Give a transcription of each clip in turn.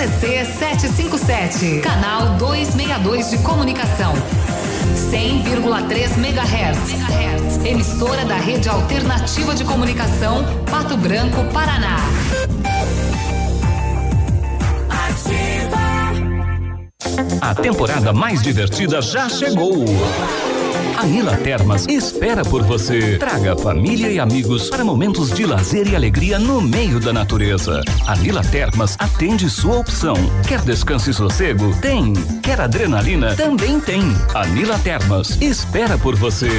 CZC 757, canal 262 de comunicação. 100,3 MHz. Emissora da Rede Alternativa de Comunicação, Pato Branco, Paraná. A temporada mais divertida já chegou. A Nila Termas espera por você. Traga família e amigos para momentos de lazer e alegria no meio da natureza. A Nila Termas atende sua opção. Quer descanso e sossego? Tem. Quer adrenalina? Também tem. A Nila Termas espera por você.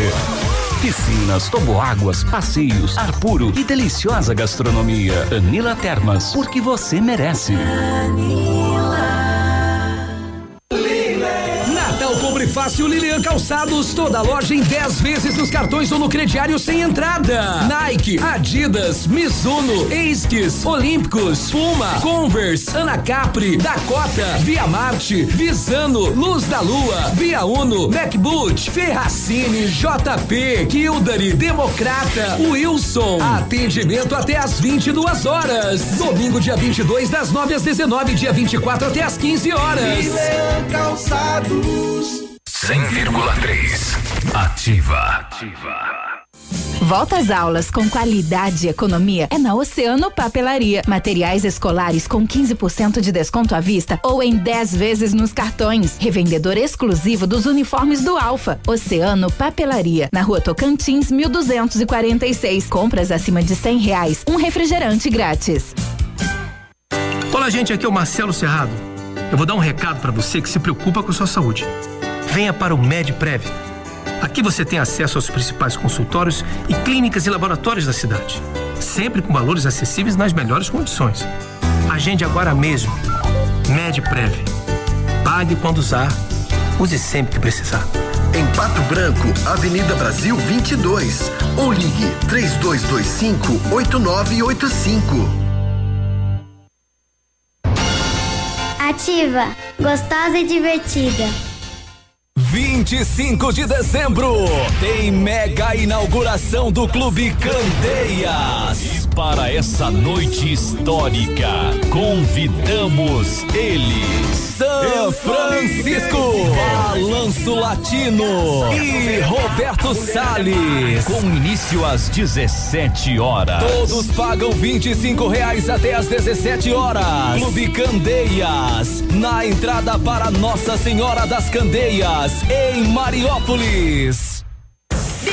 Piscinas, toboáguas, passeios, ar puro e deliciosa gastronomia. Anila Termas, porque você merece. Compre fácil Lilian Calçados, toda loja em 10 vezes nos cartões ou no crediário sem entrada. Nike, Adidas, Mizuno, Esquis, Olímpicos, Puma, Converse, Anacapri, Dakota, Via Marte, Visano, Luz da Lua, Via Uno, MacBoot, Ferracini, JP, Kildare, Democrata, Wilson. Atendimento até às 22 horas. Domingo, dia 22, das 9 às 19, dia 24 até às 15 horas. Lilian Calçados. 100,3. Ativa. Ativa. Volta às aulas com qualidade e economia é na Oceano Papelaria. Materiais escolares com 15% de desconto à vista ou em 10 vezes nos cartões. Revendedor exclusivo dos uniformes do Alfa. Oceano Papelaria. Na rua Tocantins, 1246. Compras acima de 100 reais. Um refrigerante grátis. Olá, gente. Aqui é o Marcelo Cerrado. Eu vou dar um recado para você que se preocupa com sua saúde venha para o MedPrev. Aqui você tem acesso aos principais consultórios e clínicas e laboratórios da cidade, sempre com valores acessíveis nas melhores condições. Agende agora mesmo. MedPrev. Pague quando usar, use sempre que precisar. Em Pato Branco, Avenida Brasil 22, ou ligue 3225 8985. Ativa, gostosa e divertida. 25 de dezembro tem mega inauguração do Clube Candeias. E para essa noite histórica, convidamos ele, São Francisco, Balanço Latino e Roberto Salles. Com início às 17 horas. Todos pagam 25 reais até às 17 horas. Clube Candeias, na entrada para Nossa Senhora das Candeias em Mariópolis.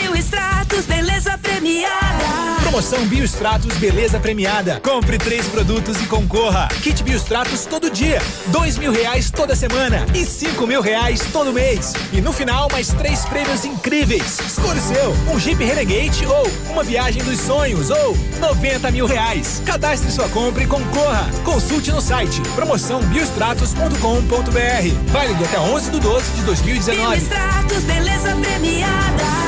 Bioextratos, beleza premiada. Promoção Biostratos Beleza Premiada. Compre três produtos e concorra. Kit Biostratos todo dia, dois mil reais toda semana e cinco mil reais todo mês. E no final, mais três prêmios incríveis. Escolha o seu, um Jeep Renegade ou uma viagem dos sonhos ou 90 mil reais. Cadastre sua compra e concorra. Consulte no site promoçãobiostratos.com.br. Válido até 11 de 12 de 2019. Biostratos, beleza premiada.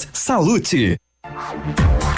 Salute.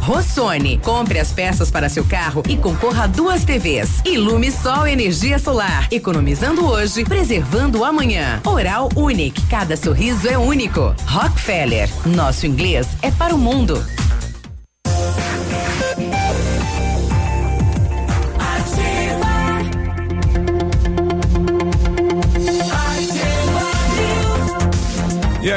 Rossoni, compre as peças para seu carro e concorra a duas TVs. Ilume Sol Energia Solar, economizando hoje, preservando amanhã. Oral Unique, cada sorriso é único. Rockefeller, nosso inglês é para o mundo.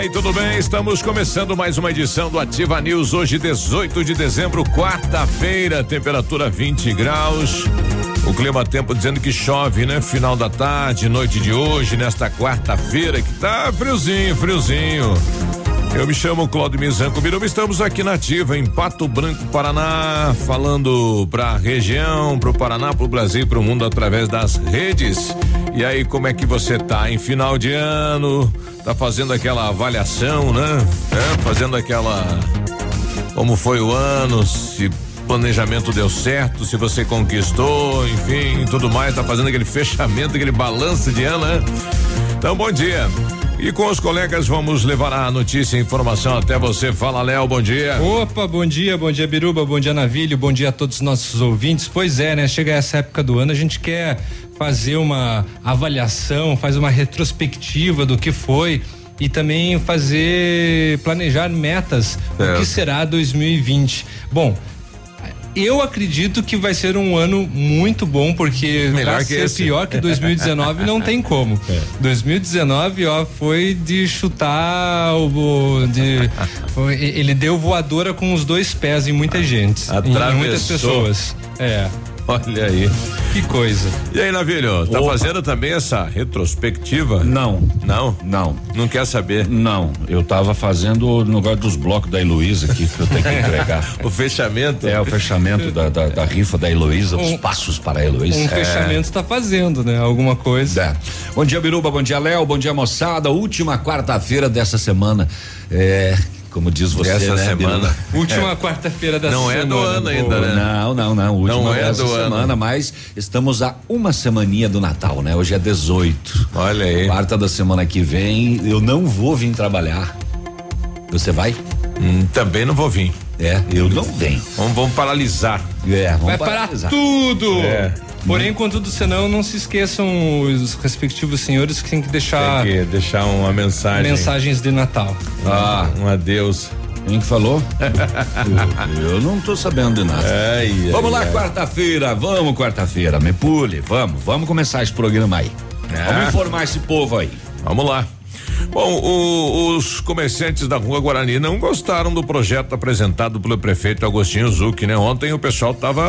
Tudo bem? Estamos começando mais uma edição do Ativa News, hoje, 18 de dezembro, quarta-feira, temperatura 20 graus. O clima tempo dizendo que chove, né? Final da tarde, noite de hoje, nesta quarta-feira, que tá friozinho, friozinho. Eu me chamo Claudio Mizanco Biruba, estamos aqui na Ativa, em Pato Branco, Paraná, falando pra região, pro Paraná, pro Brasil, pro mundo através das redes. E aí, como é que você tá em final de ano? Tá fazendo aquela avaliação, né? É, fazendo aquela como foi o ano, se planejamento deu certo, se você conquistou, enfim, tudo mais, tá fazendo aquele fechamento, aquele balanço de ano, né? Então, bom dia. E com os colegas vamos levar a notícia e informação até você. Fala, Léo, bom dia. Opa, bom dia, bom dia, Biruba, bom dia, Navilho, bom dia a todos os nossos ouvintes. Pois é, né? Chega essa época do ano, a gente quer fazer uma avaliação, faz uma retrospectiva do que foi e também fazer planejar metas do que será 2020. Bom, eu acredito que vai ser um ano muito bom, porque Melhor pra ser esse. pior que 2019 não tem como. É. 2019, ó, foi de chutar o. de, ele deu voadora com os dois pés em muita gente. Em muitas Atravessou. pessoas. É. Olha aí. Que coisa. E aí, Navilho, tá Opa. fazendo também essa retrospectiva? Não. Não? Não. Não quer saber? Não, eu tava fazendo o negócio dos blocos da Heloísa aqui que eu tenho que entregar. o fechamento? É, o fechamento da, da, da rifa da Heloísa, os Um- passos para a Heloísa. Um É. fechamento tá fazendo, né? Alguma coisa. É. Bom dia, Biruba, bom dia, Léo, bom dia, moçada. Última quarta-feira dessa semana. É, como diz você, né, semana. Última É. quarta-feira da Não é do semana. ano ainda, né? Não, não, não. Última Não é do ano. semana, mas estamos a uma semaninha do Natal, né? Hoje é 18. Olha aí. Quarta da semana que vem, eu não vou vir trabalhar. Você vai? Hum, também não vou vir. É, eu não venho. Vamos, vamos paralisar. É, vamos Vai parar paralisar. tudo. É. Porém, contudo, senão, não se esqueçam os respectivos senhores que tem que deixar Tem que deixar uma mensagem. mensagens de Natal. Ah, um adeus. Quem que falou? eu, eu não tô sabendo de nada. Ai, ai, vamos lá, quarta-feira, vamos quarta-feira, me pule, vamos, vamos começar esse programa aí. É. Vamos informar esse povo aí. Vamos lá. Bom, o- os comerciantes da Rua Guarani não gostaram do projeto apresentado pelo prefeito Agostinho Zucchi, né? Ontem o pessoal tava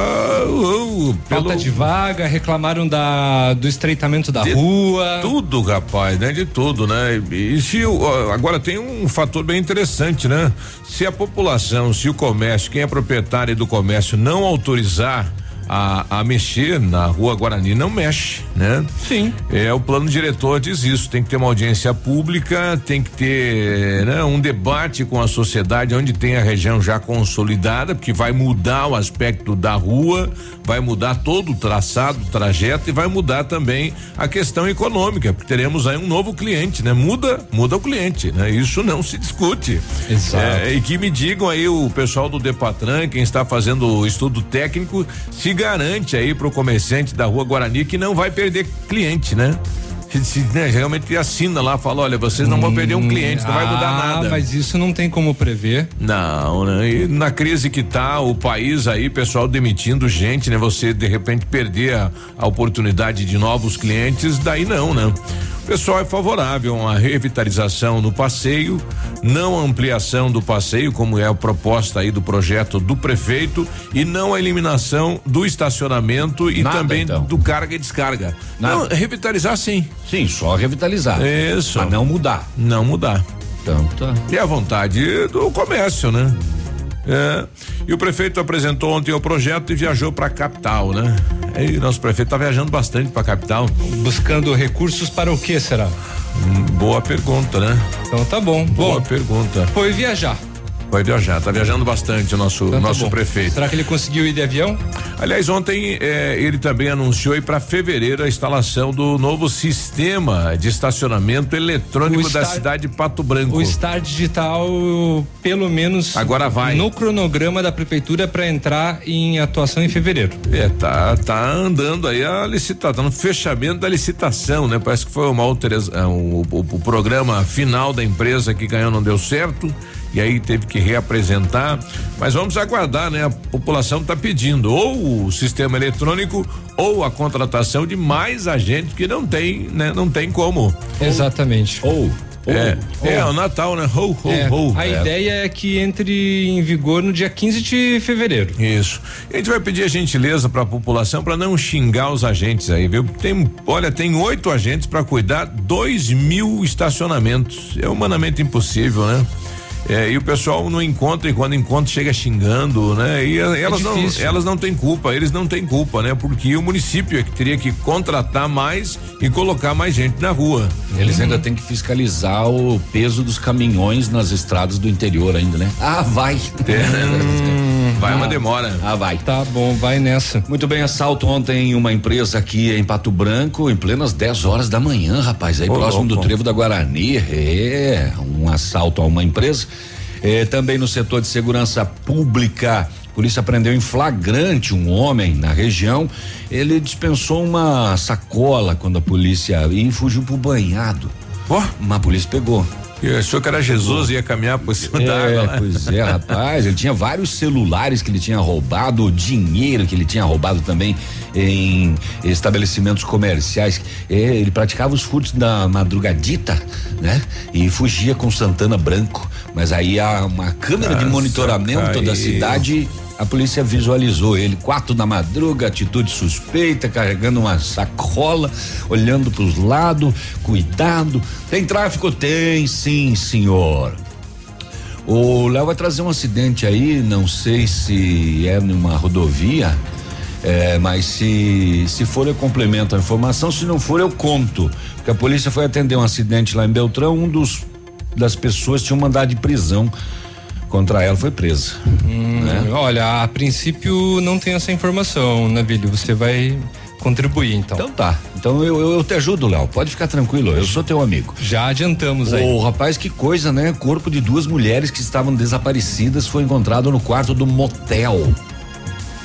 uh, pelo Falta de vaga, reclamaram da, do estreitamento da De rua. tudo, rapaz, né? De tudo, né? E se o- ó, agora tem um fator bem interessante, né? Se a população, se o comércio, quem é proprietário do comércio não autorizar a, a mexer na rua Guarani, não mexe, né? Sim. É, o plano diretor diz isso, tem que ter uma audiência pública, tem que ter né, um debate com a sociedade onde tem a região já consolidada, porque vai mudar o aspecto da rua, vai mudar todo o traçado, o trajeto e vai mudar também a questão econômica, porque teremos aí um novo cliente, né? Muda, muda o cliente, né? Isso não se discute. Exato. É, e que me digam aí o pessoal do Depatran, quem está fazendo o estudo técnico, se garante aí pro comerciante da rua Guarani que não vai perder cliente, né? Se, né, realmente assina lá, fala, olha, vocês não vão perder um cliente, não vai mudar Ah, nada. mas isso não tem como prever. Não, né? E na crise que tá o país aí, pessoal demitindo gente, né? Você de repente perder a, a oportunidade de novos clientes, daí não, né? O pessoal é favorável a uma revitalização do passeio, não a ampliação do passeio, como é a proposta aí do projeto do prefeito, e não a eliminação do estacionamento e Nada, também então. do carga e descarga. Nada. Não, revitalizar sim. Sim, só revitalizar. Isso. Mas não mudar. Não mudar. Então tá. É a vontade do comércio, né? É. E o prefeito apresentou ontem o projeto e viajou para a capital, né? E nosso prefeito tá viajando bastante para a capital. Buscando recursos para o que será? Hum, Boa pergunta, né? Então tá bom. Boa Bom, pergunta. foi viajar. Vai viajar, tá viajando bastante o nosso Então tá nosso bom. prefeito. Será que ele conseguiu ir de avião? Aliás, ontem eh, ele também anunciou para fevereiro a instalação do novo sistema de estacionamento eletrônico O da Star- cidade de Pato Branco. O Star Digital, pelo menos. Agora vai. No cronograma da prefeitura para entrar em atuação em fevereiro. É, tá, tá andando aí a licitação, tá no fechamento da licitação, né? Parece que foi uma alteração, o, o, o programa final da empresa que ganhou não deu certo e aí teve que reapresentar, mas vamos aguardar, né? A população está pedindo ou o sistema eletrônico ou a contratação de mais agentes que não tem, né? Não tem como. Exatamente. Ou É, é o Natal, né? Ho, ho, É, ho. a É. ideia é que entre em vigor no dia 15 de fevereiro. Isso. A gente vai pedir a gentileza para a população para não xingar os agentes aí, viu? Tem, olha, tem oito agentes para cuidar dois mil estacionamentos. É humanamente impossível, né? É, e o pessoal não encontra e quando encontra chega xingando, né? E a- elas não, elas não têm culpa, eles não têm culpa, né? Porque o município é que teria que contratar mais e colocar mais gente na rua. Eles ainda têm que fiscalizar o peso dos caminhões nas estradas do interior ainda, né? Ah, vai. Vai uma demora. Ah, vai. Tá bom, vai nessa. Muito bem, assalto ontem em uma empresa aqui em Pato Branco, em plenas 10 horas da manhã, rapaz, aí Ô, próximo do louco. Trevo da Guarani. É, um assalto a uma empresa. É, também no setor de segurança pública, a polícia prendeu em flagrante um homem na região. Ele dispensou uma sacola quando a polícia e fugiu pro banhado. Ó. Mas a polícia pegou. Eu achou que era Jesus e ia caminhar por cima da água. É, né? pois é, rapaz. Ele tinha vários celulares que ele tinha roubado, dinheiro que ele tinha roubado também em estabelecimentos comerciais. É, ele praticava os furtos da madrugadita, né? E fugia com Santana Branco. Mas aí há uma câmera de Nossa, monitoramento da caiu. cidade. A polícia visualizou ele, quatro da madruga, atitude suspeita, carregando uma sacola, olhando para os lados, cuidado. Tem tráfico? Tem, sim, senhor. O Léo vai trazer um acidente aí, não sei se é numa rodovia, é, mas se se for eu complemento a informação, se não for eu conto. Porque a polícia foi atender um acidente lá em Beltrão, um dos das pessoas tinha um mandado de prisão contra ela, foi presa. Hum, né? Olha, a princípio não tem essa informação, Navilho. Você vai contribuir então. Então tá. Então eu, eu, eu te ajudo, Léo. Pode ficar tranquilo, eu sou teu amigo. Já adiantamos aí. Ô, rapaz, que coisa, né? Corpo de duas mulheres que estavam desaparecidas foi encontrado no quarto do motel.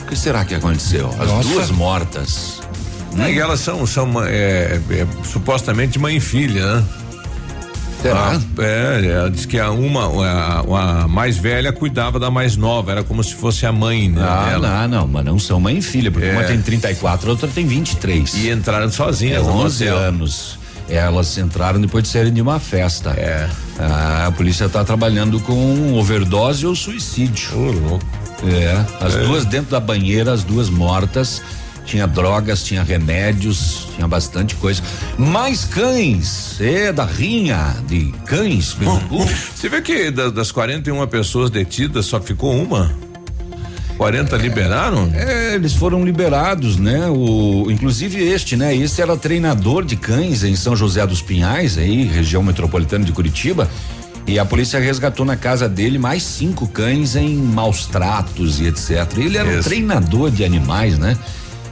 O que será que aconteceu? As Nossa. duas mortas. É, e elas são, são é, é, supostamente mãe e filha, né? Será? Ah, é, ela diz que a uma, a, a mais velha cuidava da mais nova, era como se fosse a mãe, né? Ah, dela. não, não, mas não são mãe e filha, porque É. uma tem 34, a outra tem 23. E entraram sozinhas É no 11 motel. anos. Elas entraram depois de saírem de uma festa. É. Ah, a polícia está trabalhando com overdose ou suicídio. louco. É. As É. duas dentro da banheira, as duas mortas. Tinha drogas, tinha remédios, tinha bastante coisa. Mais cães, é da rinha de cães. Você vê que da- das 41 pessoas detidas só ficou uma? 40 liberaram? É, eles foram liberados, né? O, inclusive este, né? Esse era treinador de cães em São José dos Pinhais, aí, região metropolitana de Curitiba. E a polícia resgatou na casa dele mais cinco cães em maus tratos e etc. Ele era um Isso. treinador de animais, né?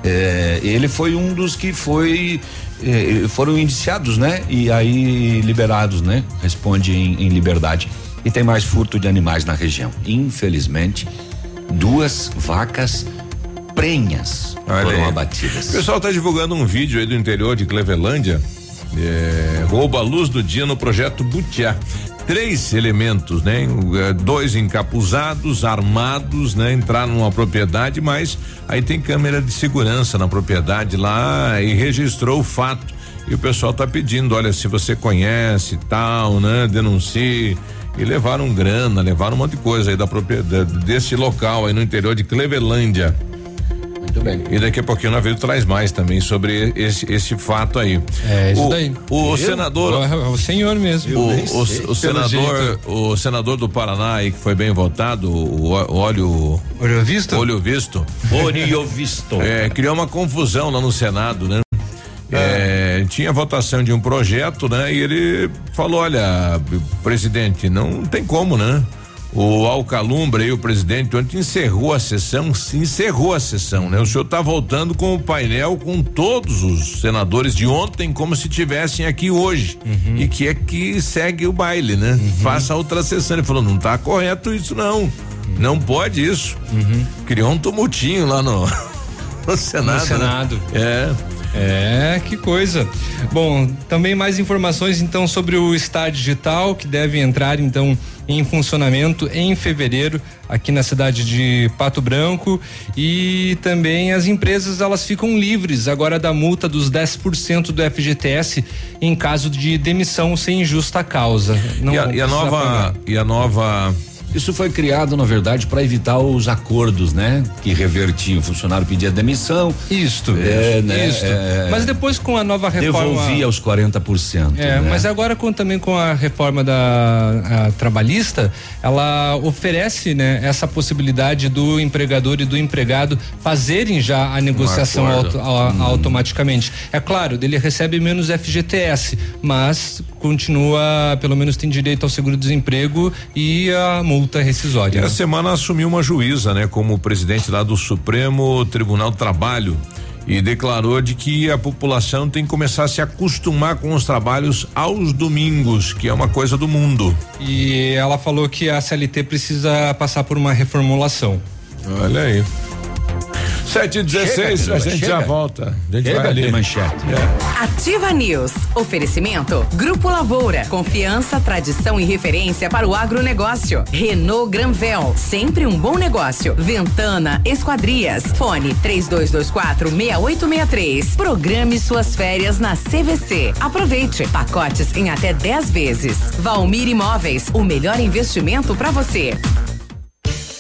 É, ele foi um dos que foi eh, foram indiciados, né? E aí liberados, né? Responde em, em liberdade. E tem mais furto de animais na região. Infelizmente, duas vacas prenhas Olha foram aí. abatidas. O pessoal está divulgando um vídeo aí do interior de Clevelândia. É, rouba a luz do dia no projeto Butiá. Três elementos, né? É, Dois encapuzados, armados, né? Entraram numa propriedade, mas aí tem câmera de segurança na propriedade lá e registrou o fato. E o pessoal tá pedindo, olha, se você conhece tal, né? Denuncie. E levaram grana, levaram um monte de coisa aí da propriedade, desse local aí no interior de Clevelândia. Muito bem. E daqui a pouquinho o navio traz mais também sobre esse, esse fato aí. É isso o, daí. O Eu? senador. É o senhor mesmo. O, o- o senador, jeito. o senador do Paraná aí que foi bem votado, o óleo. Olho visto? Olho visto. Olho visto. É, criou uma confusão lá no Senado, né? É, tinha votação de um projeto, né? E ele falou: olha, presidente, não tem como, né? O Alcalumbre aí, o presidente, ontem encerrou a sessão, se encerrou a sessão, né? O senhor tá voltando com o painel com todos os senadores de ontem, como se tivessem aqui hoje. E que é que segue o baile, né? Faça outra sessão. Ele falou: não tá correto isso, não. Não pode isso. Criou um tumultinho lá no, no Senado. No Senado. Né? É. É, que coisa. Bom, também mais informações então sobre o Star Digital que deve entrar então em funcionamento em fevereiro aqui na cidade de Pato Branco e também as empresas elas ficam livres agora da multa dos 10% do FGTS em caso de demissão sem justa causa. Não e a, e a nova pagar. e a nova isso foi criado, na verdade, para evitar os acordos, né? Que revertiam. O funcionário pedia demissão. Isto. É, né? Isto. É, mas depois com a nova reforma. Devolvia os 40%. É, né? mas agora com, também com a reforma da trabalhista, ela oferece, né? Essa possibilidade do empregador e do empregado fazerem já a negociação auto, a, hum. automaticamente. É claro, ele recebe menos FGTS, mas continua, pelo menos tem direito ao seguro-desemprego e a multa multa rescisória. E a semana assumiu uma juíza, né, como presidente lá do Supremo Tribunal do Trabalho e declarou de que a população tem que começar a se acostumar com os trabalhos aos domingos, que é uma coisa do mundo. E ela falou que a CLT precisa passar por uma reformulação. Olha aí. 7 e 16 a gente chega. já volta. A gente chega vai ali. manchete. É. Ativa News. Oferecimento. Grupo Lavoura. Confiança, tradição e referência para o agronegócio. Renault Granvel. Sempre um bom negócio. Ventana Esquadrias. Fone 3224 6863. Programe suas férias na CVC. Aproveite. Pacotes em até 10 vezes. Valmir Imóveis. O melhor investimento para você.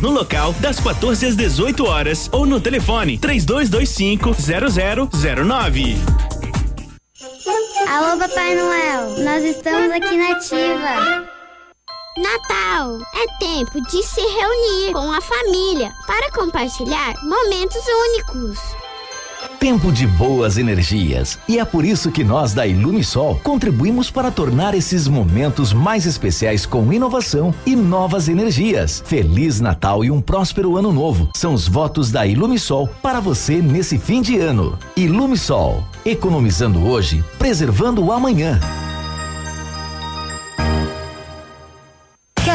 vendas no local das 14 às 18 horas ou no telefone 3225 0009. Alô, Papai Noel, nós estamos aqui na Ativa. Natal é tempo de se reunir com a família para compartilhar momentos únicos. Tempo de boas energias. E é por isso que nós da Ilumisol contribuímos para tornar esses momentos mais especiais com inovação e novas energias. Feliz Natal e um próspero ano novo. São os votos da Ilumisol para você nesse fim de ano. Ilumisol, economizando hoje, preservando o amanhã.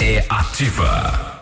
É ativa.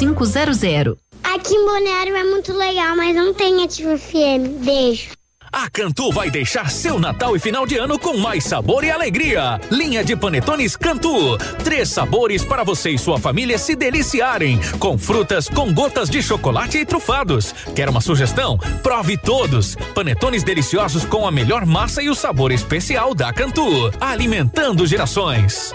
22 5500. Aqui em Balneário é muito legal, mas não tem Ativa FM. Beijo. A Cantu vai deixar seu Natal e final de ano com mais sabor e alegria. Linha de panetones Cantu. Três sabores para você e sua família se deliciarem. Com frutas, com gotas de chocolate e trufados. Quer uma sugestão? Prove todos. Panetones deliciosos com a melhor massa e o sabor especial da Cantu. Alimentando gerações.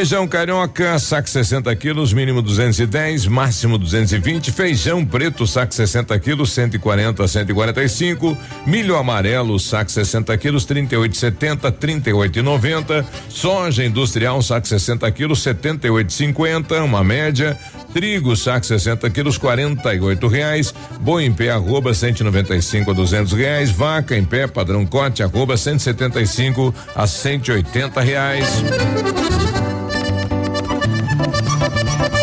Feijão carioca, saco 60 quilos, mínimo 210, máximo 220. Feijão preto, saco 60 quilos, 140 a 145. Milho amarelo, saco 60 quilos, 38,70, 38,90. Soja industrial, saco 60 quilos, 78,50, uma média. Trigo, saco 60 quilos, 48 reais. Boi em pé, arroba 195 a 200 reais. Vaca em pé, padrão corte, arroba 175 a 180 reais.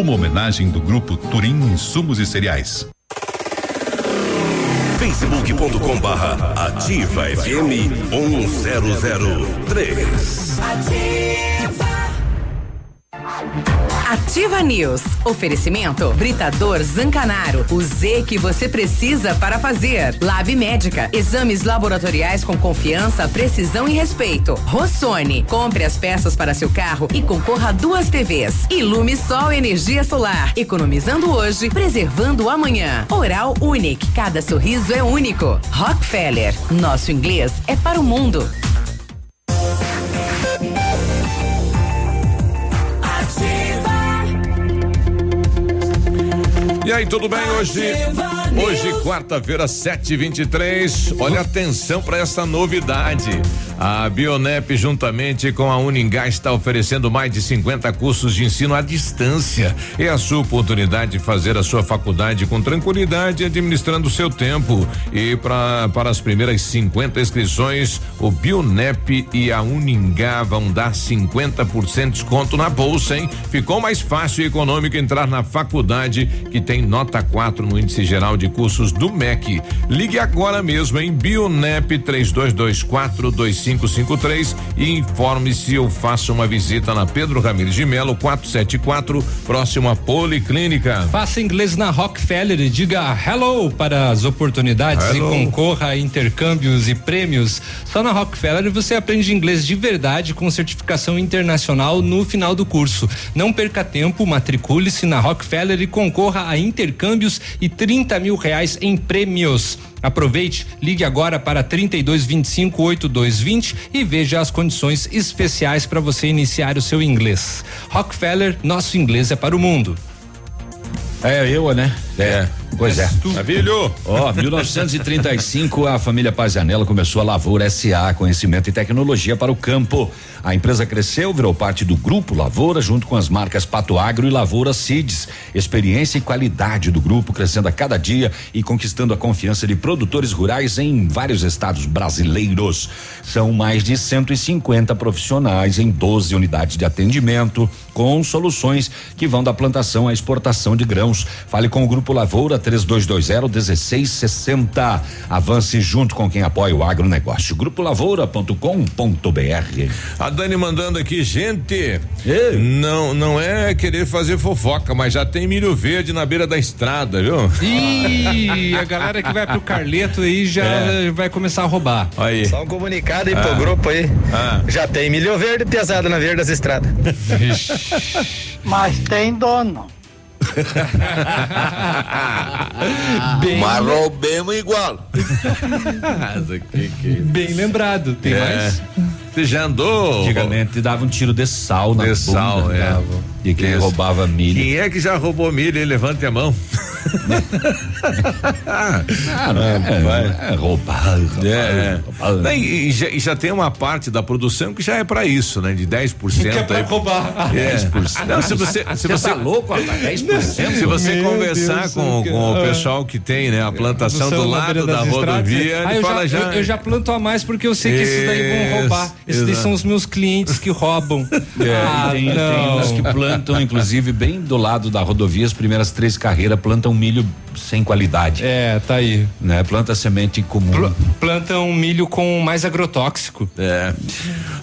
uma homenagem do grupo Turim Insumos e Cereais. facebook.com barra ativa FM 1003 Ativa. Ativa News. Oferecimento Britador Zancanaro. O Z que você precisa para fazer. Lab Médica. Exames laboratoriais com confiança, precisão e respeito. Rossoni. Compre as peças para seu carro e concorra a duas TVs. Ilume Sol Energia Solar. Economizando hoje, preservando amanhã. Oral Unique. Cada sorriso é único. Rockefeller. Nosso inglês é para o mundo. E aí, tudo bem hoje? Hoje, quarta-feira, 7:23. Olha atenção para essa novidade. A Bionep, juntamente com a Uningá, está oferecendo mais de 50 cursos de ensino à distância. É a sua oportunidade de fazer a sua faculdade com tranquilidade, administrando o seu tempo. E pra, para as primeiras 50 inscrições, o Bionep e a Uningá vão dar 50% de desconto na bolsa, hein? Ficou mais fácil e econômico entrar na faculdade que tem nota 4 no índice geral de cursos do MEC. Ligue agora mesmo em Bionep 3224 2553 e informe-se ou faça uma visita na Pedro Ramires de Melo 474, próximo à Policlínica. Faça inglês na Rockefeller e diga hello para as oportunidades Hello. e concorra a intercâmbios e prêmios. Só na Rockefeller você aprende inglês de verdade com certificação internacional no final do curso. Não perca tempo, matricule-se na Rockefeller e concorra a intercâmbios e 30 mil reais em prêmios. Aproveite, ligue agora para 3225 8220 e veja as condições especiais para você iniciar o seu inglês. Rockefeller, nosso inglês é para o mundo. É, eu, né? É. Pois é. Maravilho. Ó, 1935, a família Pazianello começou a Lavoura SA, conhecimento e tecnologia para o campo. A empresa cresceu, virou parte do grupo Lavoura, junto com as marcas Pato Agro e Lavoura Seeds. Experiência e qualidade do grupo crescendo a cada dia e conquistando a confiança de produtores rurais em vários estados brasileiros. São mais de 150 profissionais em 12 unidades de atendimento, com soluções que vão da plantação à exportação de grãos. Fale com o Grupo Lavoura 3220-1660. Avance junto com quem apoia o agronegócio. Grupo Lavoura.com.br. A Dani mandando aqui, gente. Não, não é querer fazer fofoca, mas já tem milho verde na beira da estrada, viu? Ih, a galera que vai pro Carleto aí já É. vai começar a roubar. Aí. Só um comunicado aí Ah. pro grupo aí. Ah. Já tem milho verde pesado na beira das estradas. Mas tem dono. Bem- Mas roubemos igual. Bem lembrado, tem É. mais? Você já andou? Antigamente dava um tiro de sal na De bunda. sal, é. dava. E quem Isso. roubava milho. Quem é que já roubou milho? Levante a mão. Ah, não é, é roubar. É, é. Não, E, e já, e já tem uma parte da produção que já é pra isso, né? De 10%. Que é pra aí. roubar. É. 10%. Não, se você, se Você você tá louco, rapaz? 10%? Se você Meu conversar Deus, com, cara. com o pessoal que tem, né, a plantação do lado da rodovia, Ah, ele eu, fala já, já. eu, eu já planto a mais porque eu sei que esses daí vão Isso, roubar. Esses são os meus clientes que roubam. É, ah, tem, tem não. uns que plantam, inclusive, bem do lado da rodovia, as primeiras três carreiras plantam milho sem qualidade. É, tá aí. Né? Planta semente comum. Plantam milho com mais agrotóxico. É.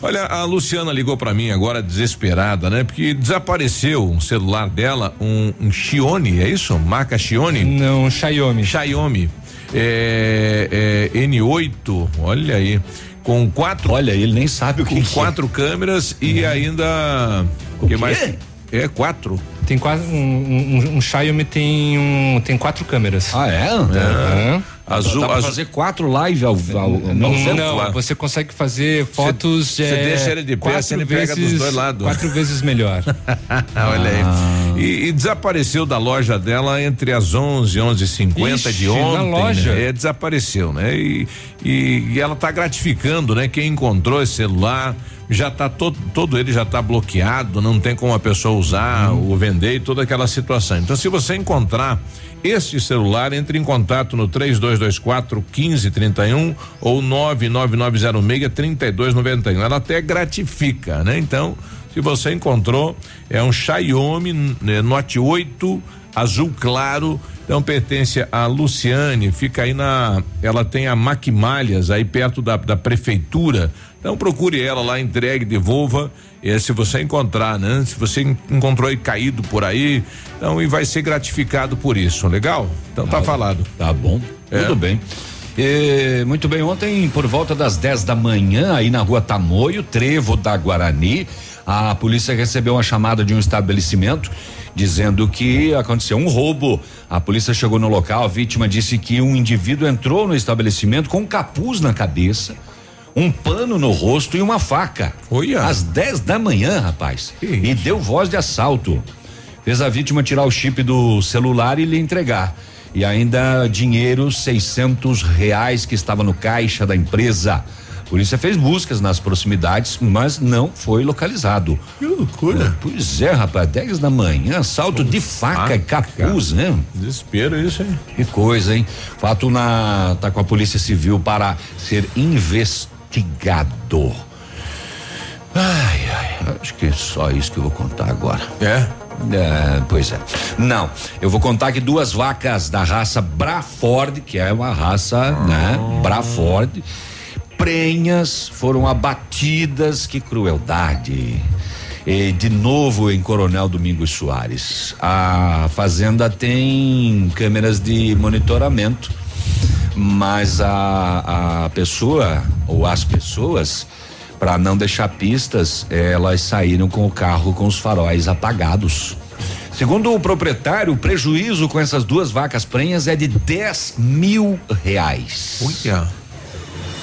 Olha, a Luciana ligou pra mim agora desesperada, né? Porque desapareceu um celular dela, um, um Xiaomi, é isso? Marca Xiaomi? Não, Xiaomi. Xiaomi. É, é, N8, olha aí. Com quatro. Olha, ele nem sabe o que Com que é. quatro câmeras e ainda. O que quê? mais? É, quatro. Tem quase um, um, um Xiaomi tem um tem quatro câmeras. Ah, é? Aham. Azul, Dá pra azul. fazer quatro lives ao, ao, Não, ao não, você consegue fazer fotos. Você é, deixa ele de pé, assim ele pega vezes, dos dois lados. Quatro vezes melhor. Olha aí. E, e desapareceu da loja dela entre as 11 e 11:50 Ixi, de ontem. na loja? Né? É, desapareceu, né? E, e, e ela tá gratificando, né? Quem encontrou esse celular já tá todo, todo ele já tá bloqueado, não tem como a pessoa usar Hum. ou vender e toda aquela situação. Então, se você encontrar este celular, entre em contato no 3224 1531 ou 99906 3291. Ela até gratifica, né? Então, se você encontrou, é um Xiaomi né, Note 8 azul claro. Então pertence a Luciane, fica aí na. Ela tem a Maquimalhas, aí perto da, da prefeitura. Então procure ela lá, entregue, devolva. E se você encontrar, né? Se você en- encontrou aí caído por aí, então e vai ser gratificado por isso, legal? Então tá, falado. Tá bom. É. Tudo bem. Eh, muito bem, ontem, por volta das 10 da manhã, aí na rua Tamoio, Trevo da Guarani, a polícia recebeu uma chamada de um estabelecimento dizendo que aconteceu um roubo. A polícia chegou no local, a vítima disse que um indivíduo entrou no estabelecimento com um capuz na cabeça, um pano no rosto e uma faca. Olha. Às 10 da manhã, rapaz. E deu voz de assalto. Fez a vítima tirar o chip do celular e lhe entregar. E ainda dinheiro, 600 reais que estava no caixa da empresa. A polícia fez buscas nas proximidades, mas não foi localizado. Que loucura. Pois é, rapaz, 10 da manhã, assalto de faca e capuz, né? Desespero isso aí. Que coisa, hein? Fato na tá com a Polícia Civil para ser investigado. Ai, ai, acho que é só isso que eu vou contar agora. É? É, pois é. Não, eu vou contar que duas vacas da raça Braford, que é uma raça, né? Braford, prenhas foram abatidas, que crueldade. E de novo em Coronel Domingos Soares. A fazenda tem câmeras de monitoramento, mas a, a pessoa ou as pessoas para não deixar pistas, elas saíram com o carro com os faróis apagados. Segundo o proprietário, o prejuízo com essas duas vacas prenhas é de 10 mil reais. Olha.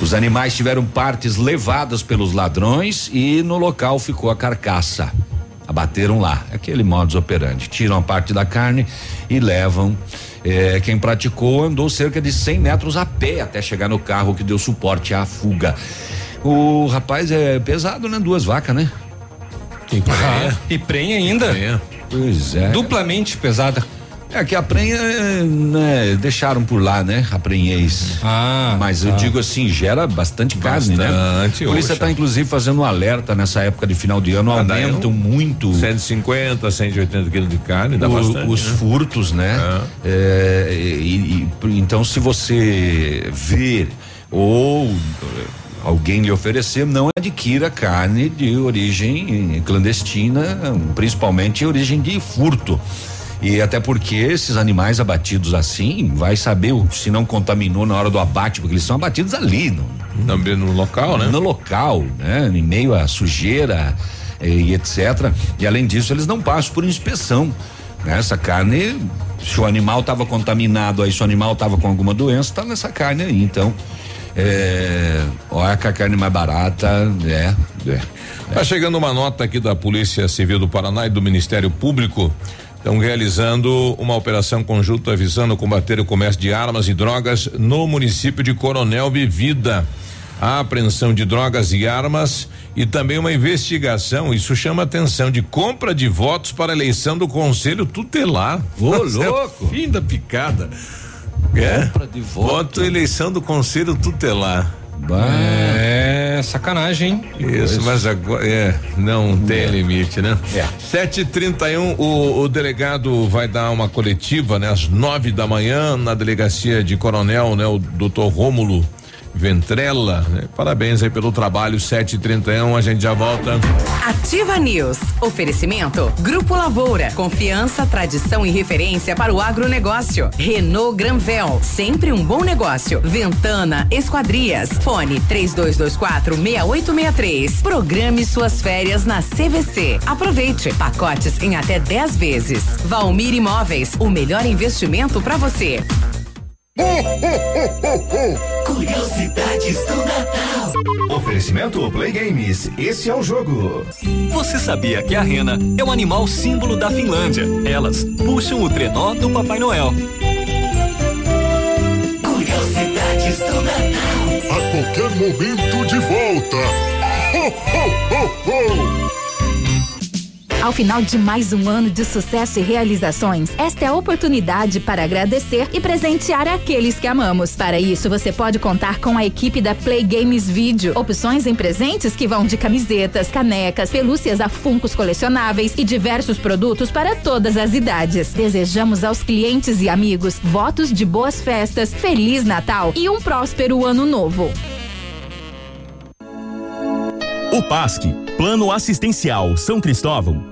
Os animais tiveram partes levadas pelos ladrões e no local ficou a carcaça. Abateram lá, aquele modus operandi. Tiram a parte da carne e levam. Eh, quem praticou andou cerca de 100 metros a pé até chegar no carro que deu suporte à fuga. O rapaz é pesado, né? Duas vacas, né? Tem Ah, e prenha ainda? Pois é. Duplamente pesada. É que a prenha, né, deixaram por lá, né? A prenhez. Ah. Mas eu tá. digo assim, gera bastante, carne, né? Bastante, A polícia está inclusive fazendo um alerta nessa época de final de ano, Ah, aumentam um- muito 150, 180 quilos de carne, dá o- bastante. os né? furtos, né? É, e- e- então, se você ver ou eh, alguém lhe oferecer, não adquira carne de origem clandestina, principalmente origem de furto. E até porque esses animais abatidos assim, vai saber se não contaminou na hora do abate, porque eles são abatidos ali, no, Também no local, né? No local, né? Em meio à sujeira eh, e etc. E além disso, eles não passam por inspeção. Né? Essa carne, se o animal estava contaminado, aí se o animal estava com alguma doença, tá nessa carne aí. Então, é, olha que a carne mais barata é. é. Tá chegando uma nota aqui da Polícia Civil do Paraná e do Ministério Público. Estão realizando uma operação conjunta visando combater o comércio de armas e drogas no município de Coronel Vivida. A apreensão de drogas e armas e também uma investigação, isso chama atenção, de compra de votos para a eleição do Conselho Tutelar. Ô, é louco. Fim da picada. É? Compra de voto. Voto eleição do Conselho Tutelar. É sacanagem, hein? Isso, mas agora é, não tem limite, né? É. 7h31, o, o delegado vai dar uma coletiva, né? Às nove da manhã, na delegacia de Coronel, né? O doutor Rômulo Ventrella, né? Parabéns aí pelo trabalho, 7h31, a gente já volta. Ativa News. Oferecimento. Grupo Lavoura. Confiança, tradição e referência para o agronegócio. Renault Granvel. Sempre um bom negócio. Ventana Esquadrias. Fone 3224 6863. Programe suas férias na CVC. Aproveite. Pacotes em até 10 vezes. Valmir Imóveis. O melhor investimento para você. Curiosidades do Natal. Oferecimento Play Games. Esse é o jogo. Você sabia que a rena é o animal símbolo da Finlândia? Elas puxam o trenó do Papai Noel. Curiosidades do Natal. A qualquer momento de volta. Ho, ho, ho, ho. Ao final de mais um ano de sucesso e realizações, esta é a oportunidade para agradecer e presentear aqueles que amamos. Para isso, você pode contar com a equipe da Play Games Video. Opções em presentes que vão de camisetas, canecas, pelúcias a funcos colecionáveis e diversos produtos para todas as idades. Desejamos aos clientes e amigos votos de boas festas, Feliz Natal e um próspero ano novo. O PASC, Plano Assistencial São Cristóvão,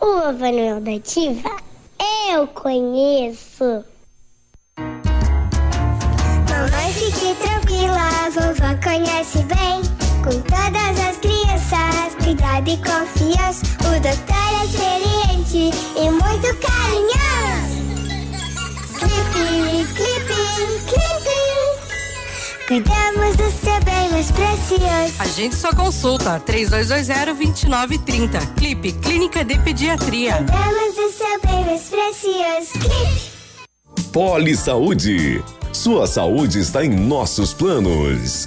O Papai Noel da Ativa eu conheço. Mamãe, fique tranquila, vovó conhece bem. Com todas as crianças, cuidado e confiança. O doutor é experiente e muito carinhoso. Clipe, clipe, clipe. Cuidamos do seu bem mais precioso. A gente só consulta 3220-2930. Clipe Clínica de Pediatria. Cuidamos do seu bem mais precioso. Clipe. Poli Saúde. Sua saúde está em nossos planos.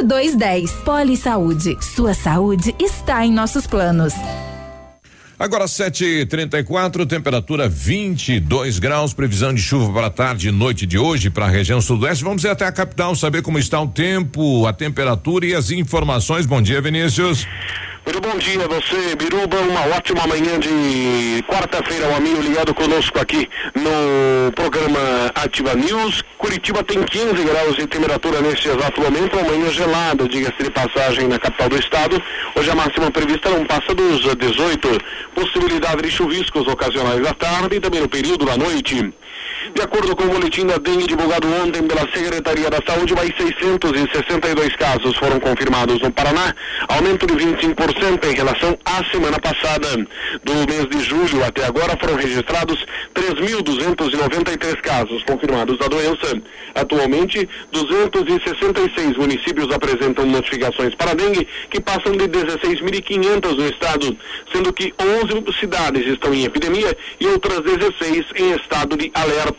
2210. Poli Saúde. Sua saúde está em nossos planos. Agora 7:34, temperatura 22 graus, previsão de chuva para tarde e noite de hoje para a região sudoeste. Vamos ir até a capital saber como está o tempo, a temperatura e as informações. Bom dia, Vinícius. Muito bom dia a você, Biruba. Uma ótima manhã de quarta-feira, um amigo ligado conosco aqui no programa Ativa News. Curitiba tem 15 graus de temperatura neste exato momento, uma manhã gelada, diga-se de passagem, na capital do estado. Hoje a máxima prevista não passa dos 18. Possibilidade de chuviscos ocasionais à tarde e também no período da noite. De acordo com o boletim da dengue divulgado ontem pela Secretaria da Saúde, mais 662 casos foram confirmados no Paraná, aumento de 25% em relação à semana passada. Do mês de julho até agora foram registrados 3.293 casos confirmados da doença. Atualmente, 266 municípios apresentam notificações para dengue, que passam de 16.500 no estado, sendo que 11 cidades estão em epidemia e outras 16 em estado de alerta.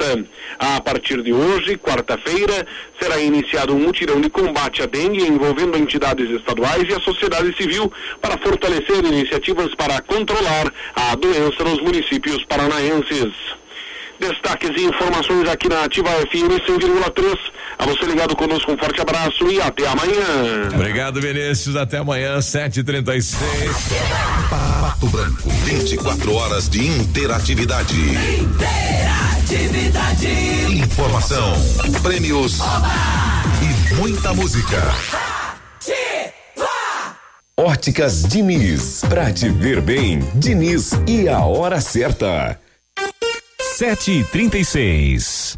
A partir de hoje, quarta-feira, será iniciado um mutirão de combate à dengue envolvendo entidades estaduais e a sociedade civil para fortalecer iniciativas para controlar a doença nos municípios paranaenses. Destaques e informações aqui na Ativa FM 100,3. A você ligado conosco, um forte abraço e até amanhã. Obrigado, Vinícius. Até amanhã, 7h36. Pato Branco, 24 horas de interatividade. Interatividade. Informação, prêmios e muita música. Óticas Diniz, pra te ver bem, Diniz e a hora certa. Sete e trinta e seis.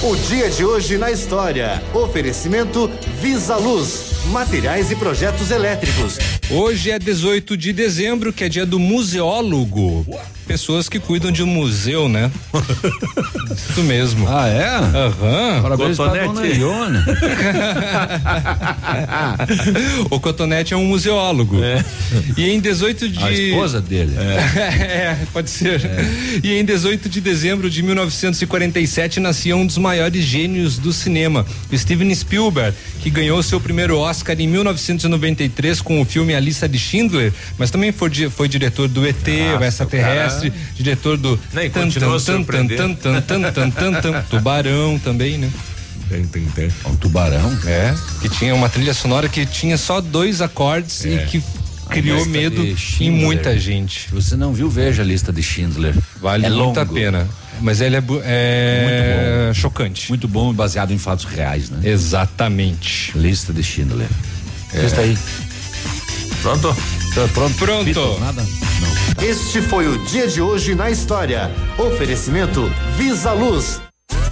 O dia de hoje na história. Oferecimento Visa Luz, materiais e projetos elétricos. Hoje é 18 de dezembro, que é dia do museólogo. Pessoas que cuidam de um museu, né? Isso mesmo. Ah, é? Aham. Parabéns pra Cotonete. Ione. o Cotonete é um museólogo. E em 18 de. A esposa dele. É, pode ser. E em 18 de dezembro de 1947 nascia um dos maiores gênios do cinema, Steven Spielberg, que ganhou seu primeiro Oscar em 1993 com o filme A Lista de Schindler, mas também foi, foi diretor do ET, o Nossa, Extraterrestre, cara- diretor do Nem Tan, continua tan, tan, tan, tan, tan, tan, tan, Tubarão também, né? Tem, tem, tem. Um tubarão? É, que tinha uma trilha sonora que tinha só dois acordes e que criou medo em muita gente. Se você não viu, veja a lista de Schindler. Vale é muito a pena. Mas ele é, é chocante. Muito bom e baseado em fatos reais, né? Exatamente. Lista de Schindler. É. Lista aí. Pronto? Tá pronto? Pronto. Beatles, nada? Não. Este foi o dia de hoje na história. Oferecimento Visa Luz.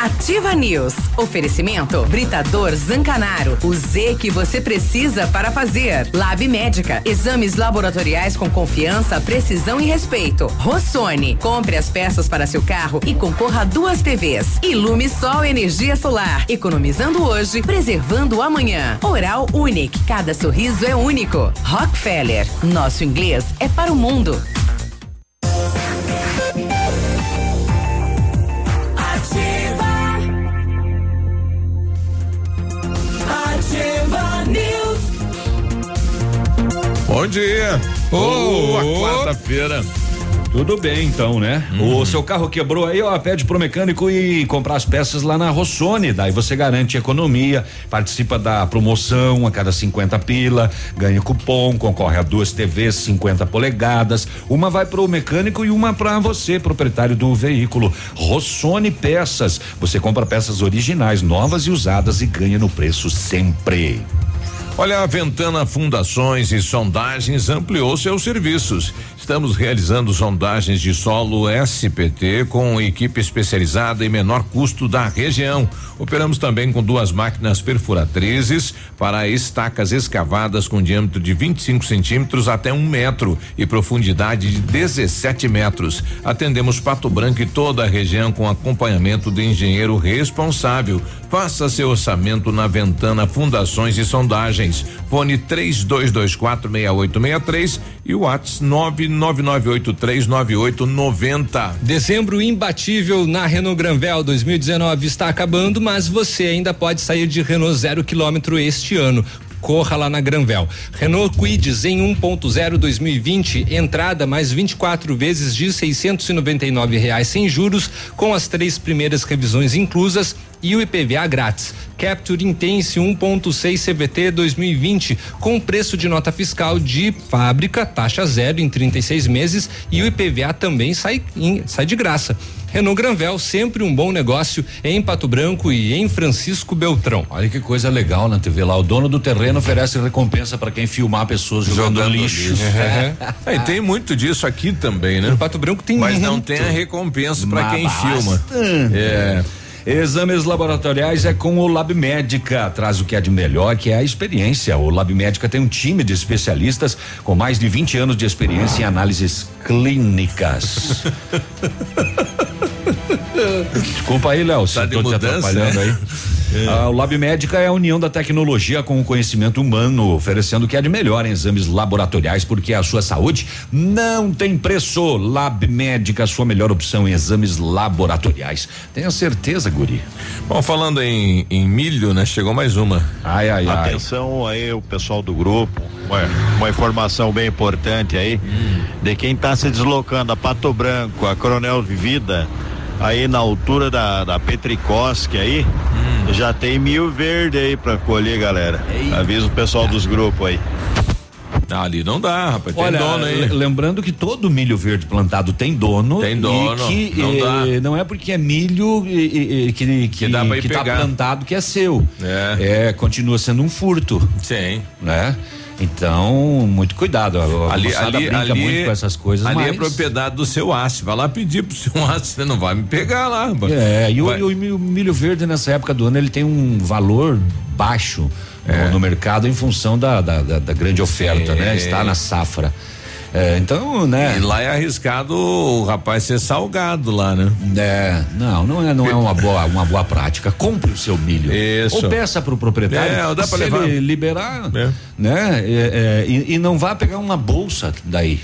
Ativa News. Oferecimento Britador Zancanaro. O Z que você precisa para fazer. Lab Médica. Exames laboratoriais com confiança, precisão e respeito. Rossoni. Compre as peças para seu carro e concorra a duas TVs. Ilume Sol Energia Solar. Economizando hoje, preservando amanhã. Oral Unique. Cada sorriso é único. Rockefeller. Nosso inglês é para o mundo. Bom dia. Boa quarta-feira. Tudo bem, então, né? O seu carro quebrou aí, ó, pede pro mecânico e comprar as peças lá na Rossoni. Daí você garante economia, participa da promoção a cada 50 pila, ganha cupom, concorre a duas TVs 50 polegadas. Uma vai pro mecânico e uma para você, proprietário do veículo. Rossoni Peças. Você compra peças originais, novas e usadas e ganha no preço sempre. Olha, a Ventana Fundações e Sondagens ampliou seus serviços. Estamos realizando sondagens de solo SPT com equipe especializada e menor custo da região. Operamos também com duas máquinas perfuratrizes para estacas escavadas com diâmetro de 25 centímetros até um metro e profundidade de 17 metros. Atendemos Pato Branco e toda a região com acompanhamento do engenheiro responsável. Faça seu orçamento na Ventana Fundações e Sondagens. Fone 32246863 e o WhatsApp 999839890. Dezembro imbatível na Renault Granvel 2019 está acabando, mas você ainda pode sair de Renault zero quilômetro este ano. Corra lá na Granvel. Renault Quid em 1.0 2020, entrada mais 24 vezes de 699 reais sem juros, com as três primeiras revisões inclusas e o IPVA grátis. Capture Intense 1.6 CVT 2020 com preço de nota fiscal de fábrica, taxa zero em 36 meses e o IPVA também sai, sai de graça. Renault Granvel, sempre um bom negócio em Pato Branco e em Francisco Beltrão. Olha que coisa legal na TV lá. O dono do terreno oferece recompensa para quem filmar pessoas jogando, Jogando lixo. lixo. É, e tem muito disso aqui também, né? No Pato Branco tem Mas não muito. tem a recompensa para quem filma. bastante. É. Exames laboratoriais é com o Lab Médica. Traz o que é de melhor, que é a experiência. O Lab Médica tem um time de especialistas com mais de 20 anos de experiência em análises clínicas. Desculpa aí, Léo, se Tá de tô te mudança, atrapalhando é? aí. Ah, o Lab Médica é a união da tecnologia com o conhecimento humano, oferecendo o que é de melhor em exames laboratoriais, porque a sua saúde não tem preço. Lab Médica, sua melhor opção em exames laboratoriais. Tenha certeza, Guri. Bom, falando em, em milho, né? Chegou mais uma. Ai, ai, ai. Atenção aí, o pessoal do grupo. Uma, uma informação bem importante aí. De quem está se deslocando a Pato Branco, a Coronel Vivida, aí na altura da, da Petricoski aí, já tem mil verde aí pra colher, galera. Avisa o pessoal dos grupos aí. Ah, ali não dá, rapaz. Tem Olha, dono aí. le- lembrando que todo milho verde plantado tem dono. Tem dono, E que não eh, dá. não é porque é milho eh, eh, que, que, dá pra ir que tá plantado que é seu. É. É, continua sendo um furto. Sim. Né? Então, muito cuidado. A Ali, ali, brinca ali, muito com essas coisas. ali é mas- propriedade do seu aço. Vai lá pedir pro seu aço, você não vai me pegar lá. É, e o, e o milho, verde nessa época do ano ele tem um valor baixo no, no mercado em função da, da, da- da grande oferta, Sim. né? Está na safra. É, então, né? E lá é arriscado o rapaz ser salgado lá, né? É, não, não é, não é uma boa, uma boa prática. Compre o seu milho. Isso. Ou peça para o proprietário. É, dá levar. liberar, É. né? É, é, e, e não vá pegar uma bolsa daí.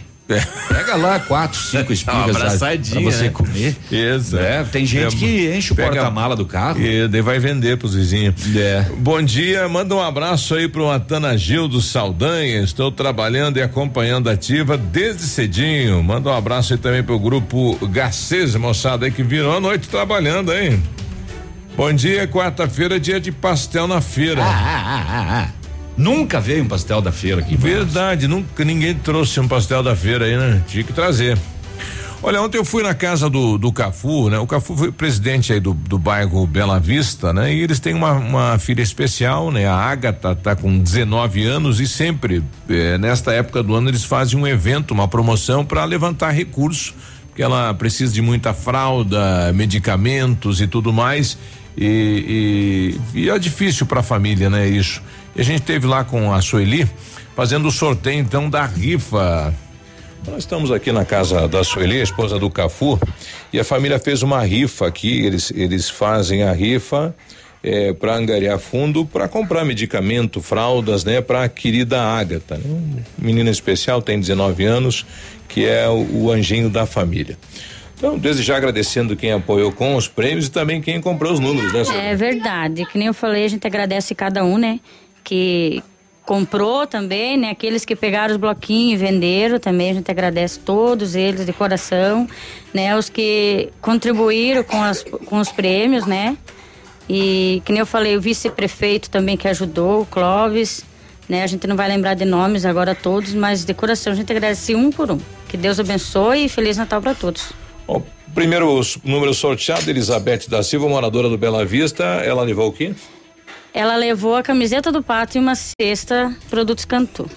Pega lá quatro, cinco espigas Uma lá abraçadinha, pra você né? comer. Isso. É, tem gente É, que enche o porta-mala do carro. E daí vai vender pros vizinhos. É. Bom dia, manda um abraço aí pro Atana Gil do Saldanha. Estou trabalhando e acompanhando a ativa desde cedinho. Manda um abraço aí também pro grupo Garcês, moçada aí que virou a noite trabalhando, hein? Bom dia, quarta-feira, dia de pastel na feira. Ah, Nunca veio um pastel da feira aqui. Verdade, nunca ninguém trouxe um pastel da feira aí, né? Tinha que trazer. Olha, ontem eu fui na casa do, do Cafu, né? O Cafu foi presidente aí do, do bairro Bela Vista, né? E eles têm uma, uma filha especial, né? A Agatha tá com 19 anos e sempre, eh, nesta época do ano, eles fazem um evento, uma promoção para levantar recursos porque ela precisa de muita fralda, medicamentos e tudo mais. E, e, e é difícil para a família, né? Isso. E a gente teve lá com a Sueli fazendo o sorteio então da rifa. Nós estamos aqui na casa da Sueli, a esposa do Cafu, e a família fez uma rifa aqui. Eles, eles fazem a rifa é, para angariar fundo para comprar medicamento, fraldas, né, para a querida Ágata, né? um menina especial, tem 19 anos, que é o, o, anjinho da família. Então, desde já agradecendo quem apoiou com os prêmios e também quem comprou os números, né? Senhora? É verdade, que nem eu falei, a gente agradece cada um, né, que comprou também, né? Aqueles que pegaram os bloquinhos e venderam também, a gente agradece todos eles de coração, né? Os que contribuíram com, as, com os prêmios, né? E que nem eu falei, o vice-prefeito também que ajudou, o Clóvis, né? A gente não vai lembrar de nomes agora todos, mas de coração a gente agradece um por um. Que Deus abençoe e Feliz Natal para todos. O primeiro número sorteado, Elizabeth da Silva, moradora do Bela Vista, ela levou o quê? Ela levou a camiseta do pato e uma cesta produtos Cantu.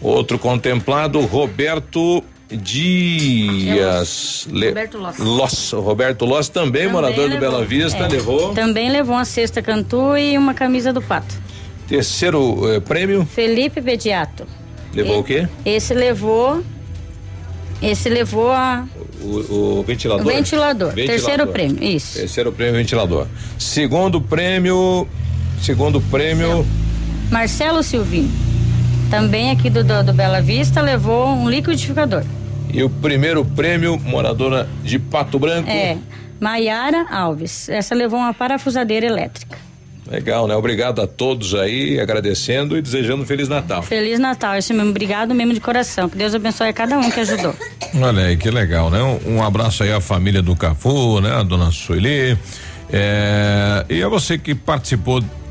Outro contemplado, Roberto Dias. Le... Roberto Loss. Loss. Roberto Loss, também, também morador levou, do Bela Vista, é, levou. Também levou uma cesta Cantu e uma camisa do Pato. Terceiro eh, prêmio? Felipe Bediato. Levou e, o quê? Esse levou. Esse levou a. O, o ventilador. O ventilador. ventilador. Terceiro prêmio, isso. Terceiro prêmio, ventilador. Segundo prêmio. Segundo prêmio. Marcelo Silvinho. Também aqui do, do, do Bela Vista levou um liquidificador. E o primeiro prêmio, moradora de Pato Branco. É, Maiara Alves. Essa levou uma parafusadeira elétrica. Legal, né? Obrigado a todos aí, agradecendo e desejando um Feliz Natal. Feliz Natal, isso mesmo, obrigado mesmo de coração. Que Deus abençoe a cada um que ajudou. Olha aí, que legal, né? Um, um abraço aí à família do Cafu, né? A dona Sueli. É, e a você que participou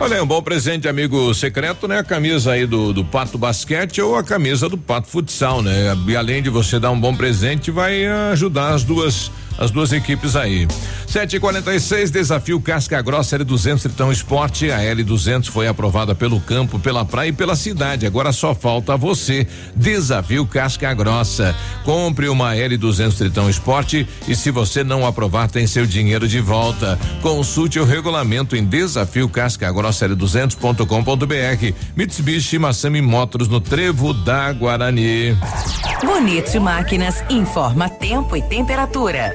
Olha, um bom presente, amigo secreto, né? A camisa aí do, do Pato Basquete ou a camisa do Pato Futsal, né? E além de você dar um bom presente, vai ajudar as duas as duas equipes aí. 7h46, desafio Casca Grossa L200 Tritão Esporte. A L200 foi aprovada pelo campo, pela praia e pela cidade. Agora só falta você. Desafio Casca Grossa. Compre uma L200 Tritão Esporte e se você não aprovar, tem seu dinheiro de volta. Consulte o regulamento em desafio Casca Grossa L200.com.br. Mitsubishi Massami Motors no Trevo da Guarani. Bonito Máquinas informa tempo e temperatura.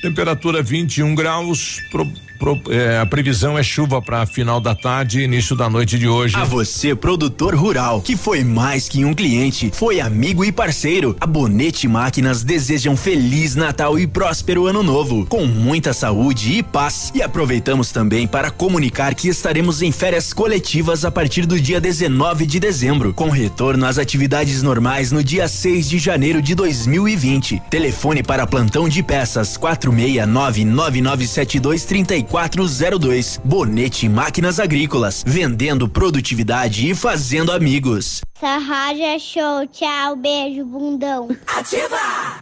Temperatura 21 graus. Pro pro, é, a previsão é chuva para final da tarde e início da noite de hoje. A você, produtor rural, que foi mais que um cliente, foi amigo e parceiro. A Bonete Máquinas deseja um feliz Natal e próspero ano novo, com muita saúde e paz. E aproveitamos também para comunicar que estaremos em férias coletivas a partir do dia 19 de dezembro, com retorno às atividades normais no dia 6 de janeiro de 2020. Telefone para plantão de peças 469 9972 34 3402. Bonete Máquinas Agrícolas, vendendo produtividade e fazendo amigos. Essa rádio é show. Tchau, beijo, bundão. Ativa!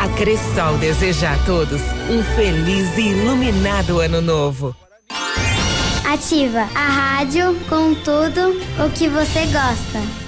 A Cressol deseja a todos um feliz e iluminado ano novo. Ativa a rádio com tudo o que você gosta.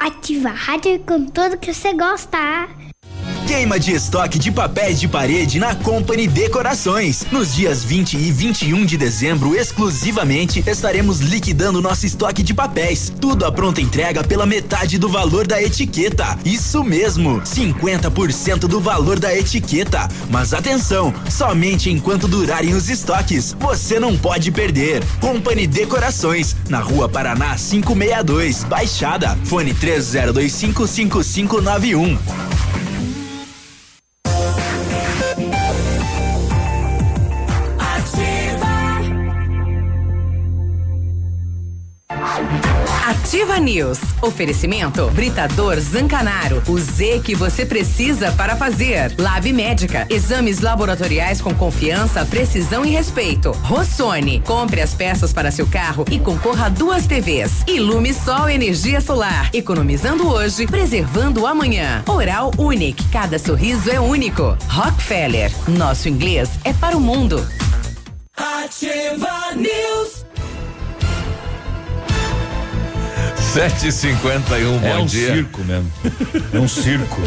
Ativa a rádio com tudo que você gosta. Queima de estoque de papéis de parede na Company Decorações. Nos dias 20 e 21 de dezembro, exclusivamente, estaremos liquidando nosso estoque de papéis. Tudo à pronta entrega pela metade do valor da etiqueta. Isso mesmo, 50% do valor da etiqueta. Mas atenção, somente enquanto durarem os estoques. Você não pode perder. Company Decorações, na Rua Paraná 562, Baixada. Fone 3025 Ativa News. Oferecimento Britador Zancanaro. O Z que você precisa para fazer. Lab Médica. Exames laboratoriais com confiança, precisão e respeito. Rossoni. Compre as peças para seu carro e concorra a duas TVs. Ilume Sol Energia Solar. Economizando hoje, preservando amanhã. Oral Unique. Cada sorriso é único. Rockefeller. Nosso inglês é para o mundo. Ativa News. 751, bom é um dia. circo mesmo. É um circo.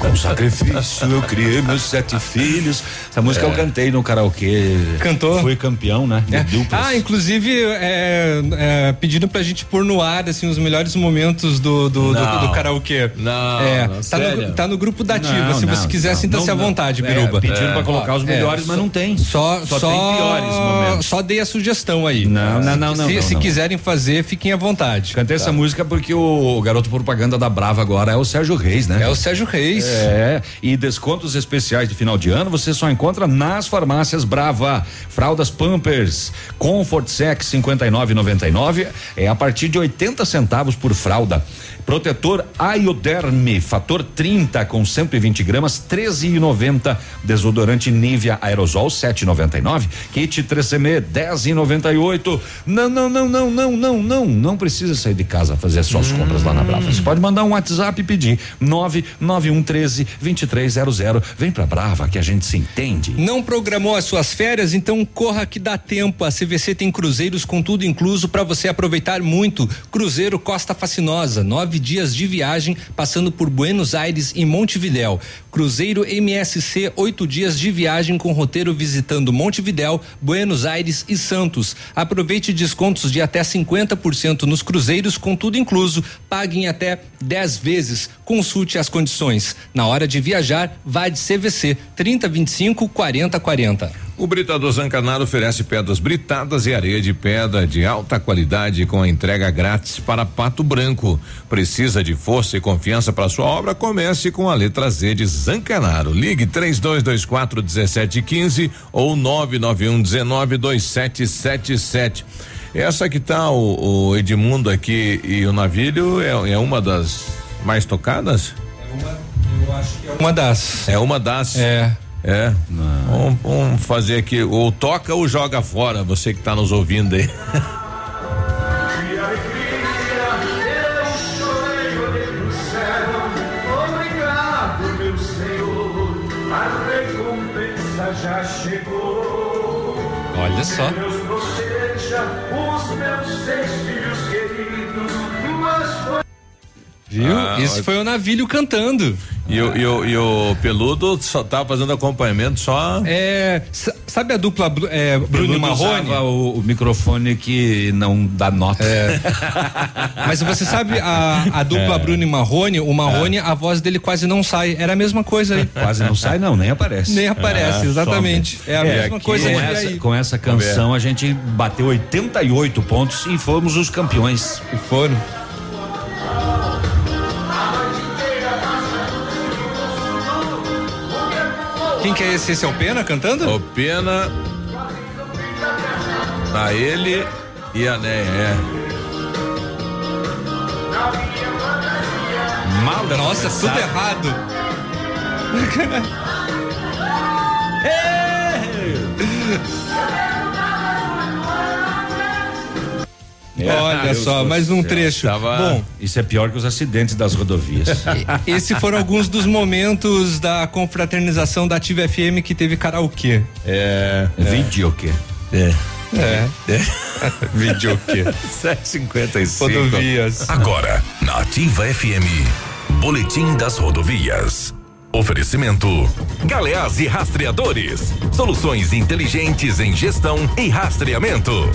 Com sacrifício eu criei meus sete filhos. Essa música É. eu cantei no karaokê. Cantou? Fui campeão, né? É. Ah, inclusive, é, é, pedindo pra gente pôr no ar, assim, os melhores momentos do, do, do, do karaokê. Não, é, não, tá, no, tá no grupo da Ativa. Não, Se não, você quiser, sinta-se à vontade, É, Biruba. pediram pra colocar os melhores, mas não tem. Só, Só só, tem piores momentos. Só dei a sugestão aí. Não, não, não, não, Se, se quiserem fazer, fiquem à vontade. Cantei Tá. essa música porque o garoto propaganda da Brava agora é o Sérgio Reis, né? É o Sérgio Reis. É, e descontos especiais de final de ano você só encontra nas farmácias Brava. Fraldas Pampers, Comfort Sex 59,99 é a partir de 80 centavos por fralda. Protetor Ioderme, fator 30 com 120 gramas, 13,90. Desodorante Nivea Aerosol 7,99. Kit 3CM 10,98. Não, não, não, não, não, não, não. Não precisa sair de casa fazer suas compras lá na Brava. Você pode mandar um WhatsApp e pedir 99113 2300. Vem pra Brava que a gente se entende. Não programou as suas férias? Então corra que dá tempo. A CVC tem cruzeiros com tudo incluso para você aproveitar muito. Cruzeiro Costa Fascinosa, nove dias de viagem, passando por Buenos Aires e Montevidéu. Cruzeiro MSC, oito dias de viagem com roteiro visitando Montevidéu, Buenos Aires e Santos. Aproveite descontos de até 50% nos cruzeiros com tudo incluso. Pague em até 10 vezes. Consulte as condições. Na hora de viajar, vá de CVC 3025 4040. O Britador Zancanaro oferece pedras britadas e areia de pedra de alta qualidade com a entrega grátis para Pato Branco. Precisa de força e confiança para sua obra? Comece com a letra Z de Zancanaro. Ligue 3224 1715 ou 991 19 2777. Essa que tá o, o Edmundo aqui e o Navilho é, é uma das mais tocadas? Eu acho que é uma das. É uma das. É. É. Vamos, vamos fazer aqui. Ou toca ou joga fora, você que está nos ouvindo aí. Obrigado, meu Senhor, a recompensa já chegou. Olha só. Viu? Ah, Esse olha. foi o Navilho cantando. E o, e, o, e o peludo só tava fazendo acompanhamento só. É. sa- Sabe a dupla é, Bruno e Marrone? o, o microfone que não dá nota. É. Mas você sabe a, a dupla É. Bruno e Marrone, o Marrone, a voz dele quase não sai. Era a mesma coisa aí. Quase não sai, não, nem aparece. Nem aparece, Ah, exatamente. some. É a mesma aqui, coisa com essa, aí. com essa canção a gente bateu 88 pontos e fomos os campeões. E foram. Quem que é esse? Esse é o Pena cantando? O Pena. A ele e a Né, é. Mal Nossa, tudo errado. Olha Deus só, mais um céu. trecho. Tava- Bom, Isso é pior que os acidentes das rodovias. Esses foram alguns dos momentos da confraternização da Ativa FM que teve karaokê. É. Videokê. É. É. Videokê. 755. Rodovias. Agora, na Ativa FM, Boletim das Rodovias. Oferecimento: Galeás e Rastreadores. Soluções inteligentes em gestão e rastreamento.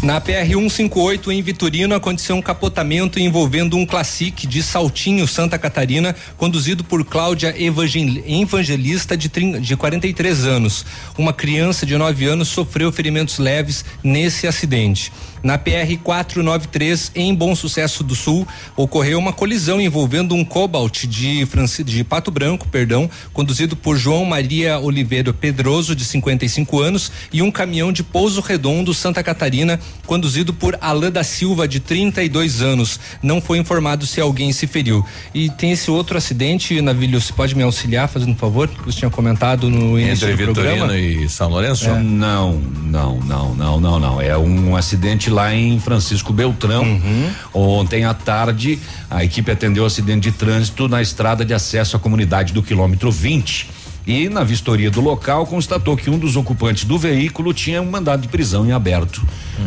Na PR 158 em Vitorino aconteceu um capotamento envolvendo um Classic de Saltinho, Santa Catarina, conduzido por Cláudia Evangel- Evangelista de, de 43 anos. Uma criança de 9 anos sofreu ferimentos leves nesse acidente. Na PR 493 em Bom Sucesso do Sul ocorreu uma colisão envolvendo um Cobalt de, Franci- de Pato Branco, perdão, conduzido por João Maria Oliveira Pedroso de 55 anos e um caminhão de Pouso Redondo, Santa Catarina, conduzido por Alain da Silva de 32 anos. Não foi informado se alguém se feriu. E tem esse outro acidente, Navilho, você pode me auxiliar, fazendo um favor, que você tinha comentado no início Entre do Vitorino programa? e São Lourenço? É. Não, não, não, não, não, não. É um acidente lá em Francisco Beltrão. Uhum. Ontem à tarde, a equipe atendeu o acidente de trânsito na estrada de acesso à comunidade do quilômetro 20. E na vistoria do local constatou que um dos ocupantes do veículo tinha um mandado de prisão em aberto.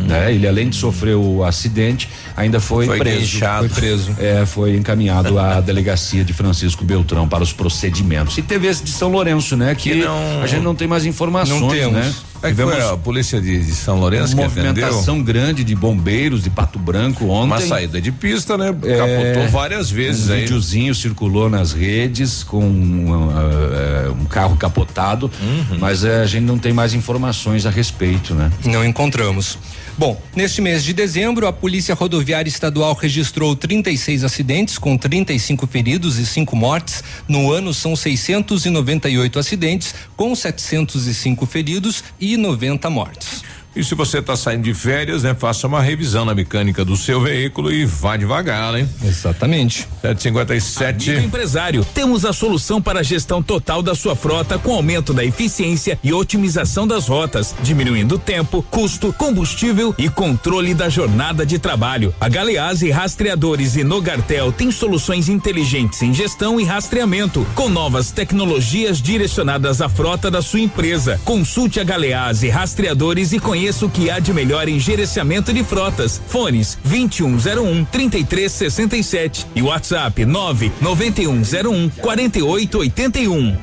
Né? Ele, além de sofrer o acidente, ainda foi, Foi preso. guinchado. Foi preso. É, foi encaminhado à delegacia de Francisco Beltrão para os procedimentos. E teve esse de São Lourenço, né? Que, Que não- a gente não tem mais informações, Não temos. né? É que foi a polícia de, de São Lourenço que uma atendeu. movimentação grande de bombeiros de Pato Branco ontem. Uma saída de pista, né? É, Capotou várias vezes um aí. videozinho circulou nas redes com um, uh, um carro capotado, Uhum. mas eh, a gente não tem mais informações a respeito, né? Não encontramos. Bom, neste mês de dezembro, a Polícia Rodoviária Estadual registrou 36 acidentes, com 35 feridos e 5 mortes. No ano, são 698 acidentes, com 705 feridos e 90 mortes. E se você está saindo de férias, né? Faça uma revisão na mecânica do seu veículo e vá devagar, hein? Exatamente. 757. Amigo empresário, temos a solução para a gestão total da sua frota com aumento da eficiência e otimização das rotas, diminuindo tempo, custo, combustível e controle da jornada de trabalho. A Galeás e Rastreadores e Nogartel tem soluções inteligentes em gestão e rastreamento, com novas tecnologias direcionadas à frota da sua empresa. Consulte a Galeás e Rastreadores e conheça o que há de melhor em gerenciamento de frotas. Fones 2101 3367 e WhatsApp 99101 4881.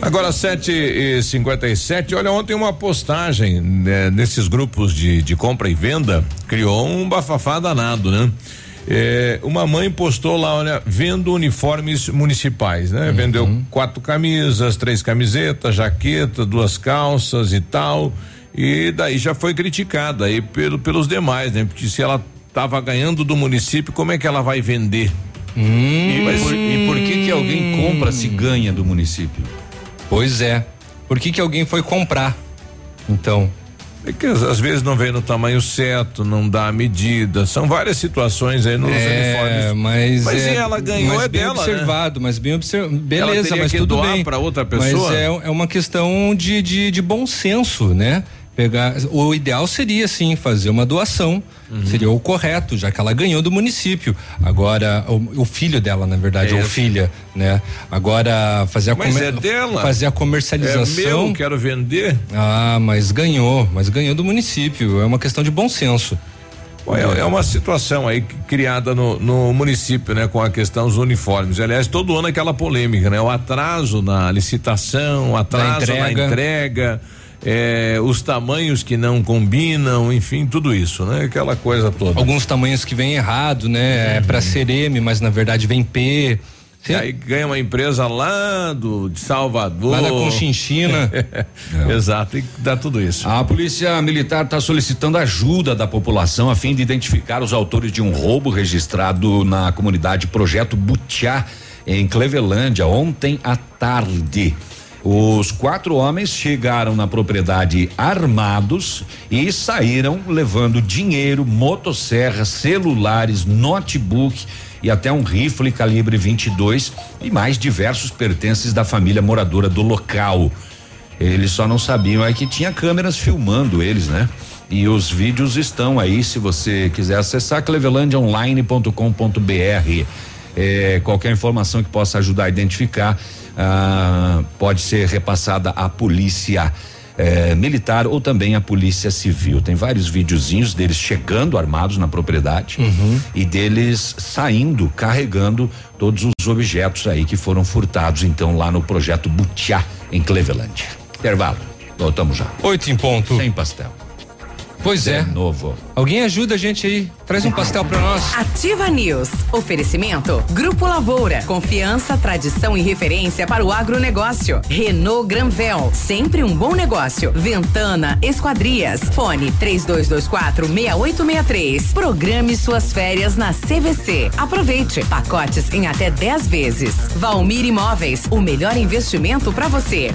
Agora 7 e 57 olha, ontem uma postagem né, nesses grupos de, de compra e venda criou um bafafá danado, né? É, uma mãe postou lá, olha, vendo uniformes municipais, né? Vendeu quatro camisas, três camisetas, jaqueta, duas calças e tal. E daí já foi criticada aí pelo, pelos demais, né? Porque se ela tava ganhando do município, como é que ela vai vender? E, por, e por que que alguém compra se ganha do município? Pois é. Por que que alguém foi comprar? Então. É que às, vezes não vem no tamanho certo, não dá a medida. São várias situações aí nos É, uniformes. mas. Mas é, e ela ganhou mas é bem dela, né? observado, mas bem observado. Beleza, mas que tudo doar bem. pra outra Mas pessoa? é, é uma questão de, de, de bom senso, né? Pegar, o ideal seria sim fazer uma doação, Uhum. seria o correto, já que ela ganhou do município. Agora o, o filho dela, na verdade, É ou filha, né? Agora fazer a Mas comer- é dela. fazer a É comercialização. meu, quero vender. Ah, mas ganhou, mas ganhou do município. É uma questão de bom senso. É, é uma situação aí criada no, no, município, né, com a questão dos uniformes. Aliás, todo ano aquela polêmica, né? O atraso na licitação, o atraso entrega. na entrega. É, os tamanhos que não combinam, enfim, tudo isso, né? Aquela coisa toda. Alguns tamanhos que vêm errado, né? Uhum. É para ser M, mas na verdade vem P. Sim. E aí ganha uma empresa lá do, de Salvador. Lá da Conchinchina. é. Exato, e dá tudo isso. A polícia militar está solicitando ajuda da população a fim de identificar os autores de um roubo registrado na comunidade Projeto Butiá, em Clevelândia, ontem à tarde. Os quatro homens chegaram na propriedade armados e saíram levando dinheiro, motosserra, celulares, notebook e até um rifle calibre 22 e mais diversos pertences da família moradora do local. Eles só não sabiam é que tinha câmeras filmando eles, né? E os vídeos estão aí, se você quiser acessar clevelandaonline.com.br. É, qualquer informação que possa ajudar a identificar ah, pode ser repassada à polícia eh, militar ou também a polícia civil. Tem vários videozinhos deles chegando armados na propriedade uhum. e deles saindo, carregando todos os objetos aí que foram furtados então lá no projeto Butiá em Cleveland. Intervalo. Voltamos já. Oito em ponto. Sem pastel. Pois é. Novo. Alguém ajuda a gente aí. Traz um pastel para nós. Ativa News. Oferecimento. Grupo Lavoura. Confiança, tradição e referência para o agronegócio. Renault Granvel. Sempre um bom negócio. Ventana Esquadrias. Fone 3224 6863. Programe suas férias na CVC. Aproveite. Pacotes em até 10 vezes. Valmir Imóveis. O melhor investimento para você.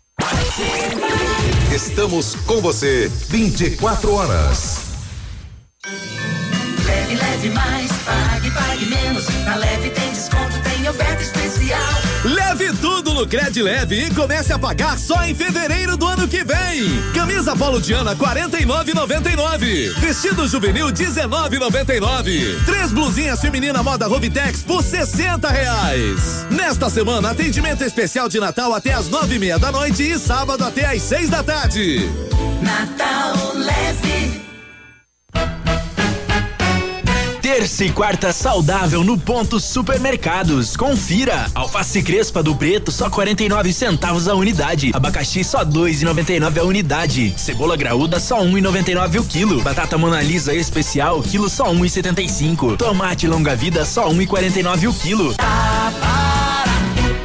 Estamos com você 24 horas. Leve, leve mais, pague, pague menos. Na leve tem desconto, tem oferta especial. Leve tudo no Cred Leve e comece a pagar só em fevereiro do ano que vem. Camisa Polo Diana 49,99. Vestido juvenil 19,99. Três blusinhas feminina moda Rovitex por 60 reais. Nesta semana, atendimento especial de Natal até as nove e meia da noite e sábado até às seis da tarde. Natal leve. Terça e quarta saudável no ponto supermercados. Confira. Alface crespa do preto só 49 centavos a unidade. Abacaxi só 2,99 a unidade. Cebola graúda só 1,99 o quilo. Batata monalisa especial quilo só 1,75. Tomate longa vida só 1,49 o quilo. Tá barato,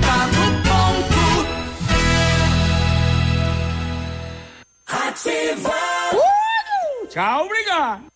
tá no ponto. Ativa. Uh! Tchau, obrigado.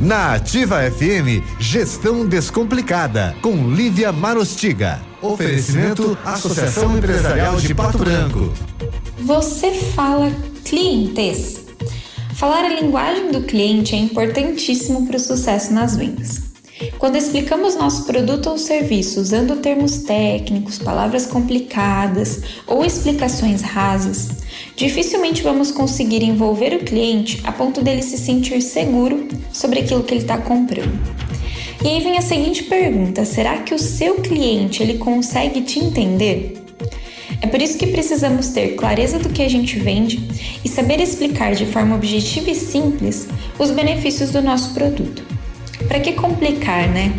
Na Ativa FM, Gestão Descomplicada, com Lívia Marostiga. Oferecimento Associação Empresarial de Pato Branco. Você fala clientes. Falar a linguagem do cliente é importantíssimo para o sucesso nas vendas. Quando explicamos nosso produto ou serviço usando termos técnicos, palavras complicadas ou explicações rasas, dificilmente vamos conseguir envolver o cliente a ponto dele se sentir seguro sobre aquilo que ele está comprando. E aí vem a seguinte pergunta: será que o seu cliente ele consegue te entender? É por isso que precisamos ter clareza do que a gente vende e saber explicar de forma objetiva e simples os benefícios do nosso produto. Para que complicar, né?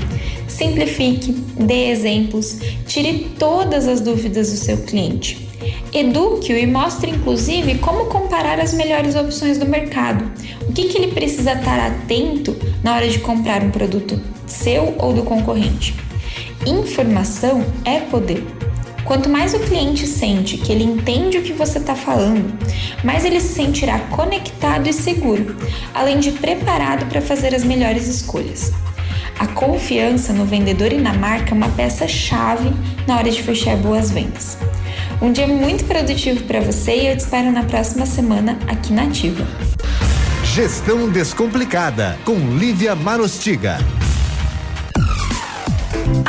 Simplifique, dê exemplos, tire todas as dúvidas do seu cliente. Eduque-o e mostre, inclusive, como comparar as melhores opções do mercado. O que, que ele precisa estar atento na hora de comprar um produto seu ou do concorrente. Informação é poder. Quanto mais o cliente sente que ele entende o que você está falando, mais ele se sentirá conectado e seguro, além de preparado para fazer as melhores escolhas. A confiança no vendedor e na marca é uma peça-chave na hora de fechar boas vendas. Um dia muito produtivo para você e eu te espero na próxima semana aqui na Ativa. Gestão Descomplicada, com Lívia Marostiga.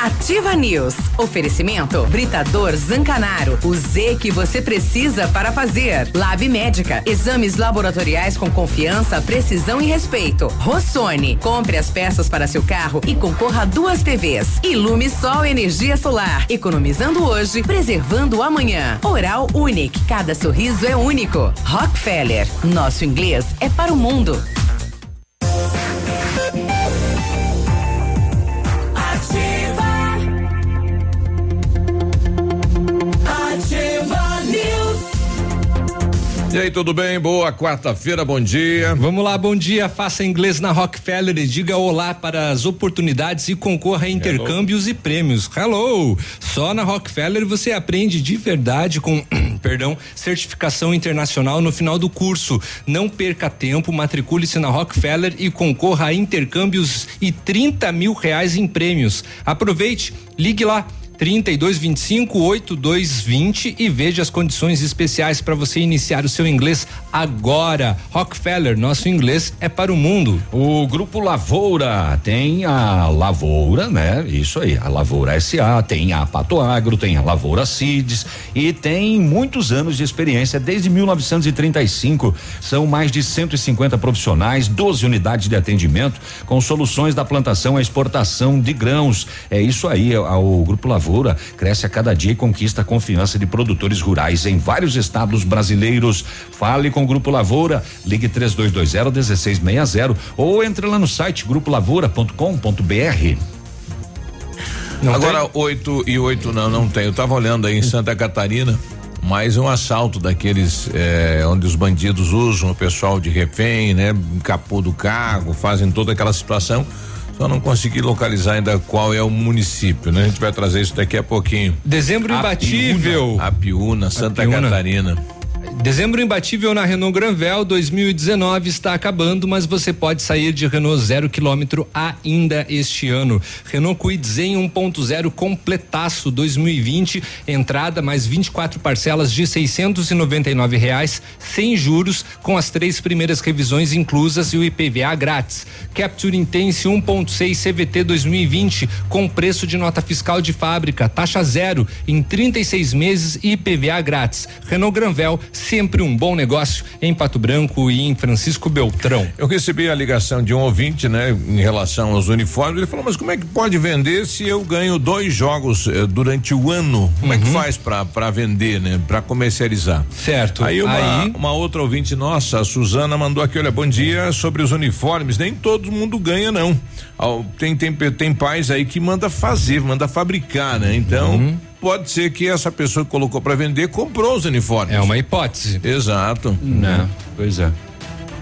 Ativa News. Oferecimento Britador Zancanaro. O Z que você precisa para fazer. Lab Médica. Exames laboratoriais com confiança, precisão e respeito. Rossoni. Compre as peças para seu carro e concorra a duas TVs. Ilume Sol Energia Solar. Economizando hoje, preservando amanhã. Oral Unique. Cada sorriso é único. Rockefeller. Nosso inglês é para o mundo. E aí, tudo bem? Boa quarta-feira, bom dia. Vamos lá, bom dia. Faça inglês na Rockefeller e diga olá para as oportunidades e concorra a intercâmbios e prêmios. Hello! Só na Rockefeller você aprende de verdade com, perdão, certificação internacional no final do curso. Não perca tempo, matricule-se na Rockefeller e concorra a intercâmbios e 30 mil reais em prêmios. Aproveite, ligue lá. 3225 8220 e veja as condições especiais para você iniciar o seu inglês agora. Rockefeller, nosso inglês é para o mundo. O Grupo Lavoura tem a Lavoura, né? Isso aí, a Lavoura SA, tem a Pato Agro, tem a Lavoura Seeds e tem muitos anos de experiência, desde 1935. São mais de 150 profissionais, 12 unidades de atendimento com soluções da plantação à exportação de grãos. É isso aí, a- o Grupo Lavoura cresce a cada dia e conquista a confiança de produtores rurais em vários estados brasileiros. Fale com o Grupo Lavoura, ligue 3220 1660 ou entre lá no site grupolavoura.com.br. Agora, oito e oito não, não tem. Eu tava olhando aí em Santa Catarina, mais um assalto daqueles eh, onde os bandidos usam o pessoal de refém, né? Capô do carro, fazem toda aquela situação. Só não consegui localizar ainda qual é o município, né? A gente vai trazer isso daqui a pouquinho. Dezembro imbatível. A Piúna, Santa Piúna. Catarina. Dezembro imbatível na Renault Granvel 2019 está acabando, mas você pode sair de Renault zero quilômetro ainda este ano. Renault Kwid Zen 1.0 completaço 2020, entrada mais 24 parcelas de 699 reais, sem juros, com as três primeiras revisões inclusas e o IPVA grátis. Capture Intense 1.6 CVT 2020 com preço de nota fiscal de fábrica, taxa zero em 36 meses e IPVA grátis. Renault Granvel sempre um bom negócio em Pato Branco e em Francisco Beltrão. Eu recebi a ligação de um ouvinte, né, em relação aos uniformes. Ele falou: Mas como é que pode vender se eu ganho dois jogos eh, durante o ano? Como é que faz para vender, né, para comercializar? Certo. Aí uma, Aí- uma outra ouvinte nossa, a Suzana, mandou aqui: Olha, bom dia sobre os uniformes. Nem todo mundo ganha, não. Tem, tem, tem pais aí que manda fazer, manda fabricar, né? Então. Pode ser que essa pessoa que colocou para vender comprou os uniformes. É uma hipótese. Exato. Né? Pois é.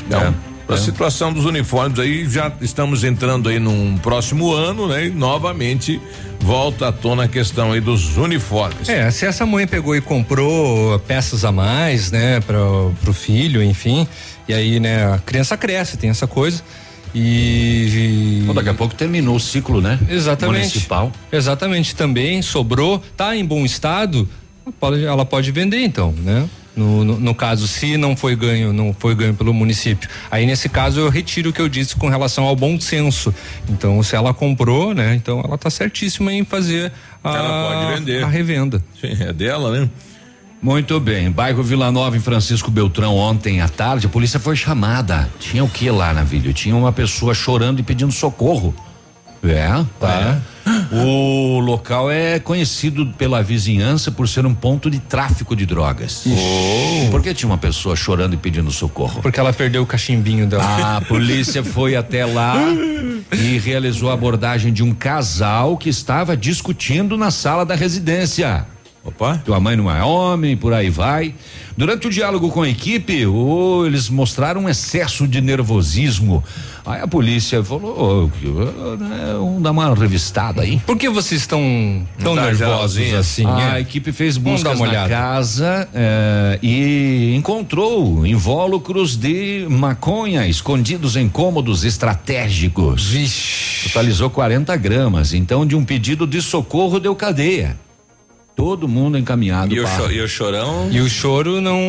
Então, a situação dos uniformes aí, já estamos entrando aí num próximo ano, né? E novamente volta à tona a questão aí dos uniformes. É, se essa mãe pegou e comprou peças a mais, né, para pro filho, enfim, e aí, né, a criança cresce, tem essa coisa. E. Bom, daqui a pouco terminou o ciclo, né? Exatamente. Municipal. Exatamente, também sobrou, tá em bom estado, ela pode, vender então, né? No, no, no caso, se não foi ganho, não foi ganho pelo município. Aí nesse caso eu retiro o que eu disse com relação ao bom senso. Então, se ela comprou, né? Então ela tá certíssima em fazer a, Ela pode vender. a revenda. Sim, é dela, né? Muito bem. Bairro Vila Nova, em Francisco Beltrão, ontem à tarde, a polícia foi chamada. Tinha o que lá na vídeo? Tinha uma pessoa chorando e pedindo socorro. É, tá. O local é conhecido pela vizinhança por ser um ponto de tráfico de drogas. Por que tinha uma pessoa chorando e pedindo socorro? Porque ela perdeu o cachimbinho dela. A polícia foi até lá e realizou a abordagem de um casal que estava discutindo na sala da residência. Opa. Tua mãe não é homem, por aí vai. Durante o diálogo com a equipe, oh, eles mostraram um excesso de nervosismo. Aí a polícia falou: oh, vamos dar uma revistada aí. Por que vocês estão tão Tá, nervosos assim? A é? equipe fez buscas na olhada. casa eh, e encontrou invólucros de maconha escondidos em cômodos estratégicos. Totalizou 40 gramas. Então, de um pedido de socorro deu cadeia. Todo mundo encaminhado E o, para- cho- e o chorão? E o choro não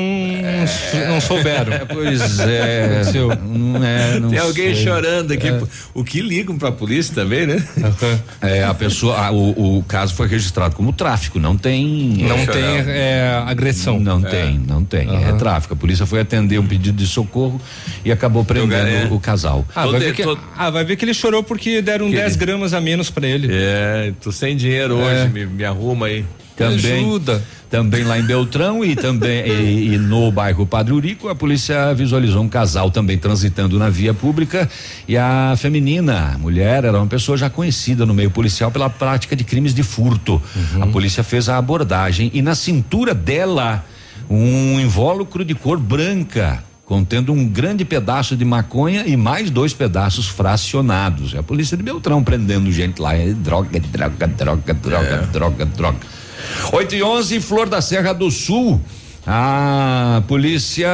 não souberam. pois é. Seu. Não é, não Tem alguém sei. chorando aqui. É. O que ligam pra polícia também, né? É, a pessoa, a- o, o caso foi registrado como tráfico, não tem. Não tem é, agressão. Não tem, não tem. É Aham. tráfico. A polícia foi atender um pedido de socorro e acabou prendendo é. o casal. Ah vai, ver que, ah, vai ver que ele chorou porque deram 10 gramas a menos pra ele. É, tô sem dinheiro É. hoje, me, me arruma aí. Também, ajuda. também lá em Beltrão e também e, e no bairro Padre Urico, a polícia visualizou um casal também transitando na via pública e a feminina, a mulher, era uma pessoa já conhecida no meio policial pela prática de crimes de furto. A polícia fez a abordagem e na cintura dela um invólucro de cor branca contendo um grande pedaço de maconha e mais dois pedaços fracionados. É a polícia de Beltrão prendendo gente lá. É droga, droga, droga, droga, droga, droga. 8 e 11, Flor da Serra do Sul. A polícia,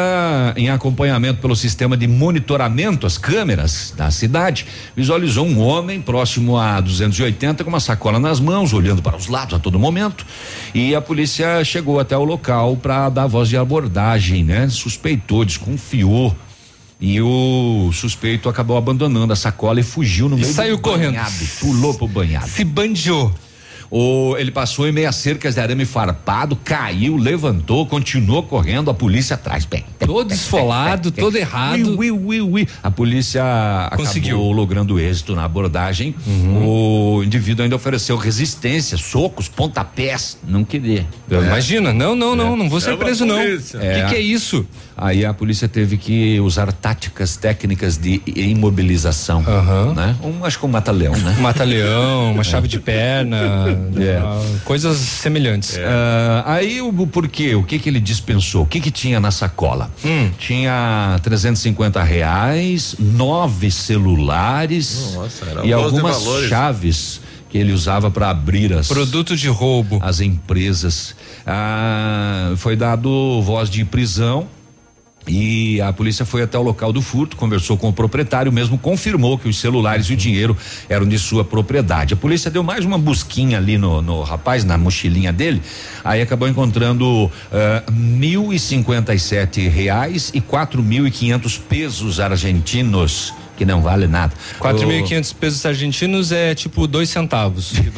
em acompanhamento pelo sistema de monitoramento, as câmeras da cidade, visualizou um homem próximo a 280 com uma sacola nas mãos, olhando para os lados a todo momento. E a polícia chegou até o local para dar voz de abordagem, né? Suspeitou, desconfiou. E o suspeito acabou abandonando a sacola e fugiu no E meio saiu do correndo. banhado, pulou pro banhado. Se bandiou. O, ele passou em meia cercas de arame farpado, caiu, levantou, continuou correndo, a polícia atrás. Pé, Todo pé, esfolado, pé, pé, todo errado. Ui, ui, ui, ui. A polícia Conseguiu. acabou logrando êxito na abordagem. O indivíduo ainda ofereceu resistência, socos, pontapés. Não queria. Imagina, não, não, não, não vou ser Chama preso não. O polícia. que, É. que é isso? Aí a polícia teve que usar táticas técnicas de imobilização, né? Um, acho que um mata-leão, né? Mata-leão, uma chave de perna, É. coisas semelhantes. Ah, aí o, o porquê? O que que ele dispensou? O que que tinha na sacola? Hum. Tinha 350 reais, nove celulares Nossa, e um algumas chaves que ele usava para abrir as produto de roubo as empresas. Ah, foi dado voz de prisão e a polícia foi até o local do furto, conversou com o proprietário, mesmo confirmou que os celulares e o dinheiro eram de sua propriedade. A polícia deu mais uma busquinha ali no, no rapaz, na mochilinha dele, aí acabou encontrando uh, mil e cinquenta e sete reais e quatro mil e quinhentos pesos argentinos que não vale nada. 4.500 pesos argentinos é tipo dois centavos.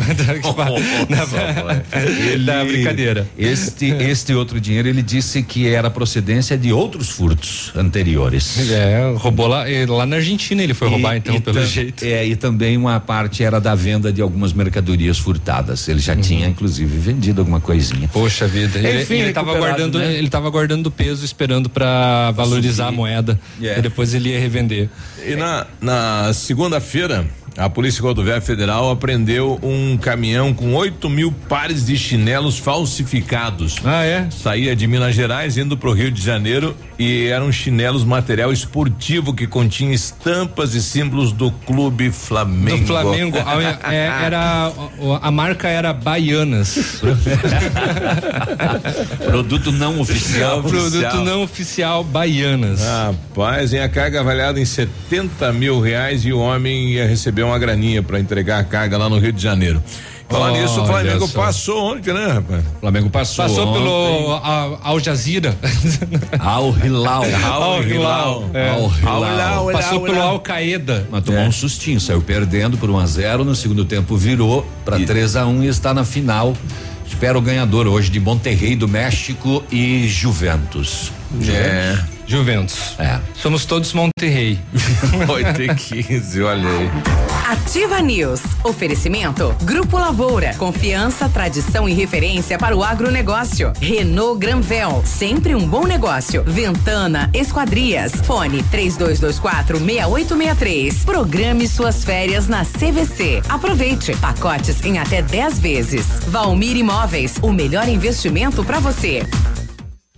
ele, da brincadeira. Este, este outro dinheiro ele disse que era procedência de outros furtos anteriores. É, roubou lá, lá na Argentina ele foi e, roubar então, pelo jeito. É, e também uma parte era da venda de algumas mercadorias furtadas. Ele já uhum. tinha, inclusive, vendido alguma coisinha. Poxa vida. Ele, Enfim, ele estava guardando, né? ele tava guardando peso, esperando para valorizar a moeda. Yeah. E depois ele ia revender. E na, na segunda-feira, a Polícia Rodoviária Federal apreendeu um caminhão com 8 mil pares de chinelos falsificados. Ah, é? Saía de Minas Gerais indo para o Rio de Janeiro e eram chinelos material esportivo que continha estampas e símbolos do Clube Flamengo. Do Flamengo. A, é, era, a marca era Baianas. Produto não oficial. Produto não oficial Baianas. Rapaz, em a carga avaliada em 70 mil reais e o homem ia receber uma graninha para entregar a carga lá no Rio de Janeiro. Falar nisso, o Flamengo passou ontem, né, rapaz? Flamengo passou. Passou ontem. pelo Al Jazeera. Al Hilal. Al Hilal. Al Hilal. Passou pelo Al Qaeda. Mas tomou é. um sustinho, saiu perdendo por 1 um a 0 no segundo tempo virou para 3 a 1 um, e está na final. Espera o ganhador hoje de Monterrey do México e Juventus. É. Juventus. É. Somos todos Monterrey. 8 e 15, olha aí. Ativa News. Oferecimento. Grupo Lavoura. Confiança, tradição e referência para o agronegócio. Renault Granvel. Sempre um bom negócio. Ventana Esquadrias. Fone 3224 6863. Programe suas férias na CVC. Aproveite. Pacotes em até 10 vezes. Valmir Imóveis. O melhor investimento para você.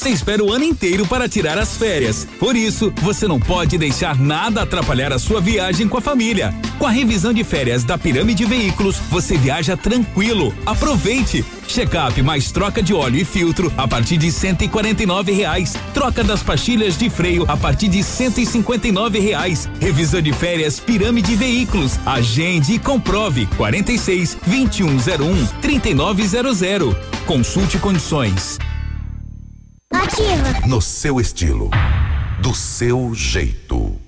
você espera o ano inteiro para tirar as férias. Por isso, você não pode deixar nada atrapalhar a sua viagem com a família. Com a revisão de férias da Pirâmide Veículos, você viaja tranquilo. Aproveite! Check-up mais troca de óleo e filtro a partir de cento e reais. Troca das pastilhas de freio a partir de cento e reais. Revisão de férias Pirâmide Veículos. Agende e comprove 46 2101 3900. Consulte condições. Ativa. No seu estilo. Do seu jeito.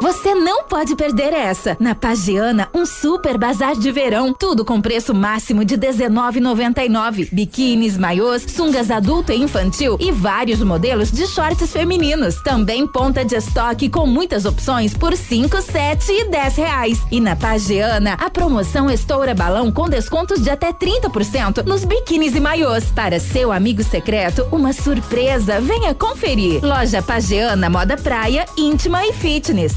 Você não pode perder essa. Na Pagiana, um super bazar de verão. Tudo com preço máximo de R$19,99. Biquínis, maiôs, sungas adulto e infantil e vários modelos de shorts femininos. Também ponta de estoque com muitas opções por cinco, sete e dez reais. E na Pagiana, a promoção estoura balão com descontos de até 30% nos biquínis e maiôs. Para seu amigo secreto, uma surpresa. Venha conferir. Loja Pagiana Moda Praia, íntima e fitness.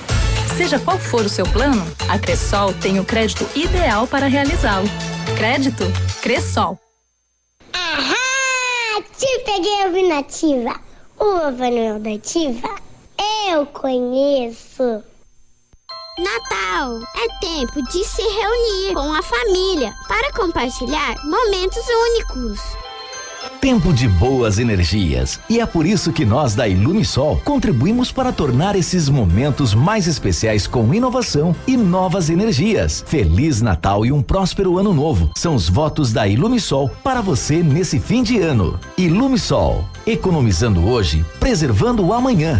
Seja qual for o seu plano, a Cressol tem o crédito ideal para realizá-lo. Crédito Cressol. Ahá! Te peguei a O Papai da Ativa eu conheço. Natal é tempo de se reunir com a família para compartilhar momentos únicos. Tempo de boas energias. E é por isso que nós da Ilumisol contribuímos para tornar esses momentos mais especiais com inovação e novas energias. Feliz Natal e um próspero ano novo. São os votos da Ilumisol para você nesse fim de ano. Ilumisol, economizando hoje, preservando o amanhã.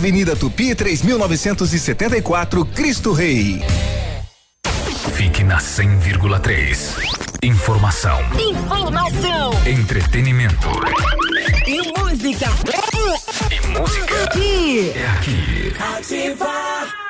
Avenida Tupi 3974, Cristo Rei. Fique na 100,3. Informação, Informação entretenimento e música. e música. Aqui. É aqui. Ativa.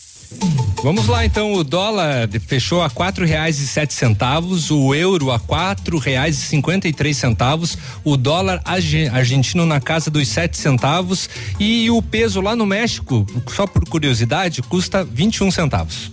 Vamos lá então, o dólar fechou a quatro reais e sete centavos, o euro a quatro reais e cinquenta e três centavos, o dólar arge- argentino na casa dos sete centavos e o peso lá no México, só por curiosidade, custa 21 centavos.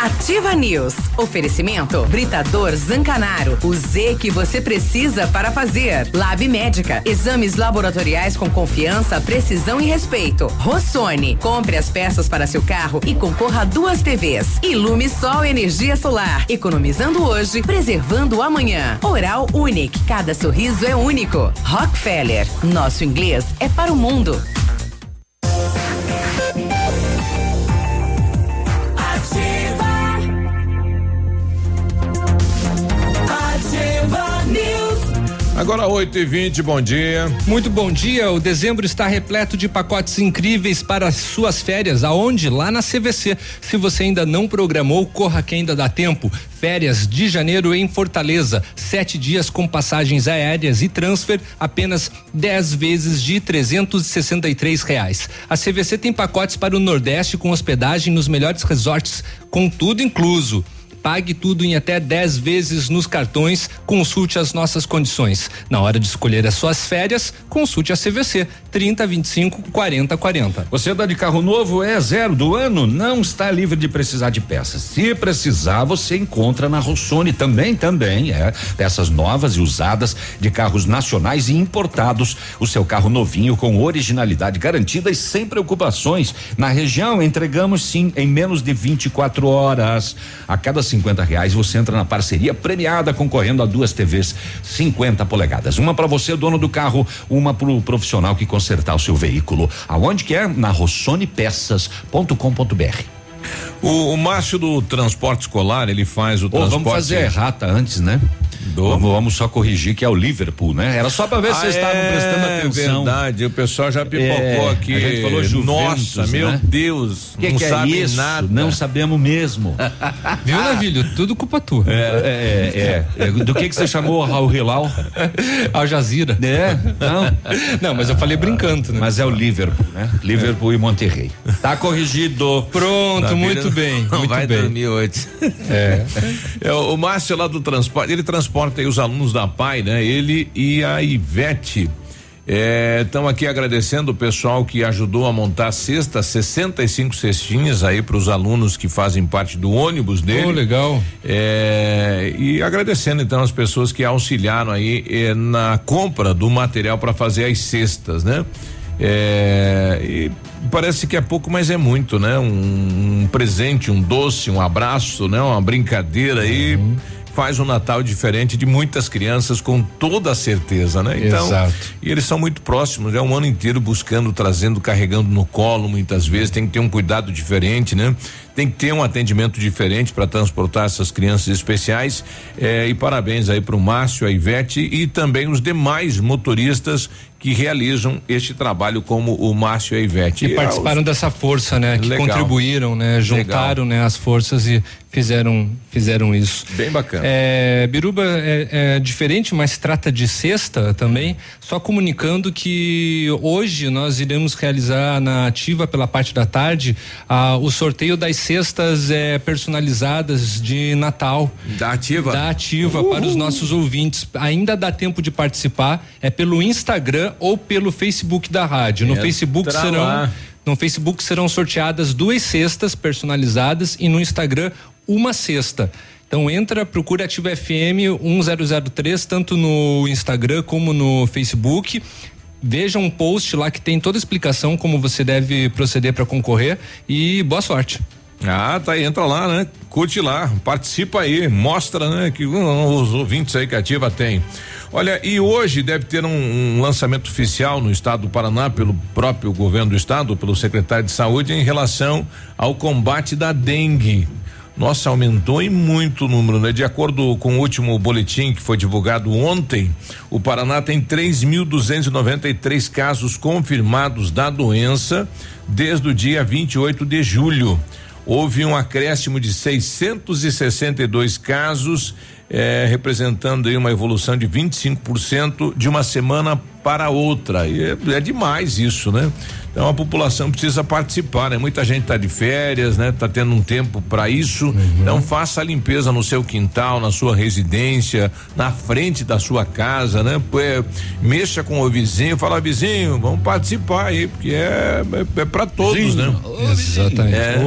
Ativa News. Oferecimento Britador Zancanaro. O Z que você precisa para fazer. Lab Médica. Exames laboratoriais com confiança, precisão e respeito. Rossoni. Compre as peças para seu carro e concorra a duas TVs. Ilume Sol Energia Solar. Economizando hoje, preservando amanhã. Oral Unique. Cada sorriso é único. Rockefeller. Nosso inglês é para o mundo. Agora 8 e 20 bom dia. Muito bom dia. O dezembro está repleto de pacotes incríveis para as suas férias. Aonde? Lá na CVC. Se você ainda não programou, corra que ainda dá tempo. Férias de janeiro em Fortaleza. Sete dias com passagens aéreas e transfer, apenas 10 vezes de 363 reais. A CVC tem pacotes para o Nordeste com hospedagem nos melhores resorts, com tudo incluso. Pague tudo em até 10 vezes nos cartões. Consulte as nossas condições. Na hora de escolher as suas férias, consulte a CVC 30 25 40 40. Você dá de carro novo, é zero do ano, não está livre de precisar de peças. Se precisar, você encontra na Rossoni também, também, é. Peças novas e usadas de carros nacionais e importados. O seu carro novinho com originalidade garantida e sem preocupações. Na região, entregamos sim em menos de 24 horas. A cada 50 reais você entra na parceria premiada concorrendo a duas TVs 50 polegadas. Uma para você, dono do carro, uma para o profissional que consertar o seu veículo. Aonde que é? Na rossonepeças.com.br. O, o Márcio do transporte escolar, ele faz o Ô, transporte. vamos fazer errata antes, né? Vamos, vamos só corrigir que é o Liverpool, né? Era só para ver se Ah, vocês estavam é prestando atenção. verdade, o pessoal já pipocou É, aqui. A gente falou Juventus, Nossa, meu né? Deus, Que não que é sabe isso? nada. Não sabemos mesmo. Viu, Navilho? Tudo culpa tua. É, é, é, é. Do que que você chamou Raul Hilal? Al Jazeera. É, não. Não, mas eu falei brincando, né? Mas é o Liverpool, né? Liverpool e Monterrey. Tá corrigido. Pronto, Navilho muito bem, Não muito vai bem. dormir hoje. É. É, o Márcio lá do transporte, ele transporta aí os alunos da PAI, né? Ele e a Ivete. Estamos aqui agradecendo o pessoal que ajudou a montar a cesta, 65 cestinhas aí para os alunos que fazem parte do ônibus dele. Oh, legal. É, e agradecendo então as pessoas que auxiliaram aí eh, na compra do material para fazer as cestas, né? É, e parece que é pouco, mas é muito, né? Um, um presente, um doce, um abraço, né? Uma brincadeira aí. Uhum. Faz um Natal diferente de muitas crianças, com toda a certeza, né? Então, Exato. e eles são muito próximos, é um ano inteiro buscando, trazendo, carregando no colo, muitas vezes, tem que ter um cuidado diferente, né? Tem que ter um atendimento diferente para transportar essas crianças especiais. eh, e parabéns aí para o Márcio, a Ivete e também os demais motoristas que realizam este trabalho, como o Márcio e a Ivete. Que participaram dessa força, né? Que Legal. contribuíram, né? Juntaram, né? As forças e fizeram, fizeram isso. Bem bacana. É, Biruba é, é diferente, mas trata de sexta também. Só comunicando que hoje nós iremos realizar na ativa pela parte da tarde ah, o sorteio das cestas é, personalizadas de Natal. Da ativa? Da ativa para os nossos ouvintes. Ainda dá tempo de participar. É pelo Instagram ou pelo Facebook da rádio. No Facebook serão. lá. No Facebook serão sorteadas duas cestas personalizadas e no Instagram uma cesta. Então entra, procura Ativa FM 1003, tanto no Instagram como no Facebook. Veja um post lá que tem toda a explicação como você deve proceder para concorrer e boa sorte. Ah, tá aí, entra lá, né? Curte lá, participa aí, mostra, né? Que uh, os ouvintes aí que ativa tem. Olha, e hoje deve ter um, um lançamento oficial no estado do Paraná pelo próprio governo do estado, pelo secretário de saúde, em relação ao combate da dengue. Nossa, aumentou em muito o número, né? De acordo com o último boletim que foi divulgado ontem, o Paraná tem 3.293 casos confirmados da doença desde o dia 28 de julho. Houve um acréscimo de 662 casos, eh, representando aí uma evolução de 25% de uma semana para outra. E é, é demais isso, né? Então a população precisa participar, né? Muita gente está de férias, né? Tá tendo um tempo para isso. Então faça a limpeza no seu quintal, na sua residência, na frente da sua casa, né? Pô, é, mexa com o vizinho, fala vizinho, vamos participar aí, porque é é, é para todos, né? Exatamente. É.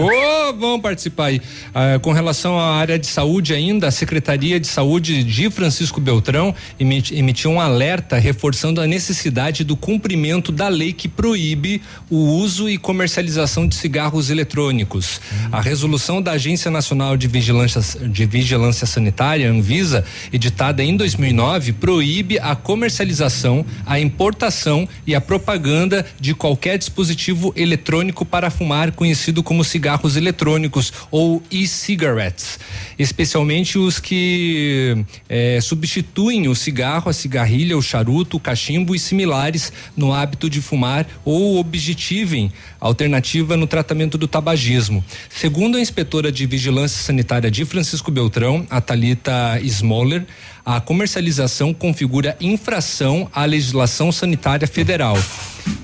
Ô, vamos participar aí. Ah, com relação à área de saúde ainda, a Secretaria de Saúde de Francisco Beltrão emiti- emitiu um alerta reforçando a necessidade do cumprimento da lei que proíbe o uso e comercialização de cigarros eletrônicos. A resolução da Agência Nacional de Vigilância, de Vigilância Sanitária, Anvisa, editada em 2009, proíbe a comercialização, a importação e a propaganda de qualquer dispositivo eletrônico para fumar, conhecido como cigarros eletrônicos ou e-cigarettes, especialmente os que eh, substituem o cigarro, a cigarrilha, o charuto, o cachimbo e similares no hábito de fumar ou objetivem alternativa no tratamento do tabagismo. Segundo a inspetora de vigilância sanitária de Francisco Beltrão, a Talita Smoller, a comercialização configura infração à legislação sanitária federal.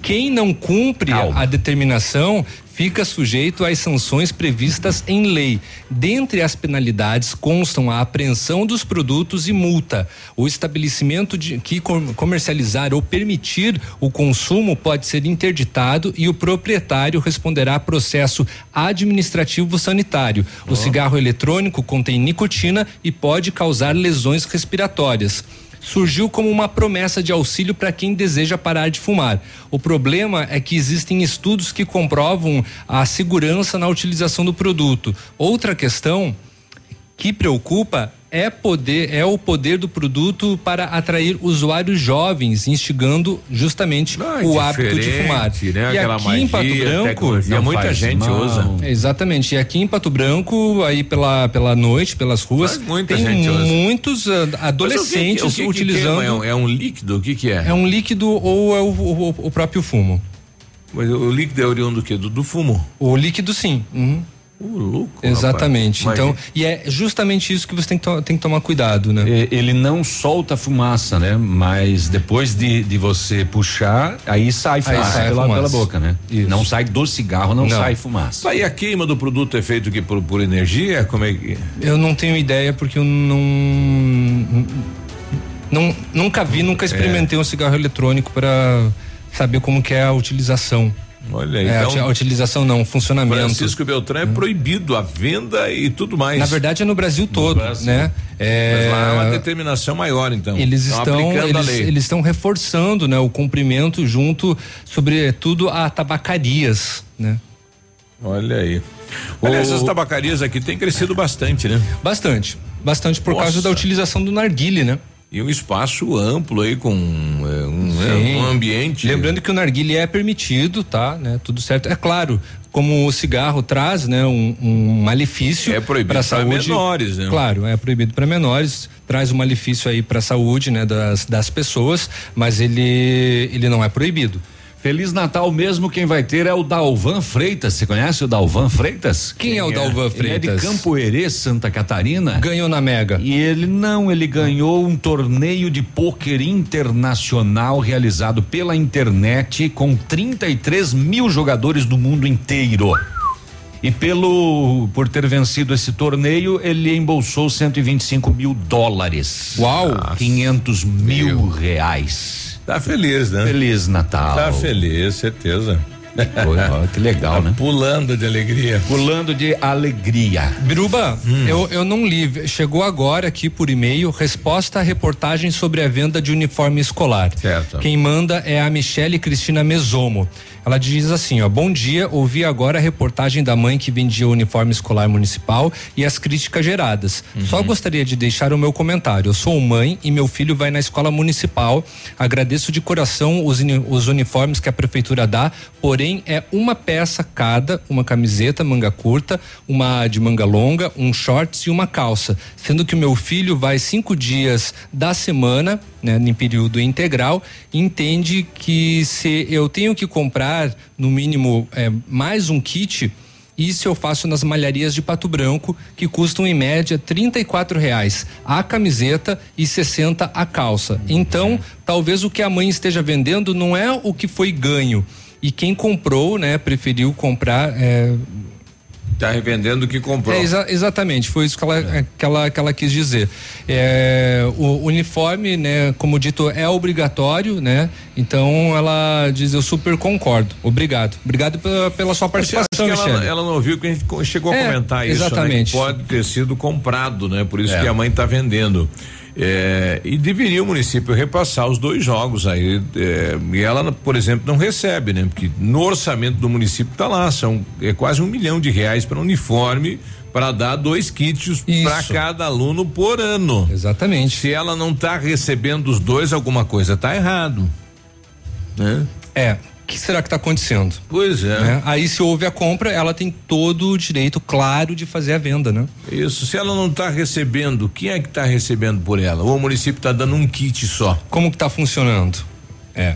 Quem não cumpre a determinação fica sujeito às sanções previstas em lei. Dentre as penalidades constam a apreensão dos produtos e multa. O estabelecimento de, que com- comercializar ou permitir o consumo pode ser interditado e o proprietário responderá a processo administrativo sanitário. O cigarro eletrônico contém nicotina e pode causar lesões respiratórias surgiu como uma promessa de auxílio para quem deseja parar de fumar. O problema é que existem estudos que comprovam a segurança na utilização do produto. Outra questão que preocupa é poder é o poder do produto para atrair usuários jovens, instigando justamente o hábito de fumar. né? E Aquela aqui em Pato magia, Branco, não muita gente mal. usa. Exatamente. E aqui em Pato Branco, aí pela pela noite, pelas ruas, tem usa. muitos ah, adolescentes Mas o que que- o que que utilizando. queima? É um, é um líquido? O que que é? É um líquido ou é o, o- o próprio fumo? Mas o líquido é oriundo do quê? Do, do fumo? O líquido sim. Uhum. Louco, Exatamente. rapaz. Então, e é justamente isso que você tem que, to- tem que tomar cuidado, né? Ele não solta fumaça, né? Mas depois de, de você puxar, aí sai fumaça, sai a pela, fumaça. pela boca, né? Não sai do cigarro, não, sai fumaça. Aí a queima do produto é feito que por, por energia? Como é que. Eu não tenho ideia porque eu não. não nunca vi, nunca experimentei um cigarro eletrônico para saber como que é a utilização. Olha aí, É, então, a utilização não, funcionamento. Francisco Beltrão é proibido a venda e tudo mais. Na verdade é no Brasil todo, né? É, Mas lá é uma determinação maior, então. Eles Estão eles, eles estão reforçando, né, o cumprimento junto, sobretudo a tabacarias, né? Olha aí. Aliás, as tabacarias aqui têm crescido bastante, né? Bastante, bastante por causa Nossa. da utilização do narguile, né? E um espaço amplo aí com é, um, é, um ambiente. Lembrando que o narguile é permitido, tá? Né? Tudo certo. É claro, como o cigarro traz, né, um, um malefício É proibido para saúde. menores, né? Claro, é proibido para menores, traz um malefício aí para a saúde, né, das, das pessoas, mas ele ele não é proibido. Feliz Natal mesmo quem vai ter é o Dalvan Freitas. Você conhece o Dalvan Freitas? Quem é o Dalvan Ele é de Freitas? Campo Herê, Santa Catarina. Ganhou na Mega. E ele não, ele ganhou um torneio de pôquer internacional realizado pela internet com 33 mil jogadores do mundo inteiro. E pelo por ter vencido esse torneio, ele embolsou 125 mil dólares. Uau! 500 mil reais. Tá feliz, né? Feliz Natal. Tá feliz, certeza. Ó, que legal, né? Pulando de alegria. Pulando de alegria. Biruba, Hum. eu, eu não li. Chegou agora aqui por e-mail resposta à reportagem sobre a venda de uniforme escolar. Certo. Quem manda é a Michele Cristina Mesomo. Ela diz assim, ó, bom dia, ouvi agora a reportagem da mãe que vendia o uniforme escolar municipal e as críticas geradas. Só gostaria de deixar o meu comentário. Eu sou mãe e meu filho vai na escola municipal. Agradeço de coração os, os uniformes que a prefeitura dá, porém é uma peça cada, uma camiseta manga curta, uma de manga longa, um shorts e uma calça. Sendo que o meu filho vai cinco dias da semana, né, em período integral, e entende que se eu tenho que comprar no mínimo é, mais um kit, isso eu faço nas malharias de Pato Branco, que custam em média R$ reais a camiseta e 60 a calça. Então, talvez o que a mãe esteja vendendo não é o que foi ganho. E quem comprou, né, preferiu comprar. É, Tá revendendo o que comprou. é, exa- exatamente, foi isso que ela, que ela, que ela quis dizer. É, o uniforme, né, como dito, é obrigatório, né? Então ela diz, eu super concordo. Obrigado. Obrigado pela, pela sua participação, que ela, Michele. ela não ouviu que a gente chegou a É, comentar isso, né? exatamente. Que pode ter sido comprado, né? Por isso É. que a mãe está vendendo. É, e deveria o município repassar os dois jogos aí. é, e ela, por exemplo, não recebe, né? Porque no orçamento do município está lá, são é quase um milhão de reais para uniforme para dar dois kits para cada aluno por ano. Exatamente. Se ela não está recebendo os dois, alguma coisa está errado. Né? É. O que será que está acontecendo? Pois é. Né? Aí se houve a compra, ela tem todo o direito, claro, de fazer a venda, né? Isso, se ela não está recebendo, quem é que está recebendo por ela? Ou o município está dando um kit só? Como que está funcionando? É.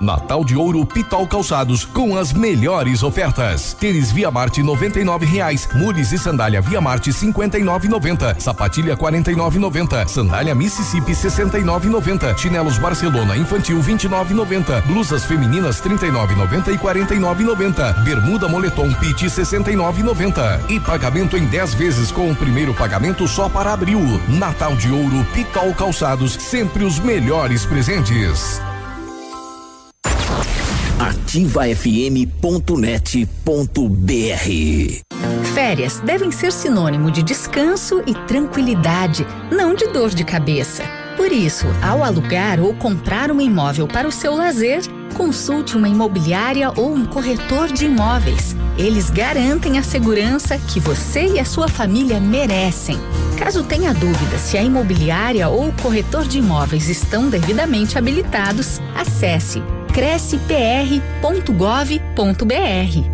Natal de Ouro Pitol Calçados com as melhores ofertas. Tênis Via Marte noventa e reais. Mules e sandália Via Marte cinquenta e. Sapatilha quarenta e. Sandália Mississippi sessenta e. Chinelos Barcelona infantil vinte e. Blusas femininas trinta e e quarenta e. Bermuda Moletom Pit sessenta e. E pagamento em 10 vezes com o primeiro pagamento só para abril. Natal de Ouro Pitol Calçados sempre os melhores presentes. ativafm.net.br Férias devem ser sinônimo de descanso e tranquilidade, não de dor de cabeça. Por isso, ao alugar ou comprar um imóvel para o seu lazer, consulte uma imobiliária ou um corretor de imóveis. Eles garantem a segurança que você e a sua família merecem. Caso tenha dúvida se a imobiliária ou o corretor de imóveis estão devidamente habilitados, acesse crescepr.gov.br.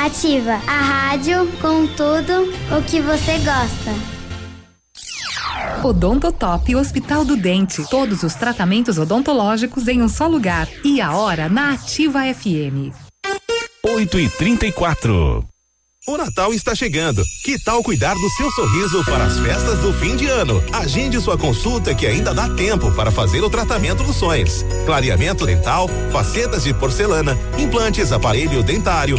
Ativa a rádio com tudo o que você gosta. Odontotop Hospital do Dente. Todos os tratamentos odontológicos em um só lugar. E a hora na Ativa FM. 8 e 34 o Natal está chegando. Que tal cuidar do seu sorriso para as festas do fim de ano? Agende sua consulta que ainda dá tempo para fazer o tratamento dos sonhos. Clareamento dental, facetas de porcelana, implantes, aparelho dentário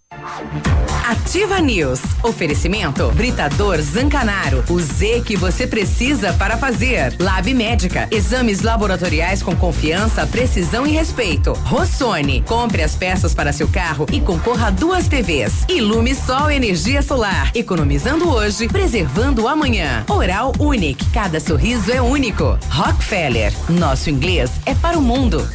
Ativa News. Oferecimento Britador Zancanaro. O Z que você precisa para fazer. Lab Médica. Exames laboratoriais com confiança, precisão e respeito. Rossoni. Compre as peças para seu carro e concorra a duas TVs. Ilume Sol Energia Solar. Economizando hoje, preservando amanhã. Oral Unique. Cada sorriso é único. Rockefeller. Nosso inglês é para o mundo.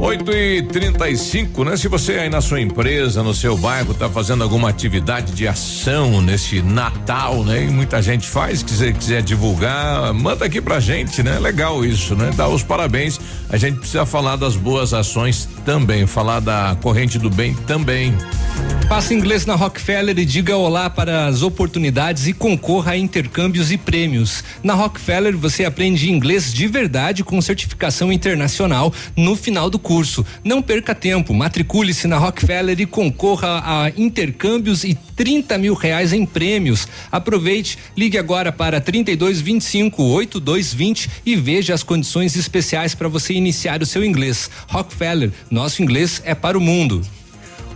8 e 35 né? Se você aí na sua empresa, no seu bairro, tá fazendo alguma atividade de ação nesse Natal, né? E muita gente faz, quiser, quiser divulgar, manda aqui pra gente, né? Legal isso, né? Dá os parabéns. A gente precisa falar das boas ações também, falar da corrente do bem também. Faça inglês na Rockefeller e diga olá para as oportunidades e concorra a intercâmbios e prêmios. Na Rockefeller você aprende inglês de verdade com certificação internacional no final do curso. Não perca tempo, matricule-se na Rockefeller e concorra a intercâmbios e 30 mil reais em prêmios. Aproveite, ligue agora para 32 25 8220 e veja as condições especiais para você iniciar o seu inglês. Rockefeller, nosso inglês é para o mundo.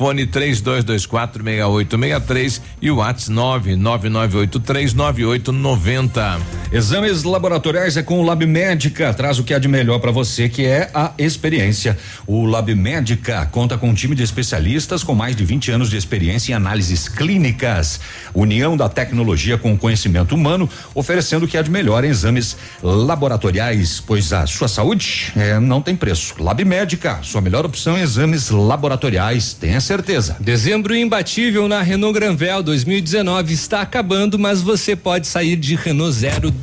fone 3224 6863 e o WhatsApp 99983 9890. Exames laboratoriais é com o Lab Médica, traz o que há de melhor para você, que é a experiência. O Lab Médica conta com um time de especialistas com mais de 20 anos de experiência em análises clínicas. União da tecnologia com o conhecimento humano, oferecendo o que há de melhor em exames laboratoriais, pois a sua saúde é, não tem preço. Lab Médica, sua melhor opção em exames laboratoriais, tenha certeza. Dezembro imbatível na Renault Granvel 2019 está acabando, mas você pode sair de Renault zero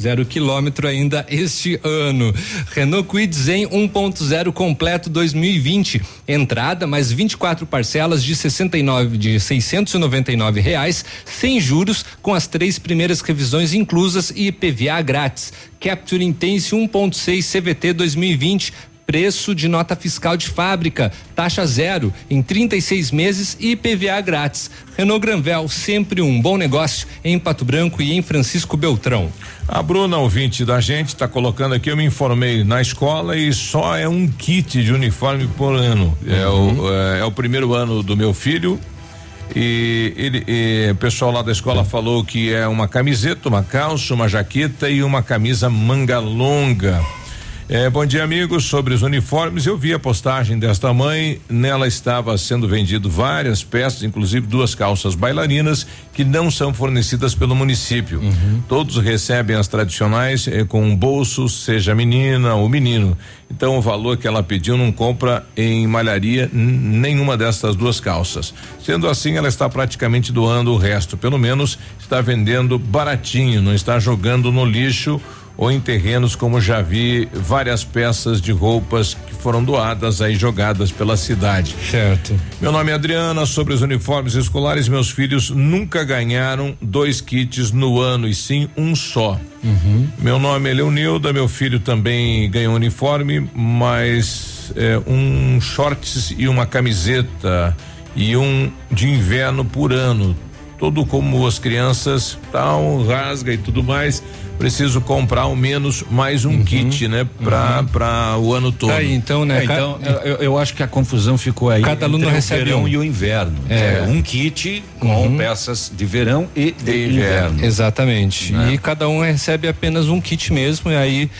zero quilômetro ainda este ano. Renault Kwid Zen 1.0 completo 2020. Entrada mais 24 parcelas de 69 de 699 reais, sem juros, com as três primeiras revisões inclusas e IPVA grátis. Capture Intense 1.6 CVT 2020 preço de nota fiscal de fábrica, taxa zero em 36 meses e IPVA grátis. Renault Granvel, sempre um bom negócio em Pato Branco e em Francisco Beltrão. A Bruna, ouvinte da gente, está colocando aqui, eu me informei na escola e só é um kit de uniforme por ano. É, o, é, é o primeiro ano do meu filho. E ele, e o pessoal lá da escola falou que é uma camiseta, uma calça, uma jaqueta e uma camisa manga longa. É, bom dia, amigos. Sobre os uniformes, eu vi a postagem desta mãe. Nela estava sendo vendido várias peças, inclusive duas calças bailarinas, que não são fornecidas pelo município. Uhum. Todos recebem as tradicionais eh, com um bolso, seja menina ou menino. Então, o valor que ela pediu não compra em malharia nenhuma dessas duas calças. Sendo assim, ela está praticamente doando o resto. Pelo menos está vendendo baratinho, não está jogando no lixo ou em terrenos, como já vi várias peças de roupas que foram doadas aí jogadas pela cidade. Certo. Meu nome é Adriana. Sobre os uniformes escolares, meus filhos nunca ganharam dois kits no ano e sim um só. Meu nome é Leonilda, meu filho também ganhou uniforme, mas é, um shorts e uma camiseta e um de inverno por ano. Todo como as crianças tal, rasga e tudo mais. Preciso comprar ao menos mais um kit, né? Pra, pra o ano todo. Tá aí, então, né? É, então, eu, eu acho que a confusão ficou aí. Cada aluno entre recebe o verão um. e o inverno. É. É. um kit com Uhum. peças de verão e de, inverno. Exatamente. Né? E cada um recebe apenas um kit mesmo, e aí.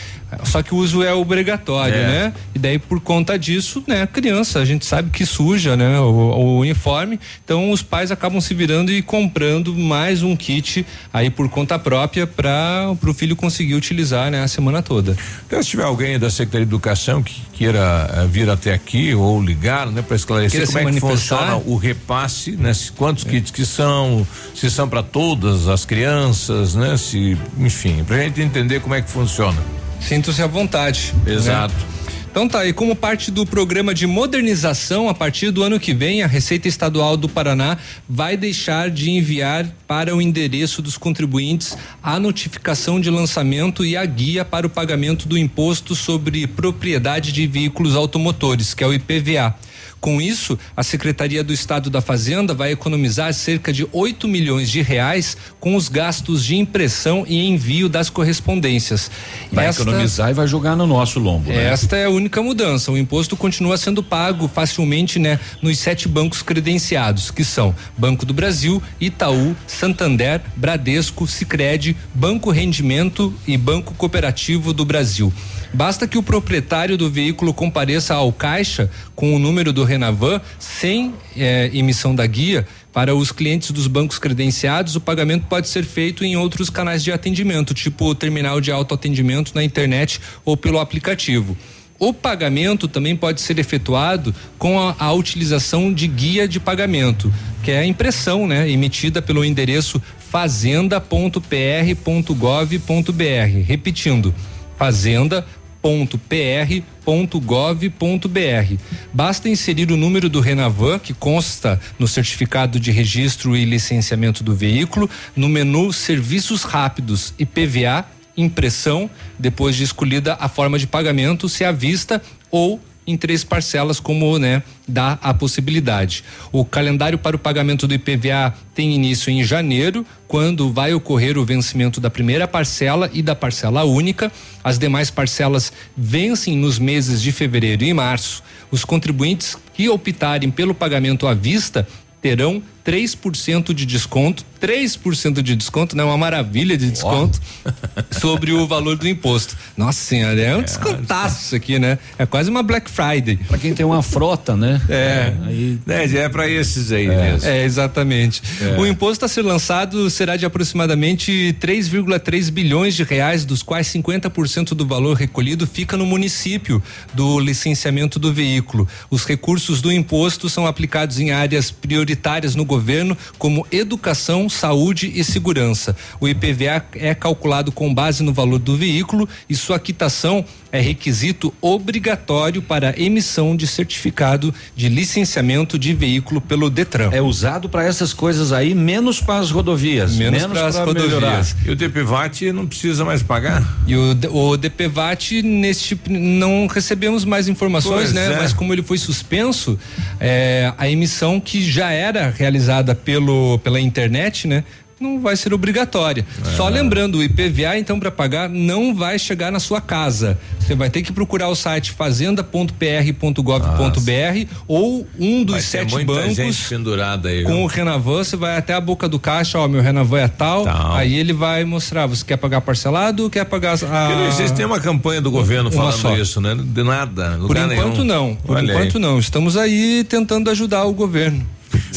Só que o uso é obrigatório, É. né? E daí, por conta disso, né, a criança, a gente sabe que suja, né, o, o uniforme. Então, os pais acabam se virando e comprando mais um kit aí por conta própria para o filho conseguir utilizar, né, a semana toda. Então, se tiver alguém da Secretaria de Educação que queira eh, vir até aqui ou ligar, né, para esclarecer Queira como é que funciona o repasse, né, se- quantos kits que são, se são para todas as crianças, né, se, enfim, pra gente entender como é que funciona. Sinto-se à vontade. Exato. né? Então tá, e como parte do programa de modernização, a partir do ano que vem, a Receita Estadual do Paraná vai deixar de enviar para o endereço dos contribuintes a notificação de lançamento e a guia para o pagamento do imposto sobre propriedade de veículos automotores, que é o IPVA. Com isso, a Secretaria do Estado da Fazenda vai economizar cerca de 8 milhões de reais com os gastos de impressão e envio das correspondências. Vai Esta- economizar e vai jogar no nosso lombo. né? esta é a única mudança. O imposto continua sendo pago facilmente, né, nos sete bancos credenciados, que são Banco do Brasil, Itaú, Santander, Bradesco, Sicredi, Banco Rendimento e Banco Cooperativo do Brasil. Basta que o proprietário do veículo compareça ao caixa com o número do Renavan sem eh, emissão da guia. Para os clientes dos bancos credenciados, o pagamento pode ser feito em outros canais de atendimento, tipo o terminal de autoatendimento na internet ou pelo aplicativo. O pagamento também pode ser efetuado com a, a utilização de guia de pagamento, que é a impressão, né, emitida pelo endereço fazenda.pr.gov.br. Repetindo, fazenda.pr.gov.br. Basta inserir o número do Renavan, que consta no certificado de registro e licenciamento do veículo, no menu Serviços Rápidos e PVA, impressão, depois de escolhida a forma de pagamento, se à vista ou em três parcelas, como né, dá a possibilidade. O calendário para o pagamento do IPVA tem início em janeiro, quando vai ocorrer o vencimento da primeira parcela e da parcela única. As demais parcelas vencem nos meses de fevereiro e março. Os contribuintes que optarem pelo pagamento à vista terão 3% de desconto, 3% de desconto, né? Uma maravilha de desconto sobre o valor do imposto. Nossa senhora, é um descontaço isso aqui, né? É quase uma Black Friday. Para quem tem uma frota, né? É. aí É, é para esses aí mesmo. É, exatamente. É. O imposto a ser lançado será de aproximadamente 3,3 bilhões de reais, dos quais 50% do valor recolhido fica no município do licenciamento do veículo. Os recursos do imposto são aplicados em áreas prioritárias no governo governo, como educação, saúde e segurança. O IPVA é calculado com base no valor do veículo e sua quitação é requisito obrigatório para emissão de certificado de licenciamento de veículo pelo Detran. É usado para essas coisas aí, menos para as rodovias. Menos, para as rodovias. E o DPVAT não precisa mais pagar? E o, o DPVAT, neste não recebemos mais informações, Pois né? é. Mas como ele foi suspenso, é, a emissão que já era realizada pelo, pela internet, né? Não vai ser obrigatória. Só lembrando, o IPVA, então, para pagar, não vai chegar na sua casa. Você vai ter que procurar o site fazenda.pr.gov.br ou um dos Vai sete bancos. gente pendurada aí. Com viu? o Renavan, você vai até a boca do caixa, ó, meu Renavan é tal, aí ele vai mostrar, você quer pagar parcelado ou quer pagar a... Existe nenhuma campanha do governo Uma falando só. isso, né? De nada. Por enquanto nenhum. não, por Olha aí. enquanto não. Estamos aí tentando ajudar o governo.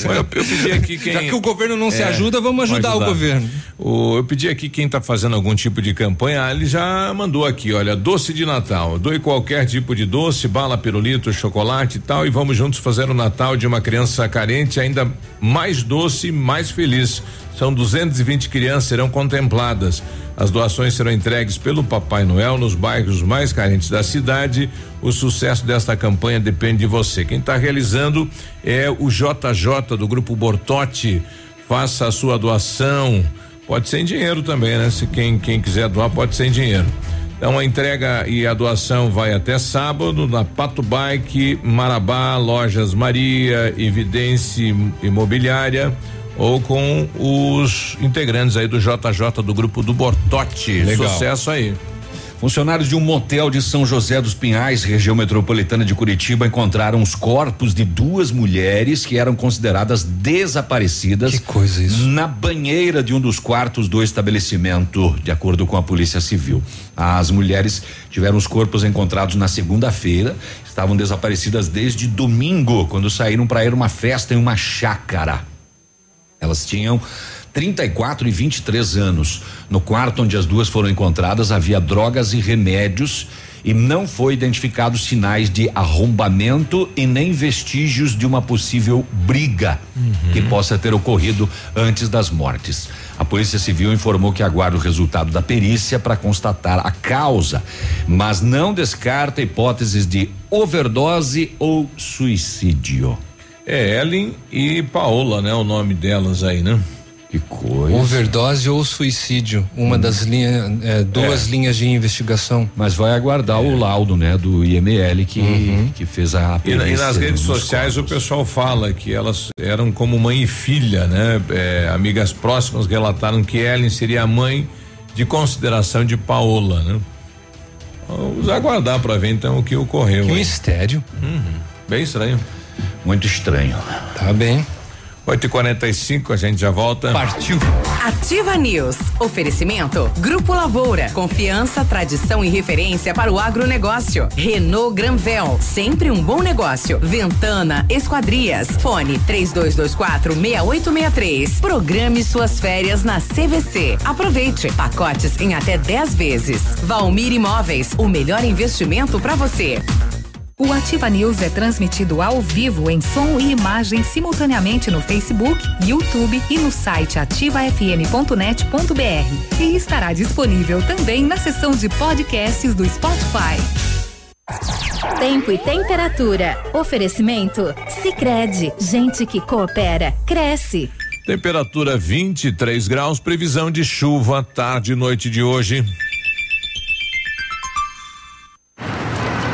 Eu, eu pedi aqui quem. Já que o governo não se É, ajuda, vamos ajudar, o governo. O- eu pedi aqui quem está fazendo algum tipo de campanha, ah, ele já mandou aqui, olha, doce de Natal. Doe qualquer tipo de doce, bala, pirulito, chocolate e tal, e vamos juntos fazer o Natal de uma criança carente ainda mais doce, mais feliz. São 220 crianças serão contempladas. As doações serão entregues pelo Papai Noel nos bairros mais carentes da cidade. O sucesso desta campanha depende de você. Quem está realizando é o JJ do Grupo Bortotti. Faça a sua doação. Pode ser em dinheiro também, né? Se quem, quem quiser doar, pode ser em dinheiro. Então a entrega e a doação vai até sábado na Pato Bike, Marabá, Lojas Maria, Evidência Imobiliária ou com os integrantes aí do JJ do grupo do Bortote. Legal. Sucesso aí. Funcionários de um motel de São José dos Pinhais, região metropolitana de Curitiba, encontraram os corpos de duas mulheres que eram consideradas desaparecidas. Que coisa isso. Na banheira de um dos quartos do estabelecimento, de acordo com a Polícia Civil. As mulheres tiveram os corpos encontrados na segunda-feira, estavam desaparecidas desde domingo, quando saíram para ir a uma festa em uma chácara. Elas tinham 34 e 23 anos. No quarto onde as duas foram encontradas havia drogas e remédios e não foi identificados sinais de arrombamento e nem vestígios de uma possível briga que possa ter ocorrido antes das mortes. A Polícia Civil informou que aguarda o resultado da perícia para constatar a causa, mas não descarta hipóteses de overdose ou suicídio. É Ellen e Paola, né? O nome delas aí, né? Que coisa. Overdose ou suicídio, uma das linhas, é, duas É. linhas de investigação. Mas vai aguardar o laudo, né, do IML que, que fez a E, na- e nas redes sociais o pessoal fala que elas eram como mãe e filha, né? É, amigas próximas relataram que Ellen seria a mãe de consideração de Paola, né? Vamos aguardar para ver então o que ocorreu. Que aí. mistério. Uhum. Bem estranho. Muito estranho. Tá bem. 8 e 45 a gente já volta. Partiu. Ativa News. Oferecimento. Grupo Lavoura. Confiança, tradição e referência para o agronegócio. Renault Granvel. Sempre um bom negócio. Ventana Esquadrias. Fone 3224 6863. Programe suas férias na CVC. Aproveite. Pacotes em até 10 vezes. Valmir Imóveis. O melhor investimento para você. O Ativa News é transmitido ao vivo em som e imagem simultaneamente no Facebook, YouTube e no site ativafm.net.br. E estará disponível também na seção de podcasts do Spotify. Tempo e temperatura. Oferecimento? Sicredi Gente que coopera, cresce. Temperatura 23 graus, previsão de chuva tarde e noite de hoje.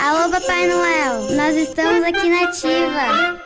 Alô, Papai Noel, nós estamos aqui na Ativa.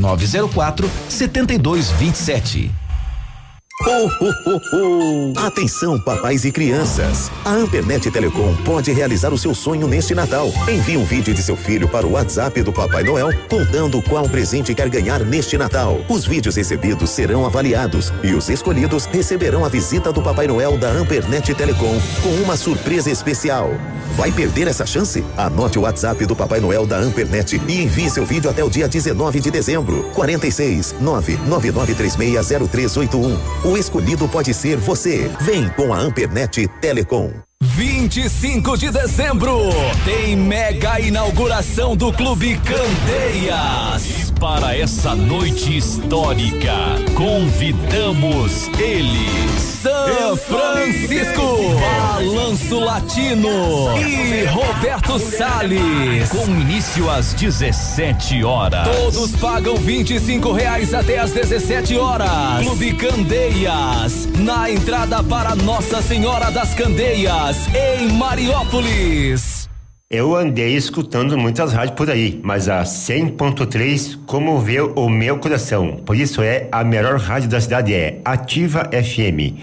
9904 7227. Oh. Atenção, papais e crianças. A Ampernet Telecom pode realizar o seu sonho neste Natal. Envie um vídeo de seu filho para o WhatsApp do Papai Noel contando qual presente quer ganhar neste Natal. Os vídeos recebidos serão avaliados e os escolhidos receberão a visita do Papai Noel da Ampernet Telecom com uma surpresa especial. Vai perder essa chance? Anote o WhatsApp do Papai Noel da Ampernet e envie seu vídeo até o dia 19 de dezembro. 46 999360381. O escolhido pode ser você. Vem com a Ampernet Telecom. 25 de dezembro tem mega inauguração do Clube Candeias. Para essa noite histórica, convidamos eles: São Francisco, Balanço Latino e Roberto Salles. Com início às 17 horas. Todos pagam 25 reais até às 17 horas. Clube Candeias, na entrada para Nossa Senhora das Candeias em Mariópolis. Eu andei escutando muitas rádios por aí, mas a 100.3 comoveu o meu coração. Por isso é a melhor rádio da cidade é Ativa FM.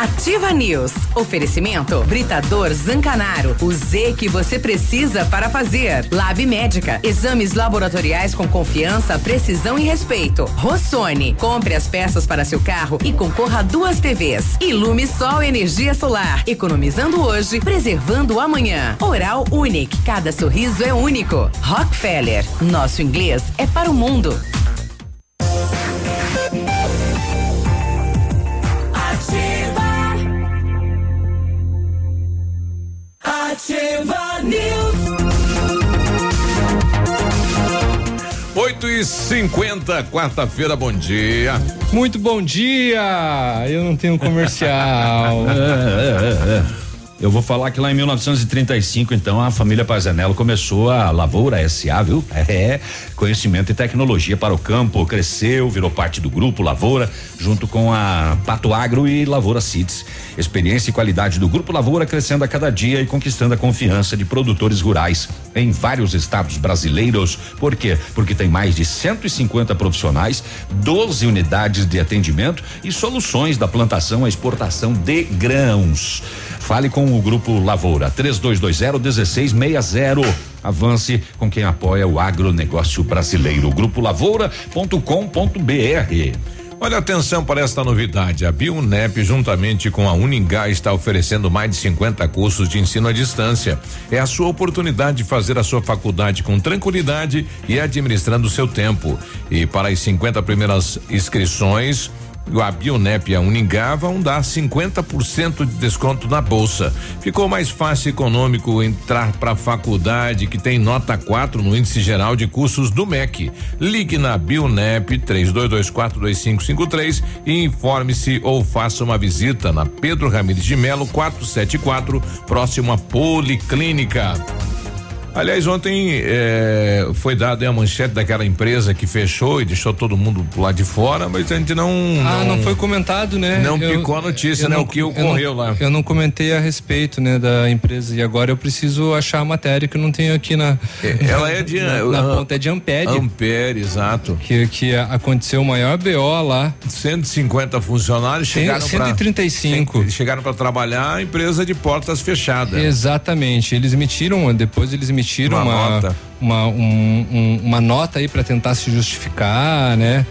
Ativa News. Oferecimento Britador Zancanaro. O Z que você precisa para fazer. Lab Médica. Exames laboratoriais com confiança, precisão e respeito. Rossoni. Compre as peças para seu carro e concorra a duas TVs. Ilume Sol Energia Solar. Economizando hoje, preservando amanhã. Oral Unique. Cada sorriso é único. Rockefeller. Nosso inglês é para o mundo. E 50 quarta-feira, bom dia. Muito bom dia! Eu não tenho comercial. Eu vou falar que lá em 1935, então, a família Pazanello começou a Lavoura SA, viu? É, conhecimento e tecnologia para o campo, cresceu, virou parte do grupo Lavoura, junto com a Pato Agro e Lavoura Seeds. Experiência e qualidade do grupo Lavoura crescendo a cada dia e conquistando a confiança de produtores rurais em vários estados brasileiros. Por quê? Porque tem mais de 150 profissionais, 12 unidades de atendimento e soluções da plantação à exportação de grãos. Fale com o Grupo Lavoura 3220 1660. Avance com quem apoia o agronegócio brasileiro. Grupo Lavoura.com.br. Olha atenção para esta novidade. A Bionep, juntamente com a Uningá, está oferecendo mais de 50 cursos de ensino à distância. É a sua oportunidade de fazer a sua faculdade com tranquilidade e administrando o seu tempo. E para as 50 primeiras inscrições, a Bionep e a Uningá vão dar 50% de desconto na bolsa. Ficou mais fácil e econômico entrar para a faculdade que tem nota 4 no índice geral de cursos do MEC. Ligue na Bionep 32242553 e informe-se ou faça uma visita na Pedro Ramires de Melo 474, próximo à Policlínica. Aliás, ontem eh, foi dada a manchete daquela empresa que fechou e deixou todo mundo lá de fora, mas a gente não. Ah, não, foi comentado, né? Não Eu- picou a notícia, né? não- o que eu ocorreu não- lá. Eu não comentei a respeito, né, da empresa e agora eu preciso achar a matéria que eu não tenho aqui na. Ela é de. na, na ponta é de Ampere. Ampere, exato. Que, que aconteceu o maior BO lá. 150 funcionários Cem- chegaram pra- 135. Cem- chegaram para trabalhar a empresa de portas fechadas. Exatamente. Eles emitiram, depois eles emitiram Uma uma, nota. uma, um- um- uma nota aí para tentar se justificar, né?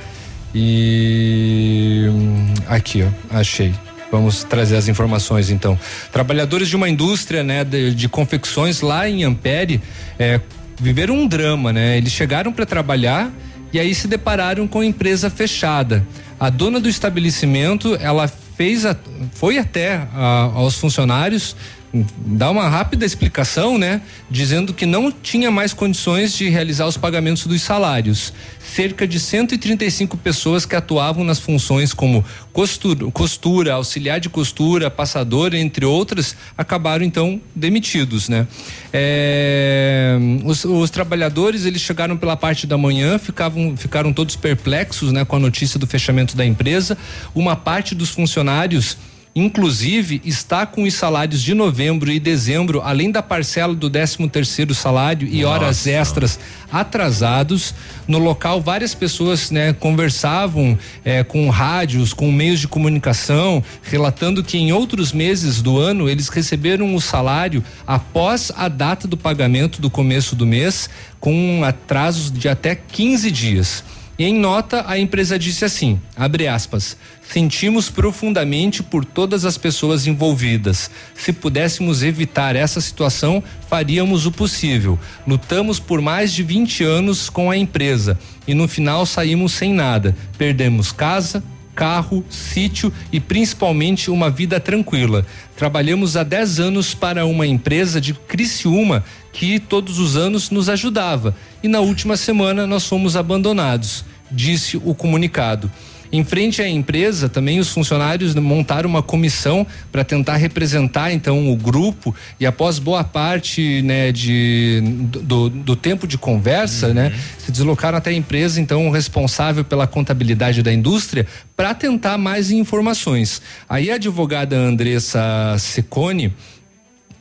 E hum, aqui, ó, achei. Vamos trazer as informações então. Trabalhadores de uma indústria, né, de, de confecções lá em Ampere, é, viveram um drama, né? Eles chegaram para trabalhar e aí se depararam com a empresa fechada. A dona do estabelecimento, ela fez, a, foi até a- aos funcionários dar uma rápida explicação, né? Dizendo que não tinha mais condições de realizar os pagamentos dos salários. Cerca de 135 pessoas que atuavam nas funções como costura, costura, auxiliar de costura, passador, entre outras, acabaram então demitidos, né? É, os, os trabalhadores eles chegaram pela parte da manhã, ficavam, ficaram todos perplexos, né, com a notícia do fechamento da empresa. Uma parte dos funcionários Inclusive, está com os salários de novembro e dezembro, além da parcela do 13 terceiro salário e horas extras atrasados. No local, várias pessoas né, conversavam eh, com rádios, com meios de comunicação, relatando que em outros meses do ano eles receberam o salário após a data do pagamento do começo do mês, com atrasos de até 15 dias. E em nota, a empresa disse assim: abre aspas, sentimos profundamente por todas as pessoas envolvidas. Se pudéssemos evitar essa situação, faríamos o possível. Lutamos por mais de 20 anos com a empresa e no final saímos sem nada. Perdemos casa, carro, sítio e principalmente uma vida tranquila. Trabalhamos há 10 anos para uma empresa de Criciúma que todos os anos nos ajudava e na última semana nós fomos abandonados, disse o comunicado. Em frente à empresa, também os funcionários montaram uma comissão para tentar representar então o grupo e após boa parte né, de, do, do tempo de conversa, né, se deslocaram até a empresa, então o responsável pela contabilidade da indústria, para tentar mais informações. Aí a advogada Andressa Secone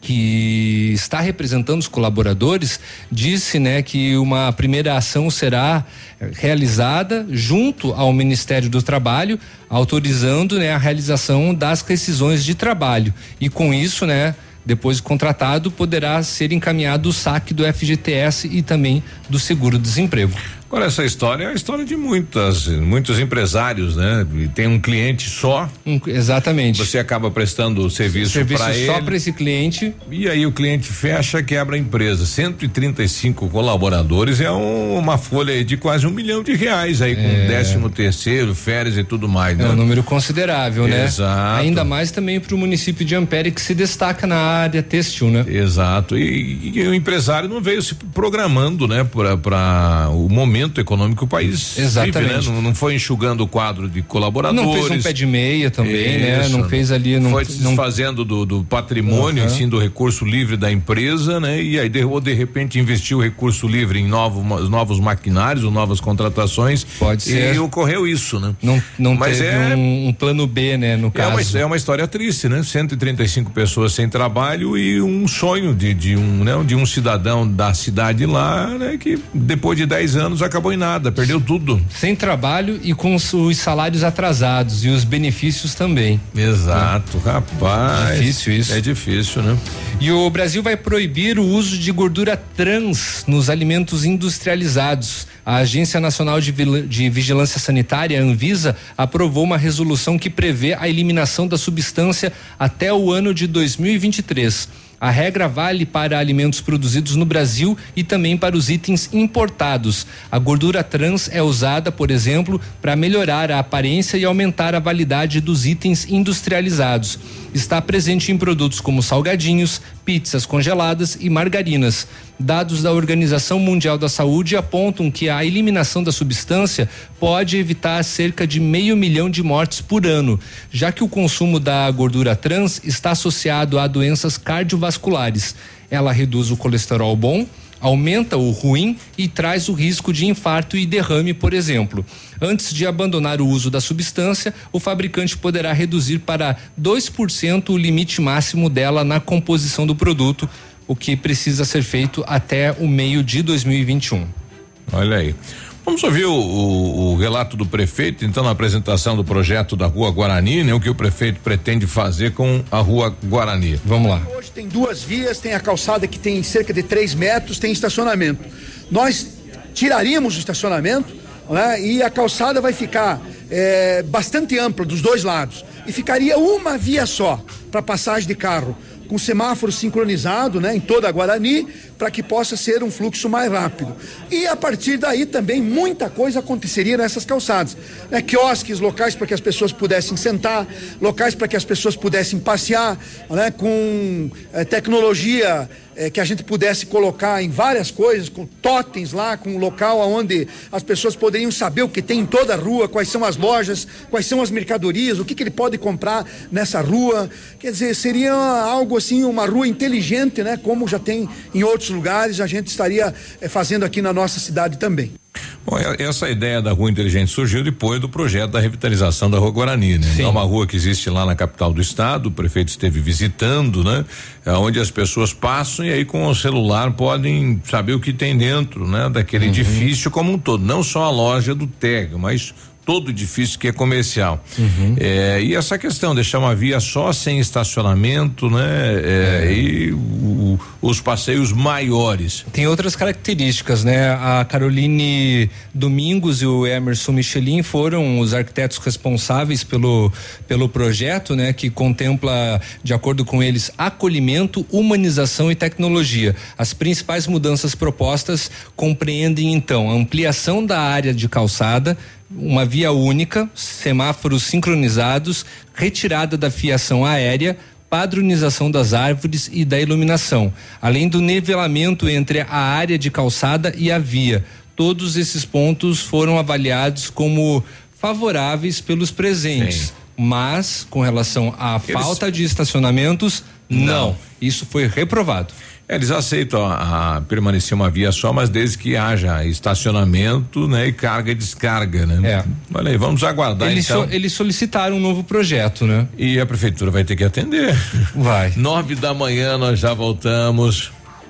que está representando os colaboradores disse, né, que uma primeira ação será eh, realizada junto ao Ministério do Trabalho, autorizando, né, a realização das rescisões de trabalho e com isso, né, depois de contratado, poderá ser encaminhado o saque do FGTS e também do seguro-desemprego. Agora, essa história é a história de muitas, muitos empresários, né? E Tem um cliente só. exatamente. Você acaba prestando serviço, Serviço para ele. só para esse cliente. E aí o cliente fecha, quebra a empresa. 135 colaboradores é um- uma folha de quase um milhão de reais aí, com É. décimo terceiro, férias e tudo mais, né? É um número considerável, né? Exato. Ainda mais também para o município de Ampere que se destaca na área têxtil, né? Exato. E, e o empresário não veio se programando, né, para o momento econômico que o país Exatamente. vive, né? Não, não foi enxugando o quadro de colaboradores. Não fez um pé de meia também, né? Isso. Não fez ali, não, foi se não desfazendo do, do patrimônio, Aham. assim, do recurso livre da empresa, né? E aí de, ou de repente investiu o recurso livre em novos, novos maquinários ou novas contratações. Pode ser. E ocorreu isso, né? Não, não Mas teve é- um, um plano B, né? No É uma, caso. é uma história triste, né? 135 pessoas sem trabalho e um sonho de, de um, né? De um cidadão da cidade lá, né? Que depois de 10 anos acabou em nada, perdeu tudo. Sem trabalho e com os, os salários atrasados e os benefícios também. Exato, rapaz. Difícil isso. É difícil, né? E o Brasil vai proibir o uso de gordura trans nos alimentos industrializados. A Agência Nacional de, de Vigilância Sanitária, Anvisa, aprovou uma resolução que prevê a eliminação da substância até o ano de 2023. A regra vale para alimentos produzidos no Brasil e também para os itens importados. A gordura trans é usada, por exemplo, para melhorar a aparência e aumentar a validade dos itens industrializados. Está presente em produtos como salgadinhos, pizzas congeladas e margarinas. Dados da Organização Mundial da Saúde apontam que a eliminação da substância pode evitar cerca de meio milhão de mortes por ano, já que o consumo da gordura trans está associado a doenças cardiovasculares. Ela reduz o colesterol bom, aumenta o ruim e traz o risco de infarto e derrame, por exemplo. Antes de abandonar o uso da substância, o fabricante poderá reduzir para 2% o limite máximo dela na composição do produto, o que precisa ser feito até o meio de 2021. Olha aí. Vamos ouvir o, o- o relato do prefeito, então, na apresentação do projeto da Rua Guarani, né? O que o prefeito pretende fazer com a Rua Guarani. Vamos lá. Hoje tem duas vias, tem a calçada que tem cerca de 3 metros, tem estacionamento. Nós tiraríamos o estacionamento né, e a calçada vai ficar eh, bastante ampla dos dois lados. E ficaria uma via só para passagem de carro, com semáforo sincronizado né, em toda a Guarani, para que possa ser um fluxo mais rápido. E a partir daí também muita coisa aconteceria nessas calçadas. Né, quiosques, locais para que as pessoas pudessem sentar, locais para que as pessoas pudessem passear, né, com eh, tecnologia eh, que a gente pudesse colocar em várias coisas, com totens lá, com um local onde as pessoas poderiam saber o que tem em toda a rua, quais são as lojas, quais são as mercadorias, o que, que ele pode comprar nessa rua. Quer dizer, seria algo assim, uma rua inteligente, né? Como já tem em outros lugares, a gente estaria eh, fazendo aqui na nossa cidade também. Bom, essa ideia da rua inteligente surgiu depois do projeto da revitalização da Rua Guarani, né? É uma rua que existe lá na capital do estado, o prefeito esteve visitando, né? É onde as pessoas passam e aí com o celular podem saber o que tem dentro, né? Daquele edifício como um todo, não só a loja do TEG, mas todo edifício que é comercial. É, e essa questão, deixar uma via só sem estacionamento, né? É, E o- os passeios maiores. Tem outras características, né? A Caroline Domingos e o Emerson Michelin foram os arquitetos responsáveis pelo, pelo projeto, né? Que contempla, de acordo com eles, acolhimento, humanização e tecnologia. As principais mudanças propostas compreendem, então, a ampliação da área de calçada, uma via única, semáforos sincronizados, retirada da fiação aérea, padronização das árvores e da iluminação, além do nivelamento entre a área de calçada e a via. Todos esses pontos foram avaliados como favoráveis pelos presentes, mas com relação à Eles- falta de estacionamentos, não. Isso foi reprovado. Eles aceitam a, a permanecer uma via só, mas desde que haja estacionamento, né, e carga e descarga, né? É. Olha aí, vamos aguardar Eles, então. so- eles solicitaram um novo projeto, né? E a prefeitura vai ter que atender. Vai. Nove da manhã nós já voltamos.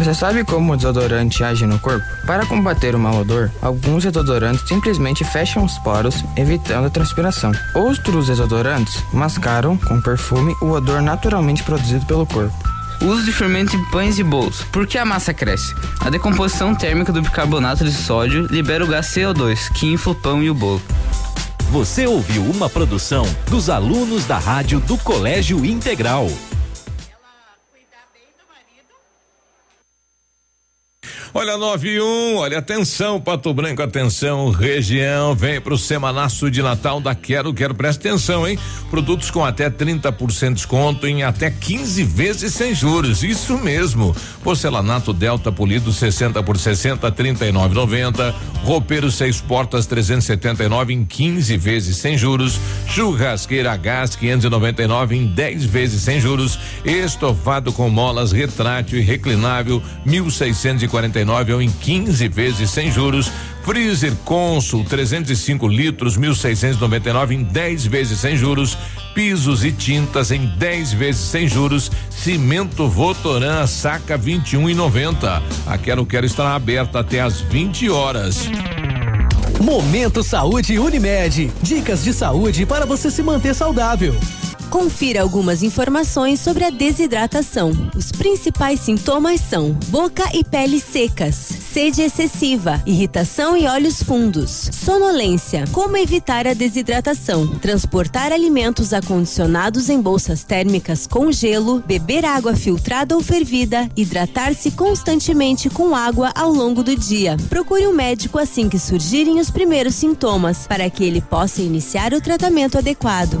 Você sabe como o desodorante age no corpo? Para combater o mau odor, alguns desodorantes simplesmente fecham os poros, evitando a transpiração. Outros desodorantes mascaram com perfume o odor naturalmente produzido pelo corpo. Uso de fermento em pães e bolos. Por que a massa cresce? A decomposição térmica do bicarbonato de sódio libera o gás CO2, que infla o pão e o bolo. Você ouviu uma produção dos alunos da rádio do Colégio Integral. Olha, 9 e 1, olha, atenção, Pato Branco, atenção, região, vem pro semanaço de Natal da Quero, Quero, presta atenção, hein? Produtos com até 30% de desconto em até 15 vezes sem juros, isso mesmo. Porcelanato Delta Polido 60 por 60, 39,90. Roupeiro seis portas 379 em 15 vezes sem juros. Churrasqueira a gás 599 em 10 vezes sem juros. Estofado com molas retrátil e reclinável 1649 ou em 15 vezes sem juros. Freezer Consul 305 litros 1699 em 10 vezes sem juros. Pisos e tintas em 10 vezes sem juros. Cimento Votoran saca 21 e 90. A Quero Quero estará aberta até às 20 horas. Momento Saúde Unimed. Dicas de saúde para você se manter saudável. Confira algumas informações sobre a desidratação. Os principais sintomas são boca e pele secas, sede excessiva, irritação e olhos fundos, sonolência. Como evitar a desidratação? Transportar alimentos acondicionados em bolsas térmicas com gelo, beber água filtrada ou fervida, hidratar-se constantemente com água ao longo do dia. Procure um médico assim que surgirem os primeiros sintomas, para que ele possa iniciar o tratamento adequado.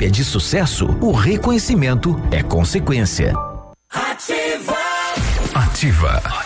é de sucesso, o reconhecimento é consequência. Ativa. Ativa.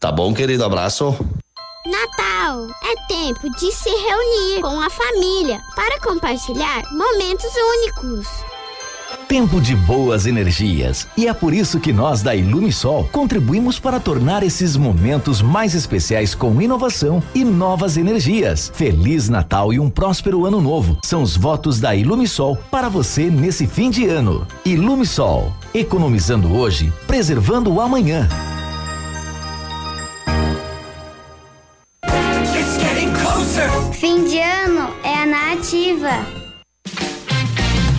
Tá bom, querido? Abraço. Natal é tempo de se reunir com a família para compartilhar momentos únicos. Tempo de boas energias. E é por isso que nós da Ilumisol contribuímos para tornar esses momentos mais especiais com inovação e novas energias. Feliz Natal e um próspero ano novo. São os votos da Ilumisol para você nesse fim de ano. Ilumisol, economizando hoje, preservando o amanhã. Nativa.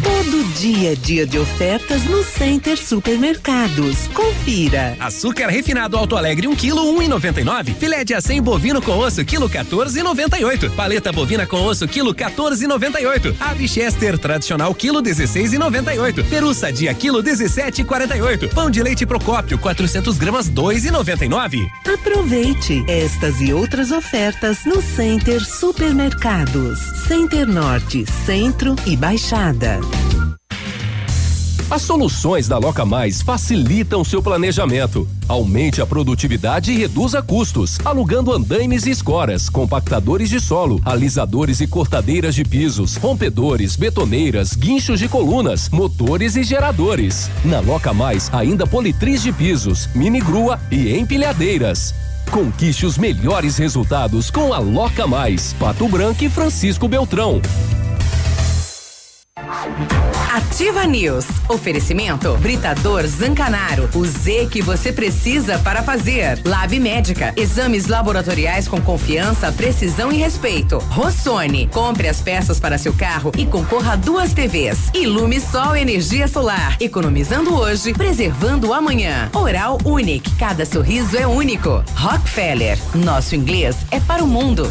Todo dia é dia de ofertas no Center Supermercados. Confira. Açúcar refinado Alto Alegre 1 kg 1,99. Filé de acém bovino com osso quilo 14,98. Paleta bovina com osso quilo 14,98. Ave Chester tradicional quilo 16,98. Peru sadia quilo 17,48. Pão de leite Procópio 400 gramas 2,99. Aproveite estas e outras ofertas no Center Supermercados. Center Norte, Centro e Baixada. As soluções da Loca Mais facilitam seu planejamento. Aumente a produtividade e reduza custos, alugando andaimes e escoras, compactadores de solo, alisadores e cortadeiras de pisos, rompedores, betoneiras, guinchos de colunas, motores e geradores. Na Loca Mais, ainda politriz de pisos, mini grua e empilhadeiras. Conquiste os melhores resultados com a Loca Mais, Pato Branco e Francisco Beltrão. Ativa News. Oferecimento Britador Zancanaro. O Z que você precisa para fazer. Lab Médica. Exames laboratoriais com confiança, precisão e respeito. Rossoni. Compre as peças para seu carro e concorra a duas TVs. Ilume Sol Energia Solar. Economizando hoje, preservando amanhã. Oral Unique. Cada sorriso é único. Rockefeller. Nosso inglês é para o mundo.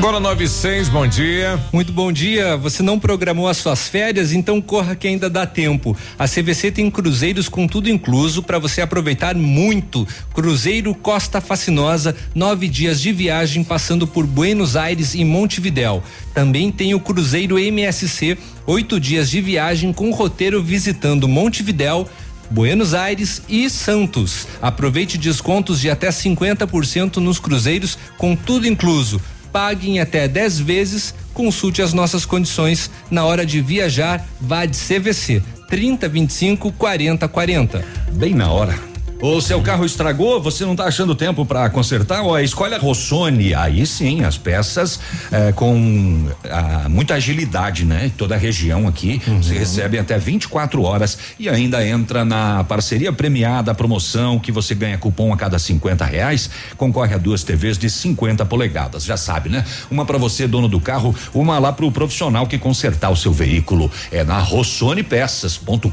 Agora 96, bom dia. Muito bom dia. Você não programou as suas férias, então corra que ainda dá tempo. A CVC tem cruzeiros com tudo incluso para você aproveitar muito. Cruzeiro Costa Fascinosa, nove dias de viagem passando por Buenos Aires e Montevidéu. Também tem o Cruzeiro MSC, oito dias de viagem com roteiro visitando Montevidéu. Buenos Aires e Santos. Aproveite descontos de até 50% nos cruzeiros com tudo incluso pague em até 10 vezes. Consulte as nossas condições na hora de viajar. Vá de CVC 30 25 40 40. Bem na hora. O seu carro estragou, você não está achando tempo para consertar? Ó, escolhe a Rossoni. Aí sim, as peças eh, com ah, muita agilidade, né? Toda a região aqui. Uhum. Você recebe até 24 horas e ainda entra na parceria premiada, promoção que você ganha cupom a cada 50 reais. Concorre a duas TVs de 50 polegadas. Já sabe, né? Uma para você, dono do carro, uma lá para o profissional que consertar o seu veículo. É na rossonepeças.com.br.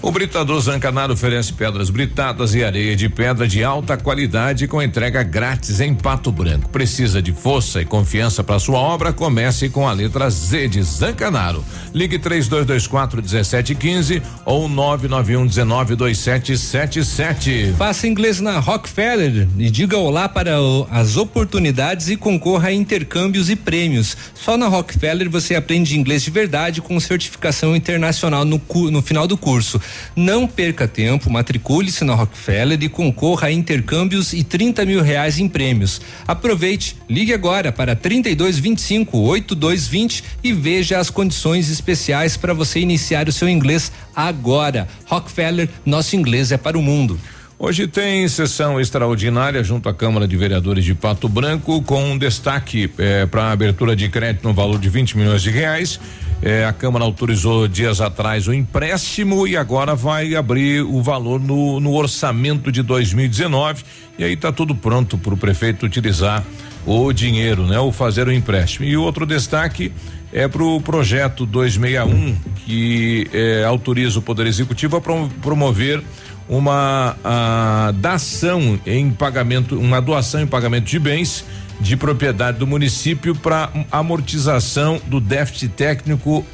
O Britador Zancanaro oferece pedras britadas e areia de pedra de alta qualidade com entrega grátis em Pato Branco. Precisa de força e confiança para sua obra? Comece com a letra Z de Zancanaro. Ligue 3224 1715 ou 991 19 2777. Faça inglês na Rockefeller e diga olá para o- as oportunidades e concorra a intercâmbios e prêmios. Só na Rockefeller você aprende inglês de verdade com certificação internacional no, no final do curso. Não perca tempo, matricule-se na Rockefeller e concorra a intercâmbios e 30 mil reais em prêmios. Aproveite, ligue agora para 3225 8220 e veja as condições especiais para você iniciar o seu inglês agora. Rockefeller, nosso inglês é para o mundo. Hoje tem sessão extraordinária junto à Câmara de Vereadores de Pato Branco com um destaque para a abertura de crédito no valor de 20 milhões de reais. Eh, a Câmara autorizou dias atrás o empréstimo e agora vai abrir o valor no, no orçamento de 2019 e aí está tudo pronto para o prefeito utilizar o dinheiro, né? Ou fazer o empréstimo. E outro destaque é para o projeto 261 que eh, autoriza o Poder Executivo a prom- promover uma a, dação em pagamento, uma doação em pagamento de bens de propriedade do município para amortização do déficit técnico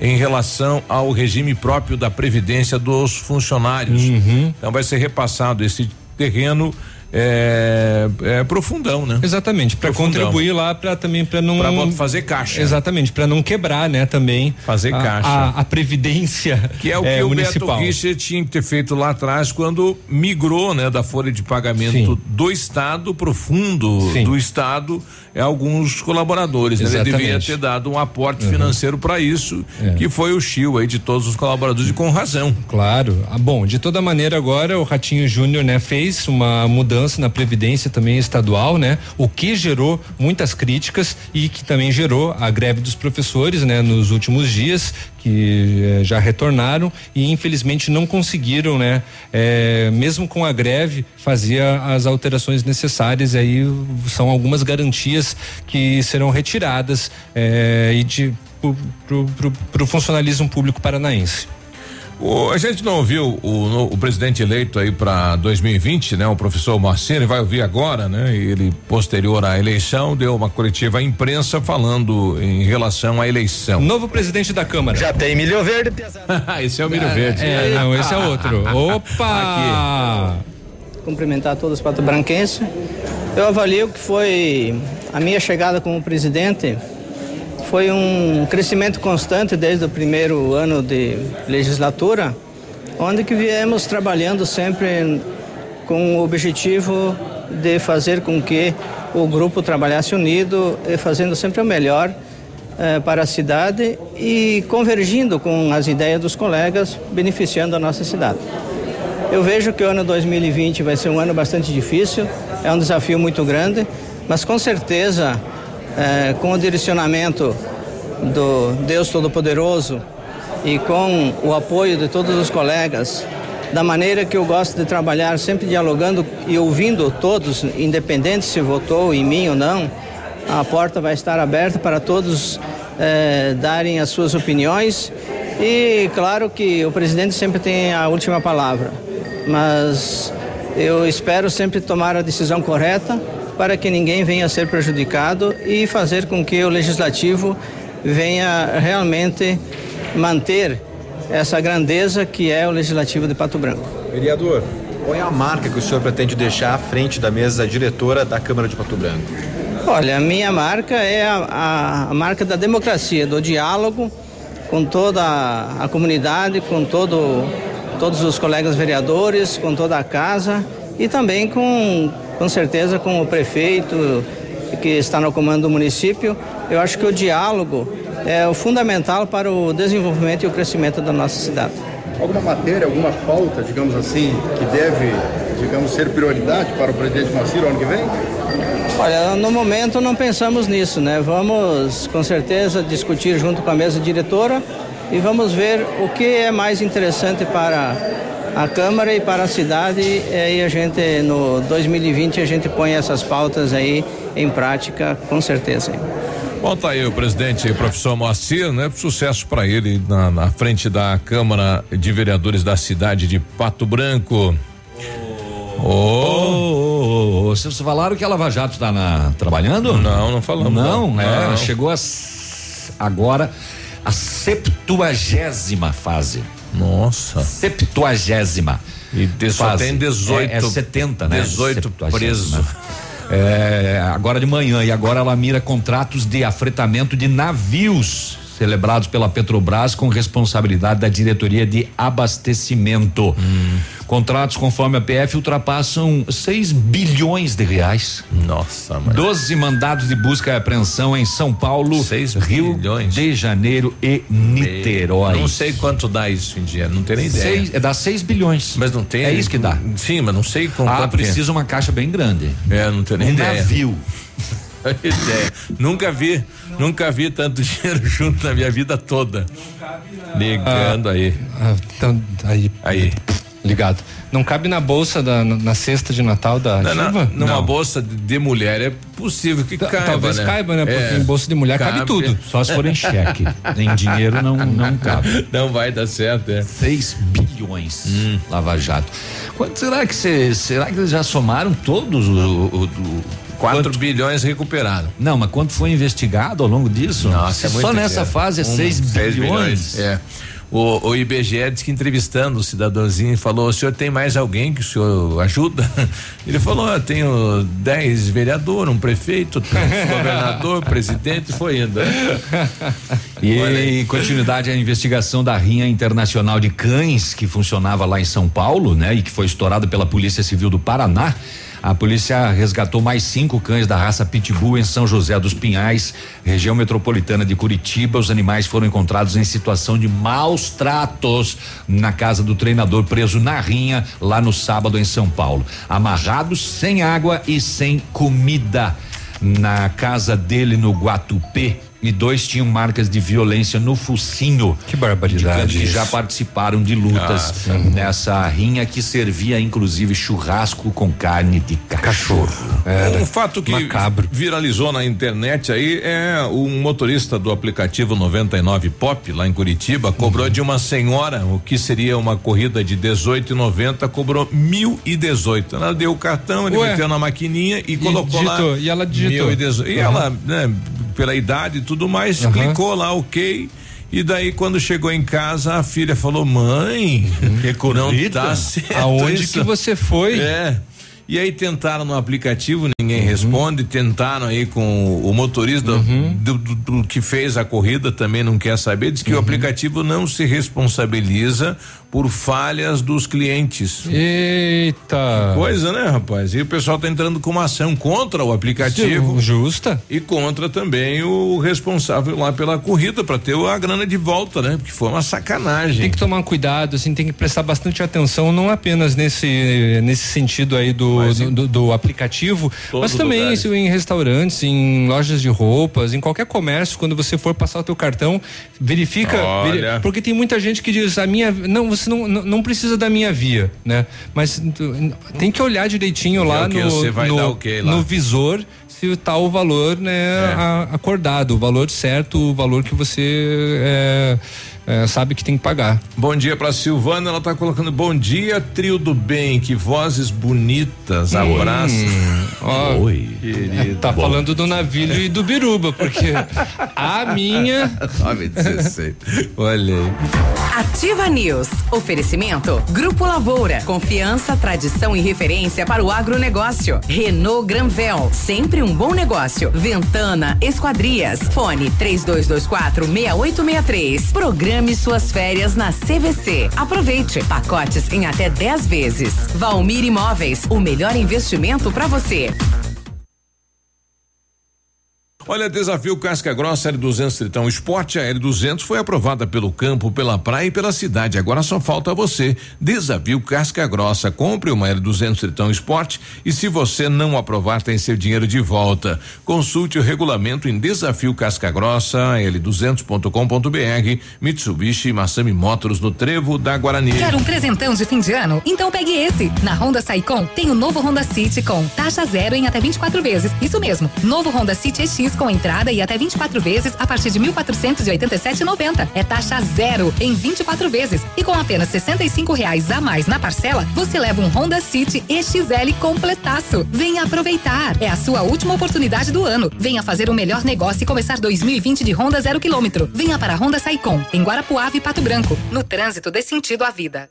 em relação ao regime próprio da previdência dos funcionários. Então vai ser repassado esse terreno é, é profundão, né? Exatamente, para contribuir lá para também para não Pra fazer caixa. Exatamente, para não quebrar, né, também fazer a, caixa. A, a previdência Que é o que eh, o municipal. Beto Richer tinha que ter feito lá atrás quando migrou, né, da folha de pagamento do estado pro fundo do estado é alguns colaboradores, né? Ele devia ter dado um aporte Uhum. financeiro para isso, É. que foi o Chio aí de todos os colaboradores e com razão. Claro. Ah, bom, de toda maneira agora o Ratinho Júnior, né, fez uma mudança na previdência também estadual, né? O que gerou muitas críticas e que também gerou a greve dos professores, né, nos últimos dias que eh, já retornaram e infelizmente não conseguiram, né, eh, mesmo com a greve, fazer as alterações necessárias. E aí são algumas garantias que serão retiradas eh, e de pro, pro funcionalismo público paranaense. O- a gente não ouviu o, o presidente eleito aí para 2020, né? O professor Marcini vai ouvir agora, né? Ele posterior à eleição deu uma coletiva à imprensa falando em relação à eleição. Novo presidente da Câmara. Já tem milho verde. esse é o milho verde. É, não, esse é outro. Opa! Cumprimentar todos os pato-branquenses. Eu avalio que foi a minha chegada como presidente foi um crescimento constante desde o primeiro ano de legislatura, onde que viemos trabalhando sempre com o objetivo de fazer com que o grupo trabalhasse unido e fazendo sempre o melhor eh, para a cidade e convergindo com as ideias dos colegas, beneficiando a nossa cidade. Eu vejo que o ano 2020 vai ser um ano bastante difícil, é um desafio muito grande, mas com certeza, eh, com o direcionamento do Deus Todo-Poderoso e com o apoio de todos os colegas, da maneira que eu gosto de trabalhar, sempre dialogando e ouvindo todos, independente se votou em mim ou não, a porta vai estar aberta para todos eh, darem as suas opiniões. E claro que o presidente sempre tem a última palavra, mas eu espero sempre tomar a decisão correta para que ninguém venha a ser prejudicado e fazer com que o legislativo venha realmente manter essa grandeza que é o legislativo de Pato Branco. Vereador, qual é a marca que o senhor pretende deixar à frente da mesa diretora da Câmara de Pato Branco? Olha, a minha marca é a, a, marca da democracia, do diálogo com toda a, a comunidade, com todo, todos os colegas vereadores, com toda a casa e também com, com certeza com o prefeito que está no comando do município. Eu acho que o diálogo é o fundamental para o desenvolvimento e o crescimento da nossa cidade. Alguma matéria, alguma pauta, digamos assim, que deve, digamos, ser prioridade para o presidente Maciro ano que vem? Olha, no momento não pensamos nisso, né? Vamos com certeza discutir junto com a mesa diretora e vamos ver o que é mais interessante para a Câmara e para a cidade. E aí a gente, no 2020, a gente põe essas pautas aí em prática, com certeza. Bom, tá aí o presidente, professor Moacir, né? Sucesso para ele na, na, frente da Câmara de Vereadores da cidade de Pato Branco. Oh, oh, oh, vocês falaram que a Lava Jato está na, trabalhando? Não, não falamos. Não, não. é, não. chegou a, agora a septuagésima fase. Nossa. Septuagésima. E de, só tem 18. É, é 70, né? 18 preso. É, agora de manhã e agora ela mira contratos de afretamento de navios celebrados pela Petrobras com responsabilidade da diretoria de abastecimento. Hum. Contratos, conforme a PF, ultrapassam 6 bilhões de reais. Nossa, mãe. 12 mandados de busca e apreensão em São Paulo, 6 Rio bilhões. de Janeiro e Niterói. Não sei quanto dá isso em dinheiro, não tenho nem ideia. Seis, é, dá 6 bilhões. Mas não tem. É isso que dá. Sim, mas não sei com Ah, é. precisa uma caixa bem grande. É, não tenho nem um ideia. navio. ideia. Nunca vi, nunca vi tanto dinheiro junto na minha vida toda. Ligando aí. Ah, então, aí. Aí. Ligado. Não cabe na bolsa da na, na cesta de Natal da Na- na- Ativa? numa Não. bolsa de, de mulher é possível que caiba, Talvez né? caiba, né? Porque É. em bolsa de mulher cabe, tudo. Só se for em cheque. em dinheiro não, não cabe. Não vai dar certo, é. 6 bilhões Lava Jato. Quanto será que cê, será que eles já somaram todos o, o, o 4 bilhões recuperados. Não, mas quanto foi investigado ao longo disso? Nossa, é Só nessa dinheiro. fase é Um, 6 seis bilhões. É. O, o IBGE disse que entrevistando o cidadãozinho falou: o senhor tem mais alguém que o senhor ajuda? Ele falou: eu tenho 10 vereadores, um prefeito, governador, presidente, foi indo. E em continuidade à investigação da rinha internacional de cães que funcionava lá em São Paulo, né? E que foi estourada pela Polícia Civil do Paraná. A polícia resgatou mais cinco cães da raça Pitbull em São José dos Pinhais, região metropolitana de Curitiba. Os animais foram encontrados em situação de maus tratos na casa do treinador preso na rinha lá no sábado em São Paulo. Amarrados sem água e sem comida na casa dele no Guatupê e dois tinham marcas de violência no focinho. Que barbaridade Que já participaram de lutas Ah, nessa rinha que servia inclusive churrasco com carne de cachorro. Um fato que viralizou na internet aí é um motorista do aplicativo 99 Pop lá em Curitiba cobrou Uhum. de uma senhora o que seria uma corrida de 18,90 cobrou mil e dezoito. Ela deu o cartão, ele Ué. meteu na maquininha e, colocou lá. digitou, e ela digitou. mil E, dezoito. e Uhum. ela, né, pela idade e tudo mais, Uhum. clicou lá, ok. E daí, quando chegou em casa, a filha falou: Mãe, não tá certo. Aonde isso." que você foi? É. E aí tentaram no aplicativo, ninguém responde, tentaram aí com o motorista do, do- do que fez a corrida, também não quer saber, diz que o aplicativo não se responsabiliza por falhas dos clientes. Eita. Coisa, né, rapaz? E o pessoal tá entrando com uma ação contra o aplicativo. Justa. E contra também o responsável lá pela corrida para ter a grana de volta, né? Porque foi uma sacanagem. Tem que tomar cuidado, assim, tem que prestar bastante atenção, não apenas nesse nesse sentido aí do, do, do- do aplicativo, mas também isso em restaurantes, em lojas de roupas, em qualquer comércio, quando você for passar o teu cartão, verifica, Olha. veri- porque tem muita gente que diz a minha, não, você não, não, precisa da minha via, né? Mas tem que olhar direitinho lá É no no, dar o quê lá? no visor se tá o valor, né, a- acordado, o valor certo, o valor que você é, é, sabe que tem que pagar. Bom dia pra Silvana, ela tá colocando bom dia, trio do bem, que vozes bonitas. ofertas. Abraço. Ó, Oi. querido. Tá Bom. falando do Navilho e do Biruba, porque a minha. 916. Olha aí. Ativa News. Oferecimento. Grupo Lavoura. Confiança, tradição e referência para o agronegócio. Renault Granvel. Sempre um bom negócio. Ventana Esquadrias. Fone 3224 6863. Programe suas férias na CVC. Aproveite. Pacotes em até 10 vezes. Valmir Imóveis. O melhor investimento para você. Olha, desafio Casca Grossa L200 Tritão Esporte. A L200 foi aprovada pelo campo, pela praia e pela cidade. Agora só falta você. Desafio Casca Grossa. Compre uma L200 Tritão Esporte e se você não aprovar, tem seu dinheiro de volta. Consulte o regulamento em Desafio Casca Grossa, L200.com.br, Mitsubishi Massami Motors no Trevo da Guarani. Quer um presentão de fim de ano? Então pegue esse. Na Honda Saicom tem o novo Honda City com taxa zero em até 24 vezes. Isso mesmo. Novo Honda City EX com entrada e até 24 vezes a partir de 1.487,90. É taxa zero em 24 vezes. E com apenas 65 reais a mais na parcela, você leva um Honda City EXL completaço. Venha aproveitar. É a sua última oportunidade do ano. Venha fazer o melhor negócio e começar 2020 de Honda zero quilômetro. Venha para a Honda Saicom, em Guarapuava e Pato Branco. No trânsito dê sentido à vida.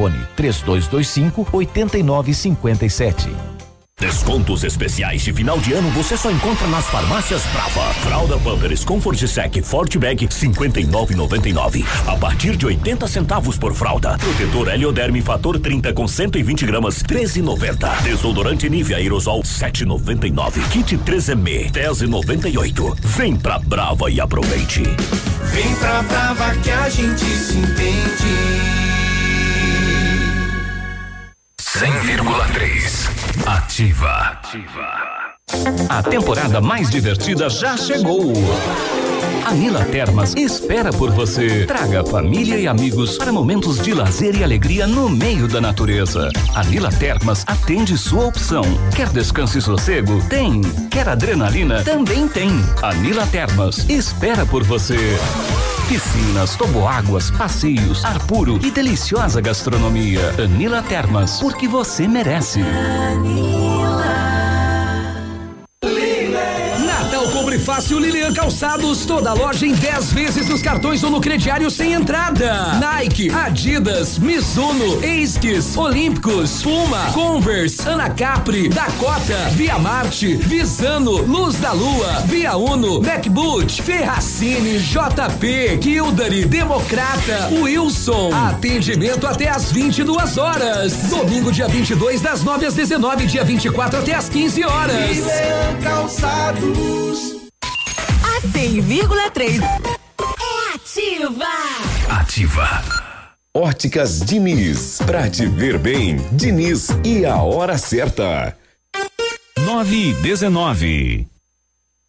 3225 8957. Descontos especiais de final de ano você só encontra nas farmácias Brava. Fralda Pampers Comfort Sec Forte Bag 59,99 a partir de 80 centavos por fralda. Protetor Helioderme Fator 30 com 120 gramas 13,90. Desodorante Nivea Aerosol 7,99. Kit 3M 10,98. Vem pra Brava e aproveite. Vem pra Brava que a gente se entende. 100,3. Ativa. A temporada mais divertida já chegou. A Nila Termas espera por você. Traga família e amigos para momentos de lazer e alegria no meio da natureza. A Nila Termas atende sua opção. Quer descanso e sossego? Tem. Quer adrenalina? Também tem. A Nila Termas espera por você. Piscinas, toboáguas, passeios, ar puro e deliciosa gastronomia. Anila Termas, porque você merece. Natal Fácil Lilian Calçados, toda loja em 10 vezes nos cartões ou no crediário sem entrada. Nike, Adidas, Mizuno, Esquis, Olímpicos, Puma, Converse, Anacapri, Dakota, Via Marte, Visano, Luz da Lua, Via Uno, MacBoot, Ferracini, JP, Kildare, Democrata, Wilson. Atendimento até às 22 horas. Domingo, dia 22, das 9 às 19, dia 24 até às 15 horas. Calçados. A 100,3 é ativa. Ativa. Óticas Diniz. Pra te ver bem, Diniz e a hora certa. 9 e 19.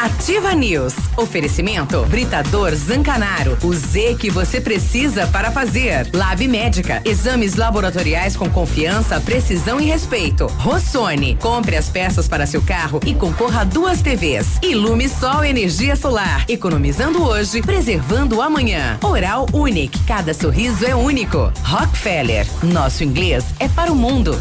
Ativa News. Oferecimento Britador Zancanaro. O Z que você precisa para fazer. Lab Médica. Exames laboratoriais com confiança, precisão e respeito. Rossoni. Compre as peças para seu carro e concorra a duas TVs. Ilume Sol Energia Solar. Economizando hoje, preservando amanhã. Oral Unique. Cada sorriso é único. Rockefeller. Nosso inglês é para o mundo.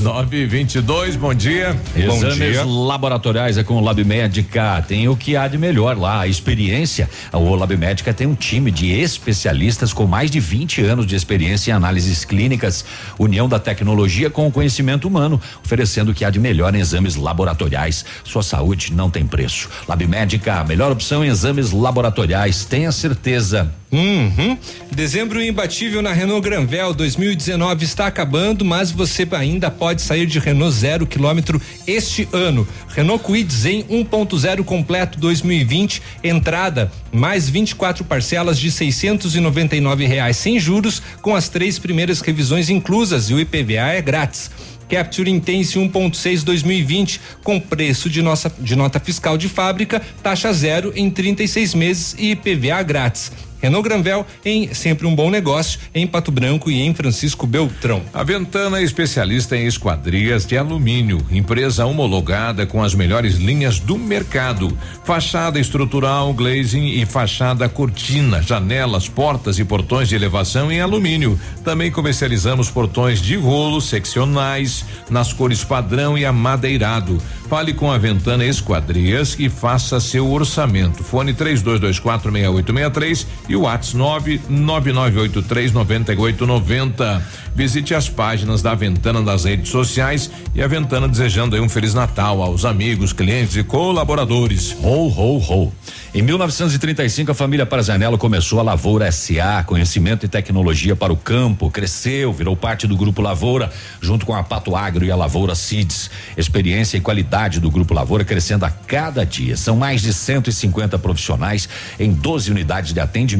Ativa News. 922, bom dia. Bom Exames dia. laboratoriais é com o Lab Médica. Tem o que há de melhor lá, a experiência. O Lab Médica tem um time de especialistas com mais de 20 anos de experiência em análises clínicas, união da tecnologia com o conhecimento humano, oferecendo o que há de melhor em exames laboratoriais. Sua saúde não tem preço. Lab Médica, a melhor opção em exames laboratoriais. Tenha certeza. Uhum. Dezembro imbatível na Renault Granvel 2019 está acabando, mas você ainda pode sair de Renault zero quilômetro este ano. Renault Kwid Zen 1.0 completo 2020, entrada mais 24 parcelas de 699 reais sem juros, com as três primeiras revisões inclusas e o IPVA é grátis. Capture Intense 1.6 2020 com preço de nossa de nota fiscal de fábrica, taxa zero em 36 meses e IPVA grátis. Renault Granvel em sempre um bom negócio em Pato Branco e em Francisco Beltrão. A Ventana é especialista em esquadrias de alumínio, empresa homologada com as melhores linhas do mercado. Fachada estrutural, glazing e fachada cortina, janelas, portas e portões de elevação em alumínio. Também comercializamos portões de rolo seccionais nas cores padrão e amadeirado. Fale com a Ventana Esquadrias e faça seu orçamento. Fone 32246863 e o WhatsApp 999839890. Visite as páginas da Ventana nas redes sociais e a Ventana desejando um feliz Natal aos amigos, clientes e colaboradores. Ho, ho, ho. Em 1935, a família Parazanello começou a Lavoura SA, conhecimento e tecnologia para o campo, cresceu, virou parte do Grupo Lavoura, junto com a Pato Agro e a Lavoura Seeds. Experiência e qualidade do Grupo Lavoura crescendo a cada dia. São mais de 150 profissionais em 12 unidades de atendimento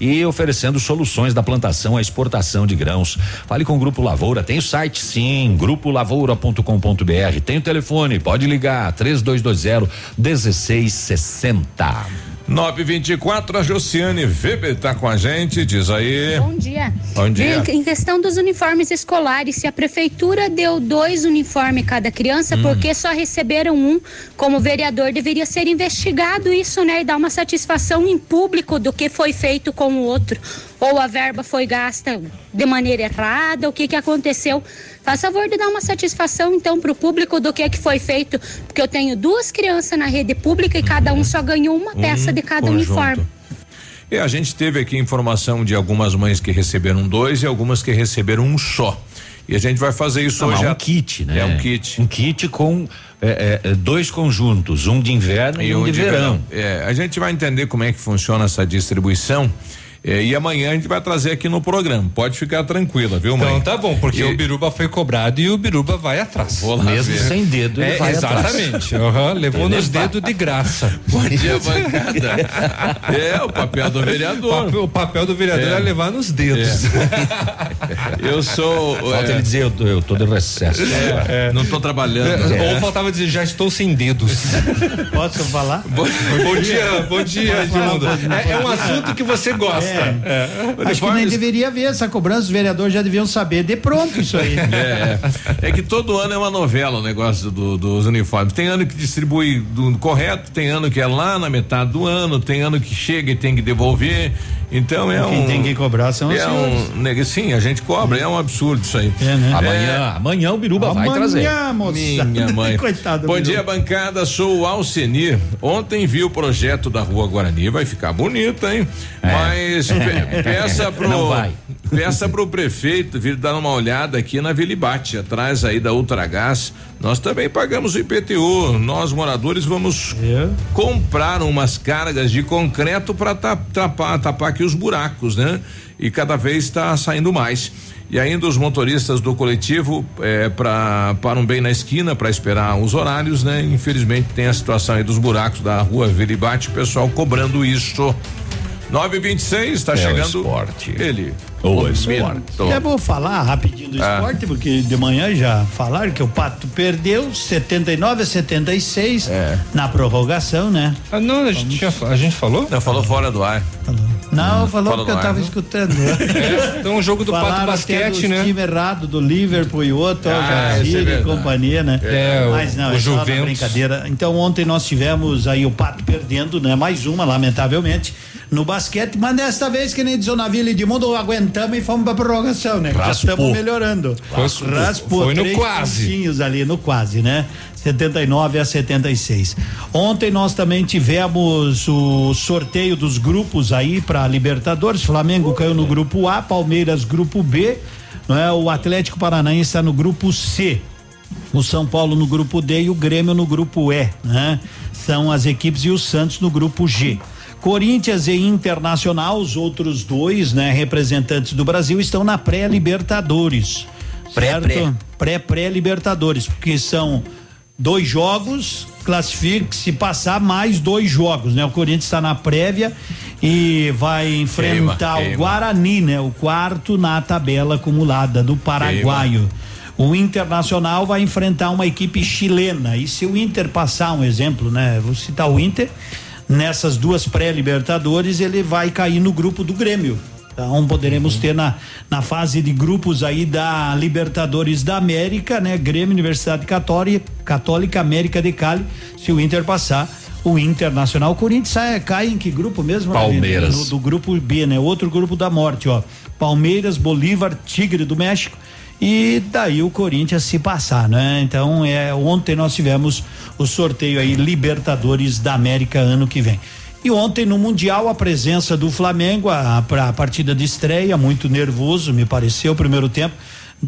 e oferecendo soluções da plantação à exportação de grãos. Fale com o Grupo Lavoura, tem o site sim, grupolavoura.com.br, tem o telefone, pode ligar, 3220 1660. 924, a Josiane Weber tá com a gente, diz aí. Bom dia. Bom dia. Em, em questão dos uniformes escolares, se a prefeitura deu dois uniformes cada criança, Hum. por que só receberam um? Como vereador, deveria ser investigado isso, né? E dar uma satisfação em público do que foi feito com o outro. Ou a verba foi gasta de maneira errada, o que que aconteceu? Faz favor de dar uma satisfação, então, para o público do que é que foi feito, porque eu tenho duas crianças na rede pública e cada um só ganhou uma peça de cada conjunto. uniforme. E a gente teve aqui informação de algumas mães que receberam dois e algumas que receberam um só. E a gente vai fazer isso Não, hoje. é um à- kit, né? É um kit. Um kit com é, é, é, dois conjuntos, um de inverno e, um de, verão. É, a gente vai entender como é que funciona essa distribuição. É, e amanhã a gente vai trazer aqui no programa. Pode ficar tranquila, viu, mãe? Então tá bom, porque E- o Biruba foi cobrado e o Biruba vai atrás. Vou lá Mesmo ver. sem dedo, ele É, vai atrás. exatamente. aham, levou nos dedos de graça. Bom dia, bancada. é, o papel do vereador. Papel- o papel do vereador É. é, levar nos dedos. Eu sou. Falta é, ele dizer, eu tô, eu tô de recesso. é, não tô trabalhando. É, Ou faltava dizer, já estou sem dedos. Posso falar? bom dia, bom dia, Edmundo. É, é um assunto que você gosta. É. Acho que nem deveria ver essa cobrança, os vereadores já deviam saber de pronto isso aí. É, é que todo ano é uma novela o negócio do, dos uniformes. Tem ano que distribui do correto, tem ano que é lá na metade do ano, tem ano que chega e tem que devolver. Então é Quem um. tem que cobrar são os é senhores. um, Sim, a gente cobra, é um absurdo isso aí. É, né? Amanhã, amanhã o Biruba vai trazer. Amanhã, moça. Minha mãe. Coitado do Bom Biruba. dia, bancada. Sou o Alcenir. Ontem vi o projeto da Rua Guarani. Vai ficar bonito, hein? Mas pe- peça pro. Não vai. Peça pro prefeito vir dar uma olhada aqui na Vilibate, atrás aí da Ultragás. Nós também pagamos o IPTU. Nós, moradores, vamos comprar umas cargas de concreto para tapar, tapar aqui os buracos, né? E cada vez está saindo mais. E ainda os motoristas do coletivo eh, pra, param bem na esquina para esperar os horários, né? Infelizmente tem a situação aí dos buracos da rua Vilibate, o pessoal cobrando isso. 926 está É o chegando esporte. ele. O esporte. Mito. Eu vou falar rapidinho do Ah. esporte, porque de manhã já falaram que o Pato perdeu 79 a 76 na prorrogação, né? Ah, não, a gente, tinha, a gente falou? Não, falou fora do ar. Não, falou Fora porque eu ar, tava né? escutando. É, então o jogo do Pato Falaram até Basquete, né? time errado do Liverpool e outro, Ah, isso é e companhia, né? É, o- Mas não, o é Juventus. brincadeira. Então ontem nós tivemos aí o Pato perdendo, né? Mais uma, lamentavelmente, no basquete, mas desta vez que nem diz o Navio Edmundo, aguentamos e fomos pra prorrogação, né? Já Raspou. estamos melhorando. Raspou. Raspou. Foi no quase. ali, no quase, né? 79 a 76. Ontem nós também tivemos o sorteio dos grupos aí para Libertadores. Flamengo caiu no grupo A, Palmeiras grupo B, não é? O Atlético Paranaense está no grupo C. O São Paulo no grupo D e o Grêmio no grupo E, né? São as equipes e o Santos no grupo G. Corinthians e Internacional, os outros dois, né, representantes do Brasil estão na pré-Libertadores. Certo? Pré-pré-Libertadores, porque são dois jogos, classifica se passar mais dois jogos, né? O Corinthians está na prévia e vai enfrentar queima. o Guarani, né? O quarto na tabela acumulada do Paraguaio. O Internacional vai enfrentar uma equipe chilena. E se o Inter passar um exemplo, né? Vou citar o Inter, nessas duas pré-libertadores, ele vai cair no grupo do Grêmio. Então poderemos ter na, na fase de grupos aí da Libertadores da América, né? Grêmio, Universidade Católica, Católica América de Cali, se o Inter passar. O Internacional, o Corinthians sai, cai em que grupo mesmo? Palmeiras. No, do grupo B, né? Outro grupo da morte, ó. Palmeiras, Bolívar, Tigre do México e daí o Corinthians se passar, né? Então, é, ontem nós tivemos o sorteio aí Libertadores da América ano que vem. E ontem no Mundial a presença do Flamengo a, pra partida de estreia, muito nervoso, me pareceu o primeiro tempo.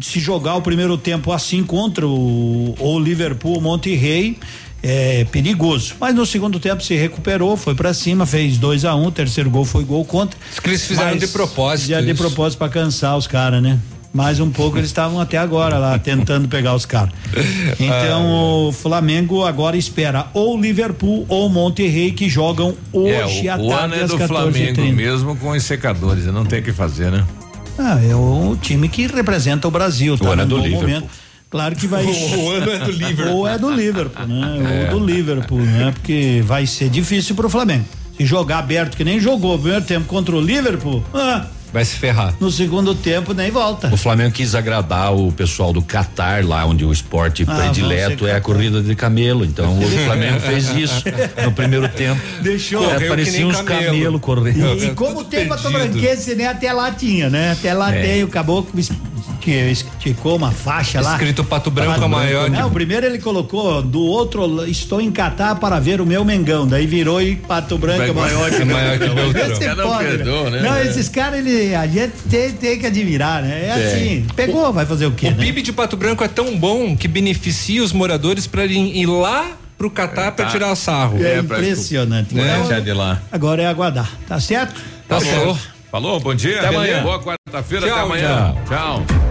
Se jogar o primeiro tempo assim contra o, o Liverpool, o Monterrey, é perigoso. Mas no segundo tempo se recuperou, foi pra cima, fez 2 a 1 um, o terceiro gol foi gol contra. Acho que eles fizeram Mas de propósito Já de propósito pra cansar os caras, né? Mais um pouco eles estavam até agora lá tentando pegar os caras. Então o Flamengo agora espera ou Liverpool ou Monterrey que jogam É, hoje à o, o tarde ano é do 14h30. Flamengo mesmo com os secadores, não tem o que fazer, né? Ah, é o time que representa o Brasil, tá? O ano é do Liverpool. momento. Claro que vai. O ano é do Liverpool. Ou é do Liverpool, né? É. Ou do Liverpool, né? Porque vai ser difícil pro Flamengo. Se jogar aberto, que nem jogou o primeiro tempo contra o Liverpool, ah, Vai se ferrar. no segundo tempo nem volta. O Flamengo quis agradar o pessoal do Catar, lá onde o esporte Ah, predileto é a corrida de camelo. Então o Flamengo fez isso no primeiro tempo. Deixou. É, parecia uns camelo correndo. E, e como tem Patobranquense, né? Até lá tinha, né? Até lá É. tem o caboclo que esticou uma faixa lá. Escrito Pato Branco Pato é maior de- Não, o primeiro ele colocou do outro, estou em Catar para ver o meu Mengão. Daí virou e Pato Branco é maior que É maior que cara não pode, perdoa, né? Não, esses caras, a gente tem, tem que admirar, né? É assim, pegou, vai fazer o quê, O né? PIB de Pato Branco é tão bom que beneficia os moradores para ir lá pro Catar para tirar sarro. É impressionante. Né? Sai de lá. Agora é aguardar, tá certo? Tá Falou. Falou, bom dia. Até amanhã. Boa quarta-feira, até Tchau, amanhã. Tchau.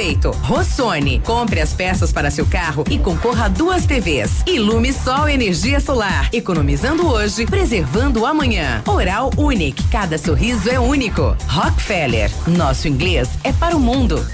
respeito. Rossoni. Compre as peças para seu carro e concorra a duas TVs. Ilume Sol Energia Solar. Economizando hoje, preservando amanhã. Oral Unique. Cada sorriso é único. Rockefeller. Nosso inglês é para o mundo.